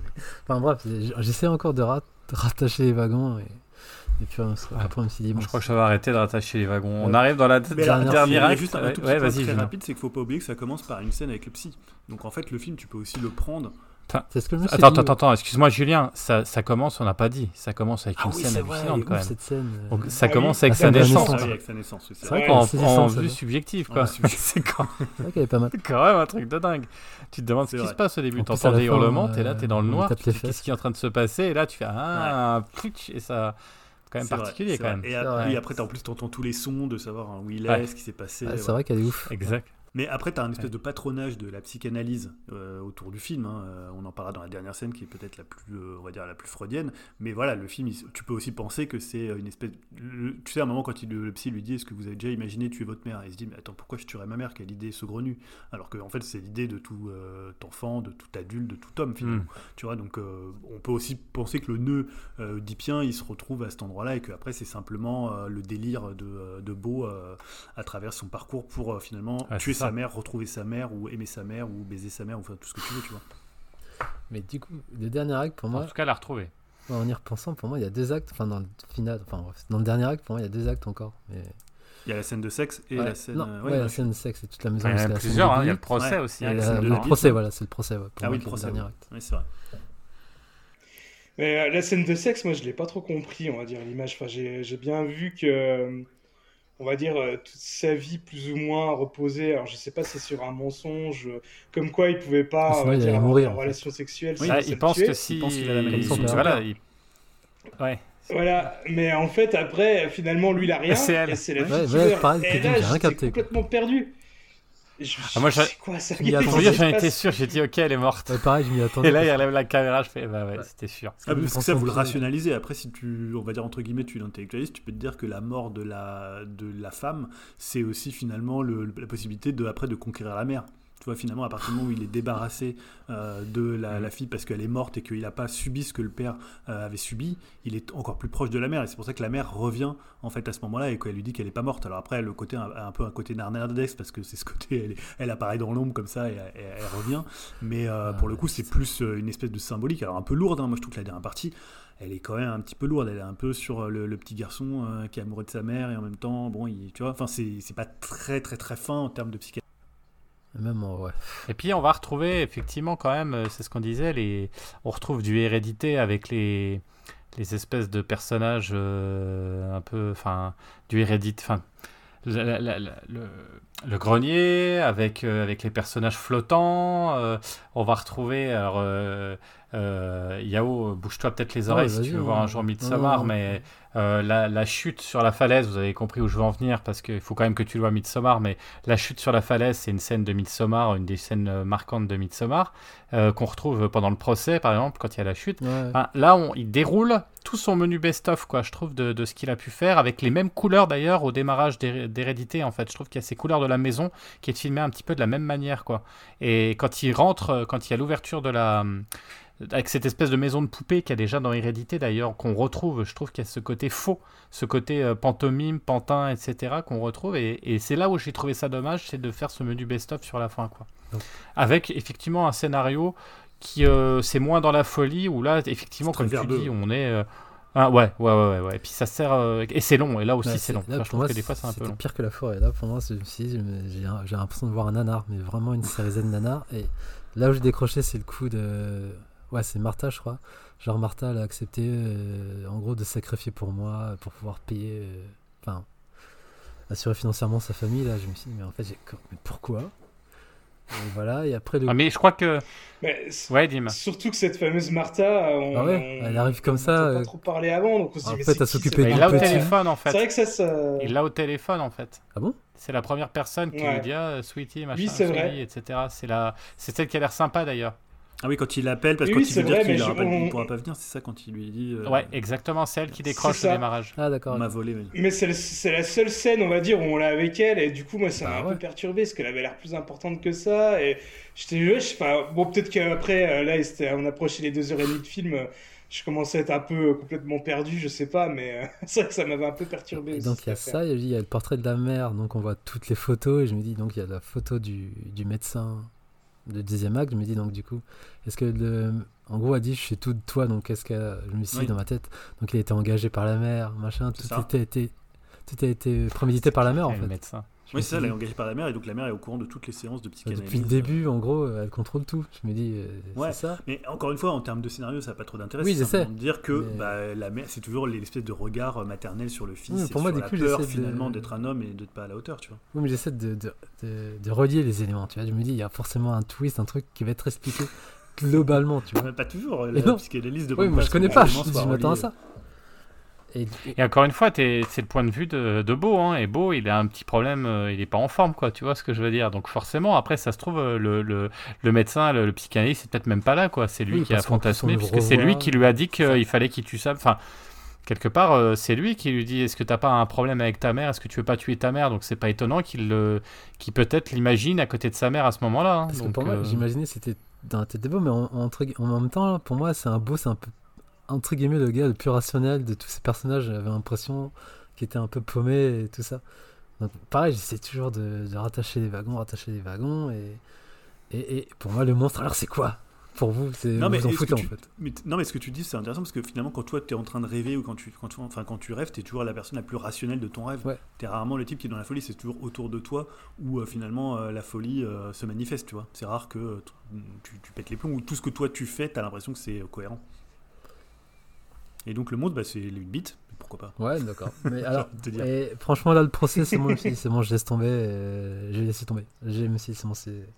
Speaker 5: Enfin, bref, j'essaie encore de rat- de rattacher les wagons. Et, et puis, après, on me suis dit, bon,
Speaker 1: Je crois que ça va arrêter de rattacher les wagons. On arrive dans la
Speaker 5: Dernière
Speaker 1: acte.
Speaker 6: juste un
Speaker 1: Ouais,
Speaker 6: tout
Speaker 1: ouais,
Speaker 6: petit point
Speaker 1: vas-y,
Speaker 6: très rapide, c'est qu'il faut pas oublier que ça commence par une scène avec le psy. Donc en fait, le film, tu peux aussi le prendre.
Speaker 5: C'est ce que je me suis
Speaker 1: Attends,
Speaker 5: dit.
Speaker 1: attends, attends, excuse-moi Julien, ça, ça commence, on n'a pas dit, ça commence avec
Speaker 5: Ah
Speaker 1: une
Speaker 5: oui,
Speaker 1: scène hallucinante quand même.
Speaker 5: cette scène. euh.
Speaker 1: Donc, ça
Speaker 4: Ah oui.
Speaker 1: commence avec sa naissance.
Speaker 6: Ah oui, avec sa naissance, c'est vrai.
Speaker 5: vrai
Speaker 4: Ouais.
Speaker 1: vue subjective quoi. C'est quand,
Speaker 5: vrai qu'elle est pas mal.
Speaker 1: quand même un truc de dingue. Tu te demandes ce qui se passe au début, t'entends des hurlements,
Speaker 5: euh,
Speaker 1: t'es là, t'es dans le noir, qu'est-ce qui est en train de se passer, et là tu fais ah, plutch, et ça, quand même
Speaker 6: vrai,
Speaker 1: particulier quand même.
Speaker 6: Et après, en plus, tu entends tous les sons de savoir hein, où il est,
Speaker 1: Ouais.
Speaker 6: ce qui s'est passé.
Speaker 5: C'est vrai qu'elle est ouf.
Speaker 1: Exact.
Speaker 6: Mais après, tu as un espèce de patronage de la psychanalyse euh, autour du film. hein. Euh, on en parlera dans la dernière scène qui est peut-être la plus, euh, on va dire, la plus freudienne. Mais voilà, le film, il- tu peux aussi penser que c'est une espèce. le- tu sais, à un moment, quand il, le psy lui dit Est-ce que vous avez déjà imaginé tuer votre mère? Il se dit Mais attends, pourquoi je tuerais ma mère? Quelle idée saugrenue Alors qu'en en fait, c'est l'idée de tout euh, enfant, de tout adulte, de tout homme, finalement.
Speaker 1: Mm.
Speaker 6: Tu vois, donc on peut aussi penser que le nœud oedipien, il se retrouve à cet endroit-là et qu'après, c'est simplement le délire de, de Beau à travers son parcours pour finalement
Speaker 1: Ouais,
Speaker 6: tuer. Sa mère, retrouver sa mère ou aimer sa mère ou baiser sa mère ou faire tout ce que tu veux, tu vois.
Speaker 5: Mais du coup, le dernier acte, pour
Speaker 1: En
Speaker 5: moi,
Speaker 1: tout cas, la retrouver.
Speaker 5: en y repensant, pour moi, il y a deux actes. Enfin, dans le final, enfin, bref, dans le dernier acte, pour moi, il y a deux actes encore. Mais...
Speaker 6: Il y a la scène de sexe et
Speaker 5: Ouais,
Speaker 6: la scène.
Speaker 5: non,
Speaker 6: euh,
Speaker 5: ouais,
Speaker 6: ouais,
Speaker 5: la scène de sexe et toute la maison.
Speaker 1: Il y en a plusieurs, hein, il y a le procès
Speaker 6: Ouais.
Speaker 1: aussi.
Speaker 5: La- le
Speaker 6: la
Speaker 5: procès,
Speaker 6: vie.
Speaker 5: voilà, c'est le procès. ouais, pour
Speaker 6: Ah
Speaker 5: moi,
Speaker 6: oui, le procès.
Speaker 5: dernier
Speaker 6: ouais.
Speaker 5: acte.
Speaker 6: C'est vrai.
Speaker 4: Mais euh, la scène de sexe, moi, je l'ai pas trop compris, on va dire, l'image. Enfin, j'ai j'ai bien vu que, euh, on va dire, euh, toute sa vie, plus ou moins, reposait. Alors, je sais pas si c'est sur un mensonge, euh, comme quoi il pouvait pas,
Speaker 5: Sinon,
Speaker 4: on va
Speaker 5: il
Speaker 4: dire,
Speaker 5: mourir,
Speaker 4: une
Speaker 5: en fait.
Speaker 4: relation sexuelle.
Speaker 6: Oui,
Speaker 4: sinon
Speaker 1: Ah,
Speaker 4: ça
Speaker 1: il pense que si.
Speaker 6: pense qu'il a la maladie.
Speaker 1: Voilà, il- Ouais.
Speaker 4: Voilà, mais en fait, après, finalement, lui, il a rien.
Speaker 1: C'est elle.
Speaker 4: Et c'est la
Speaker 5: Ouais,
Speaker 4: fille qui
Speaker 5: ouais,
Speaker 4: meurt.
Speaker 5: pareil,
Speaker 4: Et
Speaker 5: j'ai
Speaker 4: là,
Speaker 5: rien
Speaker 4: j'étais
Speaker 5: capté, quoi.
Speaker 4: complètement perdu. Et je me suis
Speaker 1: Ah, moi,
Speaker 4: quoi ça
Speaker 5: Je
Speaker 4: se
Speaker 1: j'en étais sûr, j'ai dit ok, elle est morte.
Speaker 5: Ouais, pareil, je m'y attendais.
Speaker 1: Et là, il relève la caméra, je fais bah ouais,
Speaker 5: Ouais.
Speaker 1: c'était sûr.
Speaker 6: Ah, parce que ça, vous le rationalisez. Après, si tu, on va dire entre guillemets, tu l'intellectualises, tu peux te dire que la mort de la, de la femme, c'est aussi finalement le- la possibilité de, après, de conquérir la mère. Tu vois, finalement, à partir du moment où il est débarrassé euh, de la, la fille parce qu'elle est morte et qu'il n'a pas subi ce que le père euh, avait subi, il est encore plus proche de la mère. Et c'est pour ça que la mère revient, en fait, à ce moment-là et qu'elle lui dit qu'elle n'est pas morte. Alors après, le côté, un, un peu un côté narnardesque parce que c'est ce côté, elle, elle apparaît dans l'ombre comme ça et, et elle revient. Mais euh,
Speaker 5: Ah,
Speaker 6: pour le coup, c'est plus une espèce de symbolique. Alors un peu lourde, hein. moi je trouve que la dernière partie, elle est quand même un petit peu lourde. Elle est un peu sur le, le petit garçon qui est amoureux de sa mère et en même temps, bon, il, tu vois, enfin c'est pas très très très fin en termes de psychiatrie.
Speaker 1: Et puis on va retrouver effectivement quand même, euh, c'est ce qu'on disait, on retrouve du hérédité avec les, les espèces de personnages euh, un peu, enfin, du hérédité, enfin, le- grenier avec, euh, avec les personnages flottants. on va retrouver. Euh, Yao, bouge-toi peut-être les oreilles
Speaker 5: Ouais,
Speaker 1: si tu veux voir un jour
Speaker 5: Non,
Speaker 1: Midsommar, mais euh, la, la chute sur la falaise, vous avez compris où je veux en venir parce qu'il faut quand même que tu le vois Midsommar, mais la chute sur la falaise, c'est une scène de Midsommar, une des scènes euh, marquantes de Midsommar, euh, qu'on retrouve pendant le procès par exemple, quand il y a la chute. Là, on, il déroule tout son menu best-of, quoi, je trouve, de, de ce qu'il a pu faire, avec les mêmes couleurs d'ailleurs au démarrage d'Hé- d'Hérédité, en fait. Je trouve qu'il y a ces couleurs de la maison qui est filmé un petit peu de la même manière, quoi. Et quand il rentre, quand il y a l'ouverture de la. Avec cette espèce de maison de poupée qu'il y a déjà dans Hérédité d'ailleurs, qu'on retrouve, je trouve qu'il y a ce côté faux, ce côté euh, pantomime, pantin, etc., qu'on retrouve. Et, et c'est là où j'ai trouvé ça dommage, c'est de faire ce menu best-of sur la fin, quoi.
Speaker 5: Donc.
Speaker 1: Avec effectivement un scénario qui euh, c'est moins dans la folie où là effectivement comme tu dis on est euh, ah, ouais, ouais ouais ouais ouais et puis ça sert euh, et c'est long et là aussi
Speaker 5: Ouais,
Speaker 1: c'est long
Speaker 5: là,
Speaker 1: Enfin, je trouve
Speaker 5: moi,
Speaker 1: que des fois c'est un peu long
Speaker 5: pire que la forêt. Là, pour moi, j'ai j'ai l'impression de voir un nanar, mais vraiment une série Z nanar. Et là où j'ai décroché, c'est le coup de. Ouais, c'est Martha, je crois. Genre, Martha, elle a accepté, euh, en gros, de sacrifier pour moi, pour pouvoir payer. euh, Enfin, assurer financièrement sa famille. Là, je me suis dit, mais en fait, j'ai. Mais pourquoi? Et voilà, et après, le.
Speaker 1: Ah, mais je crois que
Speaker 4: Mais
Speaker 1: ouais dis-moi
Speaker 4: Surtout que cette fameuse Martha, on,
Speaker 5: Ah ouais,
Speaker 4: on-
Speaker 5: elle arrive comme
Speaker 4: on
Speaker 5: ça,
Speaker 4: n'entend
Speaker 5: euh,
Speaker 4: pas trop parler avant, donc on se dit,
Speaker 5: en
Speaker 4: mais
Speaker 5: fait, à s'occuper
Speaker 1: il l'a au téléphone en
Speaker 4: C'est vrai
Speaker 1: fait
Speaker 4: que ça, ça...
Speaker 1: il l'a au téléphone en fait
Speaker 5: Ah bon?
Speaker 1: C'est la première personne qui
Speaker 4: Ouais.
Speaker 1: lui dit ah, sweetie machin
Speaker 4: Oui, c'est vrai.
Speaker 1: etc c'est la c'est celle qui a l'air sympa d'ailleurs
Speaker 6: Ah oui, quand il l'appelle, parce que
Speaker 4: Oui,
Speaker 6: quand il
Speaker 4: c'est
Speaker 6: veut dire
Speaker 4: vrai,
Speaker 6: qu'il
Speaker 4: mais
Speaker 6: aura
Speaker 4: je-
Speaker 6: pas- il
Speaker 4: on-
Speaker 6: pourra pas venir, c'est ça quand il lui dit euh,
Speaker 1: ouais exactement c'est elle qui décroche le démarrage
Speaker 5: Ah,
Speaker 6: on
Speaker 5: d'accord.
Speaker 6: m'a volé. mais-
Speaker 4: Mais c'est la seule scène, on va dire, où on l'a avec elle, et du coup, moi, ça m'a
Speaker 5: Bah
Speaker 4: un
Speaker 5: ouais.
Speaker 4: peu perturbé, parce qu'elle avait l'air plus importante que ça, et j'étais, je sais pas, bon, peut-être qu'après, euh, là, on approchait les deux heures et demie de film, euh, je commençais à être un peu euh, complètement perdu, je sais pas, mais euh, c'est vrai que ça m'avait un peu perturbé.
Speaker 5: Et
Speaker 4: aussi,
Speaker 5: donc il y a ça, il y a- il y a le portrait de la mère, donc on voit toutes les photos, et je me dis, donc il y a la photo du, du médecin de deuxième acte, je me dis, donc du coup, est-ce que le... En gros, elle dit, je suis tout de toi, donc qu'est-ce que... Je me suis dit dans ma tête, donc il a été engagé par la mère, machin, tout été, tout a été prémédité par la mère, en
Speaker 1: le
Speaker 5: fait.
Speaker 1: médecin
Speaker 6: Oui, c'est ça, elle est engagée par la mère, et donc la mère est au courant de toutes les séances de psychanalyse.
Speaker 5: Depuis le début, en gros, elle contrôle tout. Je me dis, euh,
Speaker 6: Ouais.
Speaker 5: c'est ça.
Speaker 6: Mais encore une fois, en termes de scénario, ça n'a pas trop d'intérêt.
Speaker 5: Oui,
Speaker 6: c'est dire que
Speaker 5: Mais-
Speaker 6: bah, la mère, c'est toujours l'espèce de regard maternel sur le fils,
Speaker 5: Oui,
Speaker 6: et
Speaker 5: pour moi,
Speaker 6: sur la
Speaker 5: coup,
Speaker 6: peur finalement d'être un homme et d'être pas à la hauteur, tu vois.
Speaker 5: Oui, mais j'essaie de, de, de, relier les éléments, tu vois. Je me dis, il y a forcément un twist, un truc qui va être expliqué globalement, tu vois.
Speaker 6: Mais pas toujours. La
Speaker 5: non.
Speaker 6: psychanalyse de
Speaker 5: Oui, moi je connais pas, je, je m'attends à ça. Et,
Speaker 1: encore une fois, t'es- c'est le point de vue de, de Beau, hein, et Beau, il a un petit problème, euh, il est pas en forme, quoi, tu vois ce que je veux dire? Donc forcément, après, ça se trouve, euh, le, le, le médecin, le, le psychanalyste, c'est peut-être même pas là, quoi. C'est lui
Speaker 5: Oui,
Speaker 1: qui a fantasmé, puisque c'est lui qui lui a dit qu'il fallait qu'il tue ça. Enfin, quelque part, euh, c'est lui qui lui dit, est-ce que t'as pas un problème avec ta mère? Est-ce que tu veux pas tuer ta mère? Donc c'est pas étonnant qu'il qu'il peut-être l'imagine à côté de sa mère à ce moment-là. hein.
Speaker 5: parce que pour moi, j'imaginais c'était dans la tête des beaux, mais en, gui- en même temps, pour moi, c'est un beau, c'est un peu, entre guillemets, le gars le plus rationnel de tous ces personnages. J'avais l'impression qu'il était un peu paumé et tout ça. Donc, pareil, j'essaie toujours de, de rattacher les wagons, rattacher les wagons. Et, et, et pour moi, le monstre, alors c'est quoi? Pour vous, c'est
Speaker 6: Non, mais
Speaker 5: vous en foutez en fait.
Speaker 6: Mais non, mais ce que tu dis, c'est intéressant parce que finalement, quand toi, tu es en train de rêver ou quand tu, quand, tu- enfin, quand tu rêves, tu es toujours la personne la plus rationnelle de ton rêve.
Speaker 5: Ouais.
Speaker 6: Tu es rarement le type qui est dans la folie, c'est toujours autour de toi où euh, finalement euh, la folie euh, se manifeste, tu vois. C'est rare que tu, tu pètes les plombs ou tout ce que toi tu fais, tu as l'impression que c'est cohérent. Et donc le monde, bah, c'est les 8 bits, pourquoi pas.
Speaker 5: Ouais, d'accord. Mais alors, et franchement, là, le procès, c'est bon, je me suis dit, c'est bon, je laisse tomber. euh, j'ai laissé tomber. J'ai me suis dit, c'est bon, c'est.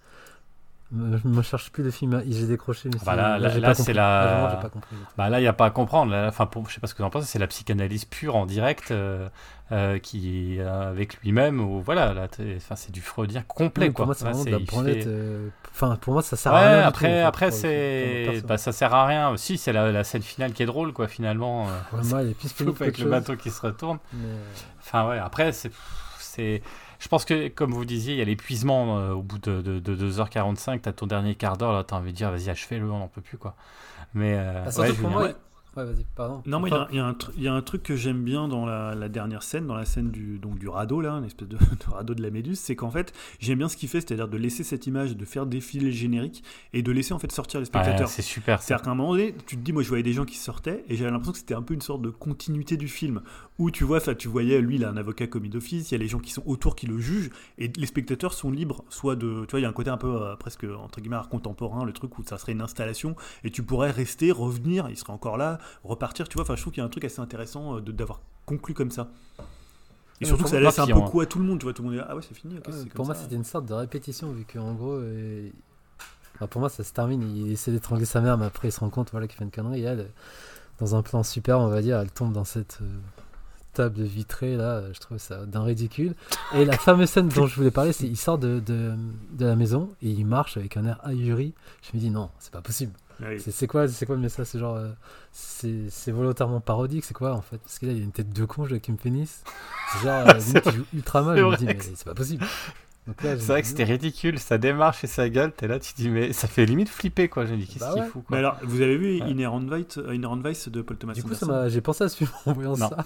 Speaker 5: Me- Je me cherche plus de film, hein, j'ai décroché. mais
Speaker 1: Ah bah là- là- là, c'est la-
Speaker 5: compris.
Speaker 1: Bah là, il n'y a pas à comprendre. Enfin, pour, je sais pas ce que vous en pensez, c'est la psychanalyse pure en direct euh, euh, qui euh, avec lui-même. Ou voilà, là, enfin, c'est du freudien complet,
Speaker 5: Oui,
Speaker 1: quoi.
Speaker 5: Pour moi, c'est vraiment de
Speaker 1: c'est-
Speaker 5: la
Speaker 1: il
Speaker 5: branlette.
Speaker 1: fait-
Speaker 5: euh, Enfin, pour moi, ça sert
Speaker 1: Ouais,
Speaker 5: à rien. du tout,
Speaker 1: après, après c'est, bah, ça sert à rien. Si, c'est la, la scène finale qui est drôle, quoi, finalement. euh,
Speaker 5: Ouais, moi, elle est plus
Speaker 1: avec le bateau qui se retourne.
Speaker 5: mais-
Speaker 1: Enfin, ouais, après, c'est. Je pense que, comme vous disiez, il y a l'épuisement euh, au bout de, de, de 2h45. T'as ton dernier quart d'heure, là, t'as envie de dire, vas-y, achevez-le, on n'en peut plus, quoi. Mais. euh,
Speaker 5: Ah,
Speaker 1: ouais,
Speaker 5: pour
Speaker 1: Julien.
Speaker 5: moi. Ouais, vas-y, pardon.
Speaker 6: Non, moi, il y a- y, un tr- il y a un truc que j'aime bien dans la, la dernière scène, dans la scène du, donc, du radeau, là, une espèce de, de radeau de la Méduse, c'est qu'en fait, j'aime bien ce qu'il fait, c'est-à-dire de laisser cette image, de faire défiler le générique et de laisser en fait sortir les
Speaker 1: Ouais,
Speaker 6: spectateurs.
Speaker 1: c'est super. ça.
Speaker 6: C'est-à-dire qu'à un moment donné, tu te dis, moi je voyais des gens qui sortaient et j'avais l'impression que c'était un peu une sorte de continuité du film où tu vois, enfin, tu voyais lui, il a un avocat commis d'office, il y a les gens qui sont autour qui le jugent et les spectateurs sont libres, soit de, tu vois, il y a un côté un peu euh, presque entre guillemets art contemporain, le truc où ça serait une installation et tu pourrais rester, revenir, il serait encore là, repartir, tu vois. Enfin, je trouve qu'il y a un truc assez intéressant euh, de- d'avoir conclu comme ça. Et surtout que ça laisse un peu coup à tout le monde, tu vois, tout le monde là, ah ouais, c'est fini,
Speaker 5: Ouais, pour
Speaker 6: comme
Speaker 5: moi,
Speaker 6: ça.
Speaker 5: c'était une sorte de répétition, vu qu'en gros, euh, enfin, pour moi, ça se termine. Il essaie d'étrangler sa mère, mais après, il se rend compte voilà, qu'il fait une connerie. Et elle, dans un plan super, on va dire, elle tombe dans cette euh, table vitrée là. Je trouve ça d'un ridicule. Et la fameuse scène dont je voulais parler, c'est il sort de, de, de la maison et il marche avec un air ahuri. Je me dis, non, c'est pas possible.
Speaker 6: Ouais.
Speaker 5: C'est c'est quoi, c'est quoi le message? C'est genre, euh, c'est c'est volontairement parodique, c'est quoi en fait? Parce que là, il a une tête de con, Joachim Phoenix. C'est genre, euh, limite, il joue ultra mal. Je me dis, mais c'est pas possible. Donc là, je
Speaker 1: C'est vrai que c'était ridicule, sa démarche et sa gueule, t'es là, tu te dis, mais ça fait limite flipper quoi. J'ai dit, qu'est-ce
Speaker 5: Bah
Speaker 1: qu'il
Speaker 5: ouais.
Speaker 1: fout
Speaker 6: Mais
Speaker 1: quoi.
Speaker 6: alors, vous avez vu
Speaker 1: Ouais.
Speaker 6: Inherent Vice, euh, Inherent Vice de Paul Thomas
Speaker 5: Du coup, ça j'ai pensé à ce film en voyant
Speaker 1: Non.
Speaker 5: ça.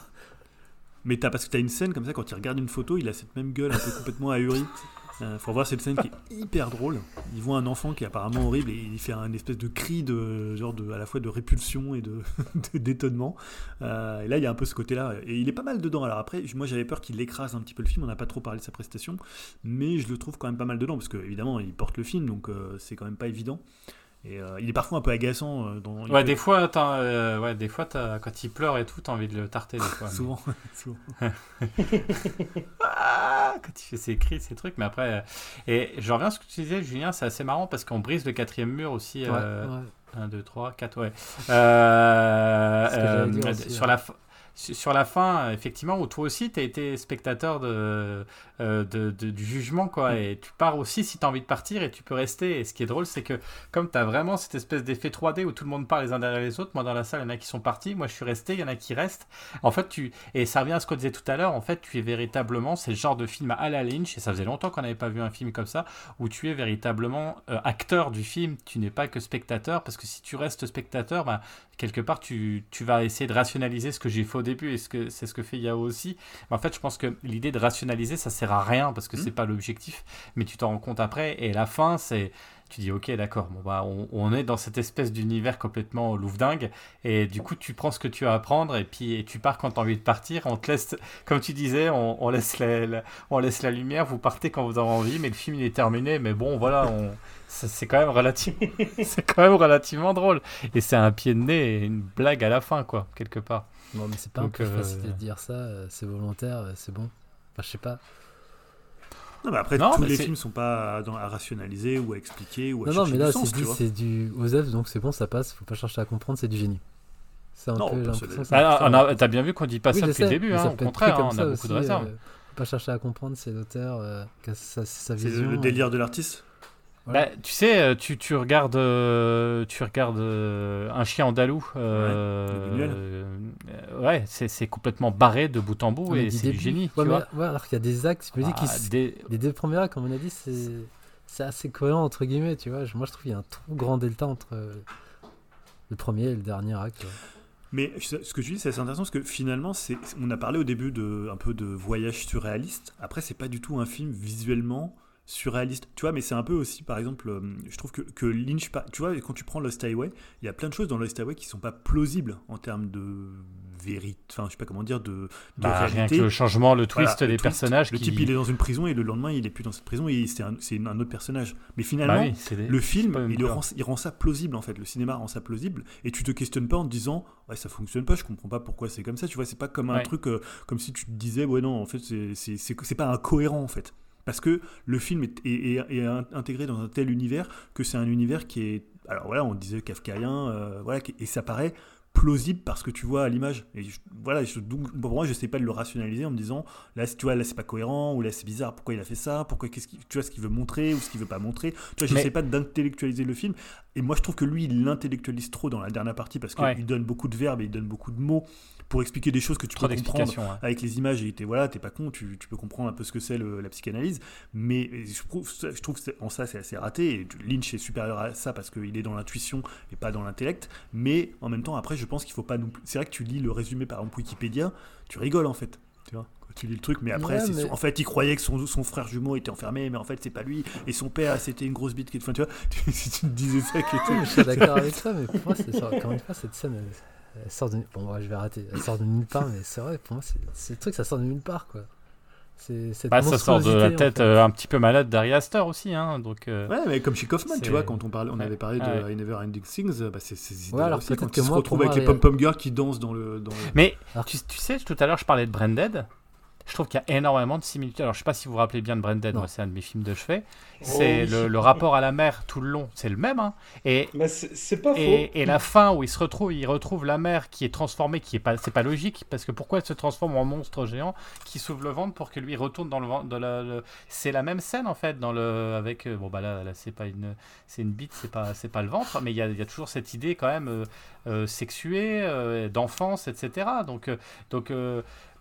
Speaker 6: Mais t'as parce que t'as une scène comme ça quand il regarde une photo, il a cette même gueule un peu complètement ahurie. Euh, faut voir cette scène qui est hyper drôle. Il voit un enfant qui est apparemment horrible et il fait un espèce de cri de genre de à la fois de répulsion et de de- d'étonnement. Euh, et là il y a un peu ce côté-là et il est pas mal dedans. Alors après moi j'avais peur qu'il écrase un petit peu le film. On n'a pas trop parlé de sa prestation, mais je le trouve quand même pas mal dedans parce que évidemment il porte le film donc euh, c'est quand même pas évident. Et euh, il est parfois un peu agaçant euh, dans.
Speaker 1: Ouais,
Speaker 6: peut-
Speaker 1: des fois, t'as, euh, ouais, des fois t'as- quand il pleure et tout, t'as envie de le tarter des fois. mais-
Speaker 6: Souvent, souvent.
Speaker 1: Ah, quand il fait ses cris, ses trucs, mais après. euh, Et je reviens à ce que tu disais, Julien, c'est assez marrant parce qu'on brise le quatrième mur aussi.
Speaker 5: Ouais,
Speaker 1: euh,
Speaker 5: ouais.
Speaker 1: 1, 2, 3, 4, ouais. Euh, euh, sur, la, sur la fin, effectivement, où toi aussi, tu as été spectateur de, euh, de- de- du jugement, quoi.
Speaker 5: Mm.
Speaker 1: Et tu pars aussi si tu as envie de partir et tu peux rester. Et ce qui est drôle, c'est que comme tu as vraiment cette espèce d'effet 3D où tout le monde parle les uns derrière les autres, moi dans la salle, il y en a qui sont partis, moi je suis resté, il y en a qui restent. En fait, tu. Et ça revient à ce qu'on disait tout à l'heure, en fait, tu es véritablement. C'est le genre de film à la Lynch, et ça faisait longtemps qu'on n'avait pas vu un film comme ça, où tu es véritablement euh, acteur du film, tu n'es pas que spectateur, parce que si tu restes spectateur, bah, quelque part, tu, tu vas essayer de rationaliser ce que j'ai fait au début, et ce que c'est ce que fait Yao aussi. Mais en fait, je pense que l'idée de rationaliser, ça sert à rien, parce que
Speaker 6: Mhm.
Speaker 1: c'est pas l'objectif, mais tu t'en rends compte après, et la fin, c'est. Tu dis, ok, d'accord, bon, bah, on, on est dans cette espèce d'univers complètement louvdingue, et du coup, tu prends ce que tu as à prendre, et puis et tu pars quand tu as envie de partir. On te laisse, comme tu disais, on, on laisse la, la- on laisse la lumière, vous partez quand vous avez envie, mais le film il est terminé. Mais bon, voilà, on, c'est quand même relativement, c'est quand même relativement drôle. Et c'est un pied de nez et une blague à la fin, quoi, quelque part.
Speaker 5: Bon, mais c'est pas
Speaker 1: Donc,
Speaker 5: un peu
Speaker 1: euh,
Speaker 5: facile de dire ça. euh, C'est volontaire, euh, c'est bon. Enfin, je sais pas.
Speaker 6: Non, mais après,
Speaker 1: Non,
Speaker 6: tous
Speaker 1: mais
Speaker 6: les films sont pas à, dans- à rationaliser ou à expliquer ou à
Speaker 5: Non, non, mais là, c'est du Osef, donc c'est bon, ça passe. Faut pas chercher à comprendre, c'est du génie. C'est un
Speaker 6: Non,
Speaker 5: peu
Speaker 1: Ah. T'as bien vu qu'on dit pas
Speaker 5: Oui,
Speaker 1: ça depuis le début, hein,
Speaker 5: ça
Speaker 1: au contraire, hein, on a
Speaker 5: ça
Speaker 1: beaucoup de
Speaker 5: aussi,
Speaker 1: réserves.
Speaker 5: euh, Faut pas chercher à comprendre, c'est l'auteur, euh, sa, sa
Speaker 6: C'est
Speaker 5: vision.
Speaker 6: le délire de l'artiste?
Speaker 5: Voilà.
Speaker 1: Bah, tu sais, euh, tu, tu regardes, euh, tu regardes euh, un chien andalou. euh, euh, ouais, c'est c'est complètement barré de bout en bout et c'est du génie.
Speaker 5: Ouais,
Speaker 1: tu
Speaker 5: mais-
Speaker 1: vois.
Speaker 5: ouais, alors qu'il y a des actes, je me dis
Speaker 1: Ah,
Speaker 5: qu'ils
Speaker 1: des-
Speaker 5: Les deux premiers actes, comme on a dit, c'est c'est assez cohérent entre guillemets, tu vois. Moi, je trouve qu'il y a un trop grand delta entre le premier et le dernier acte. ouais.
Speaker 6: Mais ce que je dis, c'est assez intéressant parce que finalement, c'est, on a parlé au début de un peu de voyage surréaliste. Après, c'est pas du tout un film visuellement surréaliste. Tu vois, mais c'est un peu aussi, par exemple, euh, je trouve que, que Lynch, tu vois, quand tu prends Lost Highway, il y a plein de choses dans Lost Highway qui sont pas plausibles en termes de vérité, enfin, je sais pas comment dire, de, de
Speaker 1: bah, rien que le changement, le
Speaker 6: Voilà,
Speaker 1: twist
Speaker 6: le
Speaker 1: des
Speaker 6: twist.
Speaker 1: personnages.
Speaker 6: Le
Speaker 1: qui...
Speaker 6: type, il est dans une prison et le lendemain, il est plus dans cette prison et c'est un, c'est un autre personnage. Mais finalement,
Speaker 1: Bah oui, c'est des-
Speaker 6: le film, il, le rend, il rend ça plausible en fait. Le cinéma rend ça plausible et tu te questionnes pas en te disant ouais ça fonctionne pas, je comprends pas pourquoi c'est comme ça. Tu vois, c'est pas comme un
Speaker 1: Ouais.
Speaker 6: truc euh, comme si tu te disais ouais non en fait c'est- c'est c'est- c'est pas incohérent en fait. Parce que le film est, est- est- est in- intégré dans un tel univers que c'est un univers qui est alors voilà on disait kafkaïen euh, voilà qui- et ça paraît plausible parce que tu vois à l'image. Et je- voilà je- donc pour moi je sais pas de le rationaliser en me disant là tu vois là c'est pas cohérent ou là c'est bizarre pourquoi il a fait ça pourquoi qu'est-ce qu'il tu vois ce qu'il veut montrer ou ce qu'il veut pas montrer. Tu vois
Speaker 1: Mais-
Speaker 6: j'essaie pas d'intellectualiser le film. Et moi je trouve que lui il l'intellectualise trop dans la dernière partie parce qu'il
Speaker 1: Ouais.
Speaker 6: donne beaucoup de verbes et il donne beaucoup de mots pour expliquer des choses que tu
Speaker 1: Trop
Speaker 6: peux comprendre avec les images et t'es voilà t'es pas con tu, tu peux comprendre un peu ce que c'est le- la psychanalyse. Mais je trouve je trouve que c'est- en ça c'est assez raté. Et Lynch est supérieur à ça parce qu'il est dans l'intuition et pas dans l'intellect. Mais en même temps après je pense qu'il faut pas non plus c'est vrai que tu lis le résumé par exemple Wikipédia tu rigoles en fait tu vois quand tu lis le truc. Mais après
Speaker 5: Ouais,
Speaker 6: c'est
Speaker 5: mais-
Speaker 6: son- en fait il croyait que son, son frère jumeau était enfermé mais en fait c'est pas lui. Et son père c'était une grosse bite qui enfin tu vois si tu me disais ça qui
Speaker 5: Oui, je suis d'accord avec ça, mais pour moi, c'est ça. Encore une fois, cette scène, elle, sort de. Bon, ouais, je vais arrêter. Elle sort de nulle part, mais c'est vrai, pour moi, c'est le truc, ça sort de nulle part, quoi. C'est cette
Speaker 1: Bah, ça sort de la
Speaker 5: en
Speaker 1: tête
Speaker 5: fait.
Speaker 1: euh, un petit peu malade d'Ari Aster aussi. Hein, donc, euh,
Speaker 6: Ouais, mais comme chez Kaufman, tu vois, quand on, parlait, on
Speaker 1: Ouais.
Speaker 6: avait parlé de
Speaker 1: Ouais.
Speaker 6: I Never Ending Things, bah c'est ces
Speaker 5: Ouais, alors
Speaker 6: aussi, quand
Speaker 5: que
Speaker 6: il se
Speaker 5: moi,
Speaker 6: retrouve
Speaker 5: pour
Speaker 6: avec
Speaker 5: moi,
Speaker 6: les
Speaker 5: les-
Speaker 6: pom-pom girls qui dansent dans le... Dans le...
Speaker 1: Mais
Speaker 5: Alors-
Speaker 1: tu, tu sais, tout à l'heure, je parlais de Branded. Je trouve qu'il y a énormément de similitudes. Alors, je sais pas si vous vous rappelez bien de moi, c'est un de mes films de chevet. C'est
Speaker 4: oui.
Speaker 1: le, le rapport à la mer tout le long, c'est le même. Hein. Et,
Speaker 4: Bah, c'est c'est faux.
Speaker 1: et, la fin où il se retrouve, il retrouve la mer qui est transformée, qui est pas, c'est pas logique, parce que pourquoi elle se transforme en monstre géant qui s'ouvre le ventre pour que lui retourne dans le ventre de la, le- c'est la même scène en fait dans le avec euh, bon bah là, là c'est pas une c'est une bite c'est pas c'est pas le ventre mais il y a, il y a toujours cette idée quand même euh, euh, sexuée euh, d'enfance etc donc donc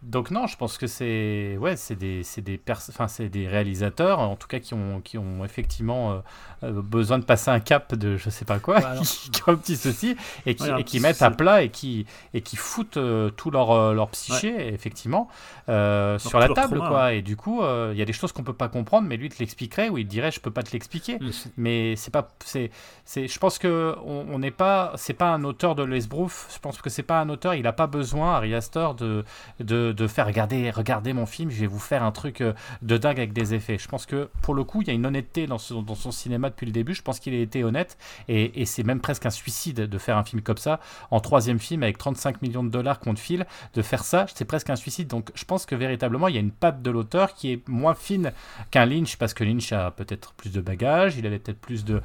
Speaker 1: donc non, je pense que c'est ouais, c'est des c'est des pers- enfin c'est des réalisateurs en tout cas qui ont qui ont effectivement euh, euh, besoin de passer un cap de je sais pas quoi, qui, ont un petit souci et qui,
Speaker 6: Ouais, un
Speaker 1: et qui mettent à plat et qui et qui foutent euh, tout leur euh, leur psyché effectivement euh, sur la table
Speaker 6: trauma,
Speaker 1: quoi. et du coup il y a des choses qu'on peut pas comprendre mais lui te l'expliquerait ou il te dirait je peux pas te l'expliquer. Mais c'est pas c'est c'est je pense que on on n'est pas c'est pas un auteur de l'esbrouf. Je pense que c'est pas un auteur il a pas besoin Ari Aster de de, de faire regarder regardez mon film je vais vous faire un truc euh, de dingue avec des effets. Je pense que pour le coup il y a une honnêteté dans, son- cinéma depuis le début. Je pense qu'il a été honnête. Et, c'est même presque un suicide de faire un film comme ça en troisième film avec 35 millions de dollars qu'on te file de faire ça. C'est presque un suicide. Donc je pense que véritablement il y a une patte de l'auteur qui est moins fine qu'un Lynch parce que Lynch a peut-être plus de bagages il avait peut-être plus de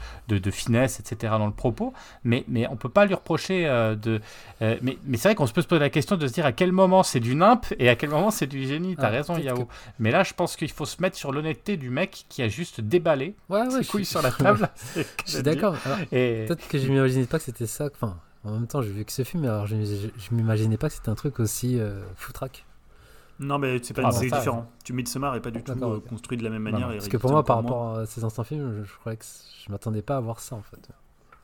Speaker 1: finesse etc dans le propos. Mais, mais on peut pas lui reprocher euh, de euh, mais, mais c'est vrai qu'on se peut se poser la question de se dire à quel moment c'est du nimp et à quel moment c'est du génie t'as
Speaker 5: Ah,
Speaker 1: raison Yao mais là je pense qu'il faut se mettre sur l'honnêteté du mec qui a juste déballé
Speaker 5: Ouais, ouais,
Speaker 1: ses couilles
Speaker 5: suis-
Speaker 1: sur la table
Speaker 5: Je suis
Speaker 1: de
Speaker 5: d'accord.
Speaker 1: Et
Speaker 5: Peut-être que je m'imaginais pas que c'était ça. Enfin, en même temps, j'ai vu que ce film, alors je, je, je m'imaginais pas que c'était un truc aussi euh, foutraque.
Speaker 6: Non, mais c'est pas
Speaker 1: Ah,
Speaker 6: différent. Tu Midsommar est pas du tout euh, construit de la même manière.
Speaker 1: non.
Speaker 6: et
Speaker 5: Parce que pour moi, par rapport à ces anciens films, je, je croyais que je m'attendais pas à voir ça en fait.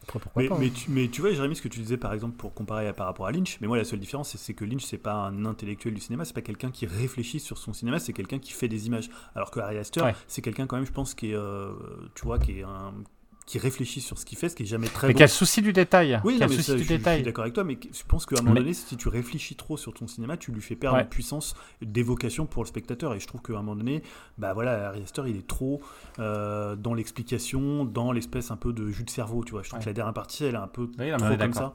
Speaker 5: Après, pourquoi
Speaker 6: Mais,
Speaker 5: pas
Speaker 6: mais,
Speaker 5: hein.
Speaker 6: tu, mais tu vois, Jérémy, ce que tu disais par exemple pour comparer à- par rapport à Lynch, mais moi la seule différence c'est- que Lynch c'est pas un intellectuel du cinéma, c'est pas quelqu'un qui réfléchit sur son cinéma, c'est quelqu'un qui fait des images. Alors que Ari Aster,
Speaker 1: Ouais.
Speaker 6: c'est quelqu'un quand même, je pense, qui est, euh, tu vois, qui est un qui réfléchit sur ce qu'il fait, ce qui est jamais très
Speaker 1: mais
Speaker 6: bon.
Speaker 1: qui a le souci du détail
Speaker 6: Oui, non, mais
Speaker 1: souci
Speaker 6: ça,
Speaker 1: du
Speaker 6: je, suis- je
Speaker 1: détail
Speaker 6: suis d'accord avec toi, mais je pense qu'à un moment
Speaker 1: Mais-
Speaker 6: donné, si tu réfléchis trop sur ton cinéma, tu lui fais perdre
Speaker 1: Ouais.
Speaker 6: puissance d'évocation pour le spectateur. Et je trouve qu'à un moment donné, bah voilà, Ari Aster, il est trop euh, dans l'explication, dans l'espèce un peu de jus de cerveau, tu vois. Je trouve
Speaker 1: Ouais.
Speaker 6: que la dernière partie, elle est un peu
Speaker 1: Oui,
Speaker 6: trop comme ça.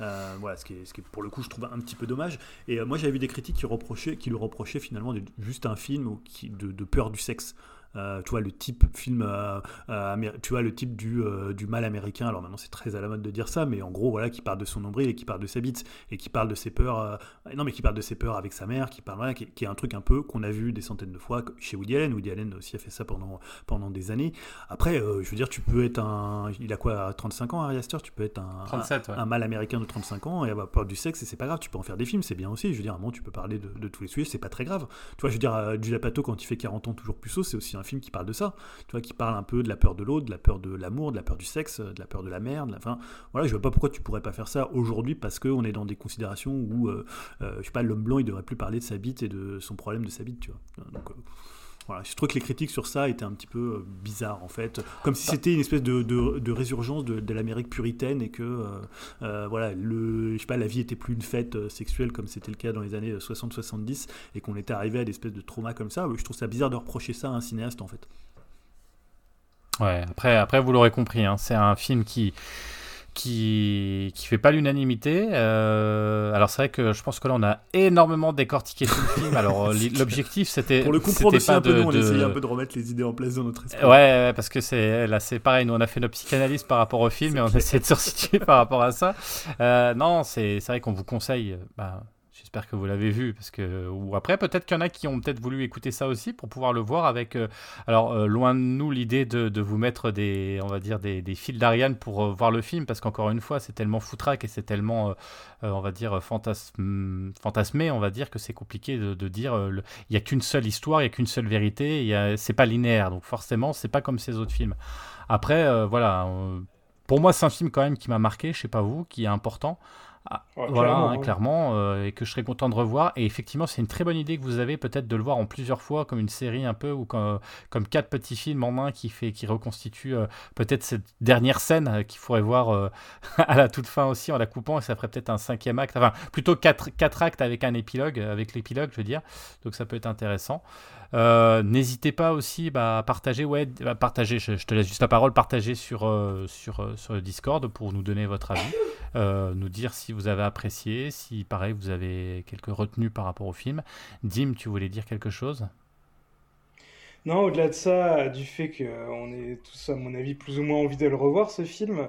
Speaker 6: Euh, voilà, ce qui, est, ce qui est pour le coup, je trouve un petit peu dommage. Et euh, moi, j'avais vu des critiques qui, reprochaient, qui lui reprochaient finalement de- juste un film ou qui, de, de peur du sexe. Euh, tu vois le type film, euh, euh, tu vois le type du, du mal américain. Alors maintenant c'est très à la mode de dire ça, mais en gros voilà qui parle de son nombril et qui parle de sa bite et qui parle de ses peurs. non mais qui parle de ses peurs avec sa mère, qui parle voilà, qui, qui est un truc un peu qu'on a vu des centaines de fois chez Woody Allen. Woody Allen aussi a fait ça pendant pendant des années. Après, je veux dire, tu peux être un, il a quoi, 35 ans, Ari Aster, tu peux être un,
Speaker 1: 37, ouais.
Speaker 6: un mal américain de 35 ans et avoir peur du sexe et c'est pas grave, tu peux en faire des films, c'est bien aussi. Je veux dire, à un moment, tu peux parler de, de tous les sujets, c'est pas très grave. Tu vois, je veux dire, Jules Apatow, quand il fait 40 ans, toujours puceau, c'est aussi un film qui parle de ça. Tu vois, qui parle un peu de la peur de l'autre, de la peur de l'amour, de la peur du sexe, de la peur de la merde. de la- Enfin, voilà, je vois pas pourquoi tu pourrais pas faire ça aujourd'hui parce qu'on est dans des considérations où, euh, euh, je sais pas, l'homme blanc, il devrait plus parler de sa bite et de son problème de sa bite, tu vois. Euh, je trouve que les critiques sur ça étaient un petit peu euh, bizarres en fait, comme si c'était une espèce de, résurgence de, l'Amérique puritaine et que euh, euh, voilà, je sais pas, la vie était plus une fête sexuelle comme c'était le cas dans les années euh, 60-70 et qu'on était arrivé à des espèces de traumas comme ça. Je trouve ça bizarre de reprocher ça à un cinéaste en fait.
Speaker 1: Ouais, après, après vous l'aurez compris, hein, c'est un film qui qui qui fait pas l'unanimité. Euh, alors c'est vrai que je pense que là on a énormément décortiqué tout le film. Alors euh, l'objectif c'était
Speaker 6: Pour le
Speaker 1: pas
Speaker 6: un peu,
Speaker 1: de,
Speaker 6: nous, on
Speaker 1: de-
Speaker 6: essayait un peu de remettre les idées en place dans notre esprit.
Speaker 1: Ouais, ouais, parce que c'est là c'est pareil. Nous on a fait notre psychanalyse par rapport au film et on essaie de se resituer par rapport à ça. Euh, non, c'est c'est vrai qu'on vous conseille. euh, Bah, J'espère que vous l'avez vu parce que ou après peut-être qu'il y en a qui ont peut-être voulu écouter ça aussi pour pouvoir le voir avec. euh, alors euh, loin de nous l'idée de, de vous mettre des on va dire des, des fils d'Ariane pour euh, voir le film parce qu'encore une fois c'est tellement foutraque et c'est tellement on va dire fantasme, fantasmé on va dire que c'est compliqué de, dire il y a qu'une seule histoire il y a qu'une seule vérité c'est pas linéaire donc forcément c'est pas comme ces autres films. Après voilà. pour moi, c'est un film quand même qui m'a marqué, je sais pas vous, qui est important. Ah,
Speaker 4: Ouais,
Speaker 1: voilà,
Speaker 4: clairement,
Speaker 1: hein,
Speaker 4: ouais.
Speaker 1: clairement, euh, et que je serais content de revoir. Et effectivement, c'est une très bonne idée que vous avez peut-être de le voir en plusieurs fois, comme une série un peu, ou comme, comme quatre petits films en un qui, fait, qui reconstitue euh, peut-être cette dernière scène euh, qu'il faudrait voir euh, à la toute fin aussi en la coupant, et ça ferait peut-être un cinquième acte, enfin plutôt quatre, quatre actes avec un épilogue, avec l'épilogue, je veux dire. Donc ça peut être intéressant. Euh, N'hésitez pas aussi bah, à partager, ouais, à partager, je, te laisse juste la parole, partager sur, euh, sur, euh, sur le Discord pour nous donner votre avis. nous dire si vous avez apprécié, si pareil vous avez quelques retenues par rapport au film. Dim, tu voulais dire quelque chose?
Speaker 4: Non, au-delà de ça, du fait qu'on ait tous, à mon avis, plus ou moins envie de le revoir, ce film,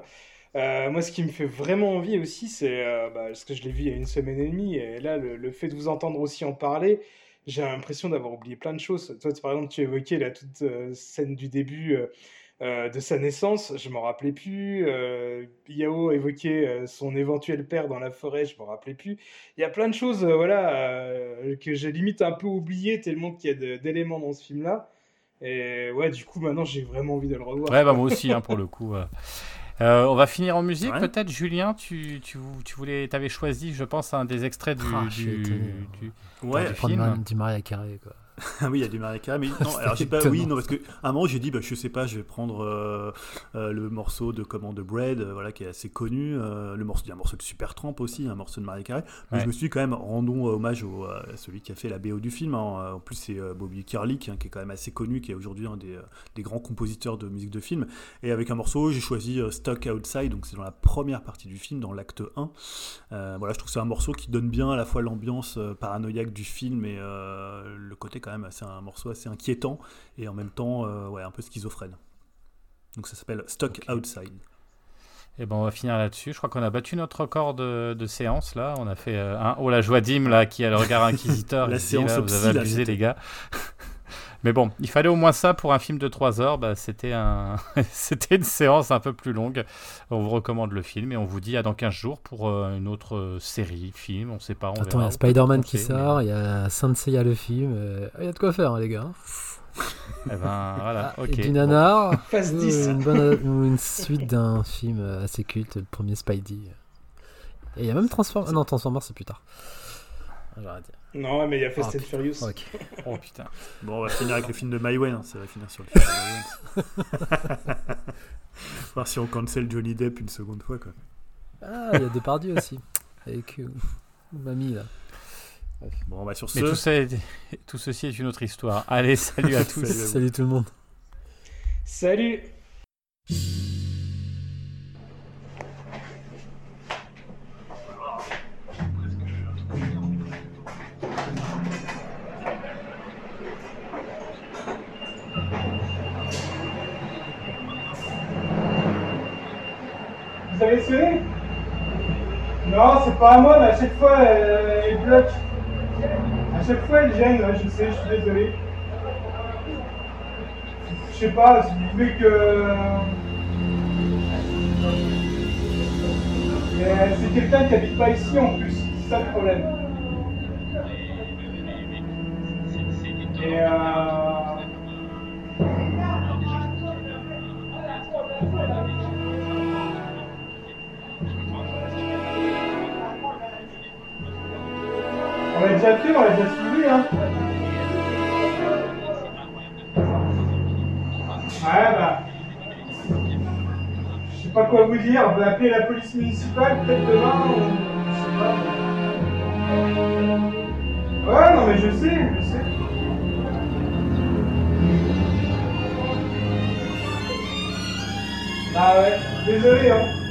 Speaker 4: moi, ce qui me fait vraiment envie aussi, c'est euh, bah, parce que je l'ai vu il y a une semaine et demie, et là, le fait de vous entendre aussi en parler, j'ai l'impression d'avoir oublié plein de choses. Toi, par exemple, tu évoquais la toute euh, scène du début euh, euh, de sa naissance, je m'en rappelais plus. Yao évoquait son éventuel père dans la forêt, je m'en rappelais plus. Il y a plein de choses, voilà, que j'ai limite un peu oublié tellement qu'il y a d'éléments dans ce film-là. Et ouais, du coup, maintenant, j'ai vraiment envie de le revoir.
Speaker 1: Ouais, bah moi aussi, hein, pour le coup. Euh. Euh, on va finir en musique,
Speaker 6: Ouais.
Speaker 1: peut-être. Julien, tu, tu, tu voulais, avais choisi, je pense, un des extraits du,
Speaker 5: Ah,
Speaker 1: du,
Speaker 5: étonné.
Speaker 1: du-
Speaker 6: Ouais,
Speaker 1: film.
Speaker 5: Maria Carré, quoi.
Speaker 6: Ah oui, il y a du Maria Carey, mais non, alors j'ai pas, oui, non, parce que à un moment j'ai dit, bah, je sais pas, je vais prendre euh, euh, le morceau de comment de Bread, euh, voilà, qui est assez connu, le morceau, il y a un morceau de Supertramp aussi, un morceau de Maria Carey, mais
Speaker 1: Ouais.
Speaker 6: je me suis dit quand même, rendons hommage au, à celui qui a fait la BO du film, hein. en plus c'est Bobby Kerlick, hein, qui est quand même assez connu, qui est aujourd'hui un des, des grands compositeurs de musique de film, et avec un morceau, j'ai choisi Stock Outside, donc c'est dans la première partie du film, dans l'acte 1, Euh, voilà, je trouve que c'est un morceau qui donne bien à la fois l'ambiance paranoïaque du film et le côté quand même assez un morceau assez inquiétant et en même temps euh, ouais, un peu schizophrène. Donc ça s'appelle Stock Outside.
Speaker 1: Et ben, on va finir là-dessus. Je crois qu'on a battu notre record de, de séance là. On a fait euh, un. Oh la joie Dim là, qui a le regard inquisiteur.
Speaker 6: La séance
Speaker 1: là, Vous avez abusé les gars. Mais bon, il fallait au moins ça pour un film de 3 heures. Bah, c'était un, c'était une séance un peu plus longue. On vous recommande le film et on vous dit à dans 15 jours pour euh, une autre euh, série, film. On sait pas. On
Speaker 5: Attends, il y a Spider-Man qui sort, il y a Saint Seiya le film. euh, Il y a de quoi faire, hein, les gars.
Speaker 1: Eh ben voilà.
Speaker 5: Ah,
Speaker 1: ok.
Speaker 5: et du nanar,
Speaker 4: Phase
Speaker 5: ou
Speaker 4: 10.
Speaker 5: une, bonne, ou une suite d'un film assez culte, le premier Spidey. Et il y a même Transformers. Ah non, Transformers, c'est plus tard. J'aurais dit.
Speaker 4: Non, mais il y a Fast
Speaker 5: Ah,
Speaker 4: and Furious.
Speaker 1: Oh putain.
Speaker 6: Bon, on va finir avec le film de Maïwen, hein, ça va finir sur le film de Maïwen. Voir si on cancel Johnny Depp une seconde fois quoi.
Speaker 5: Ah, il y a Depardieu aussi. Avec euh, Mamie, là.
Speaker 6: Bon, bah sur
Speaker 1: Mais
Speaker 6: ce,
Speaker 1: tout, ça est- tout ceci est une autre histoire. Allez, salut à tous.
Speaker 6: Salut à vous.
Speaker 5: Salut tout le monde.
Speaker 4: Salut Non, c'est pas à moi, mais à chaque fois, euh, elle bloque. À chaque fois, elle gêne, je sais, je suis désolé. Je sais pas, si vous voulez que. C'est quelqu'un qui habite pas ici en plus, c'est ça le problème. Et euh... déjà fait, on l'a déjà suivi, hein. Ouais, bah. Je sais pas quoi vous dire, on va appeler la police municipale peut-être demain ou. Je sais pas. Ouais, non, mais je sais, je sais. Ah ouais, désolé, hein.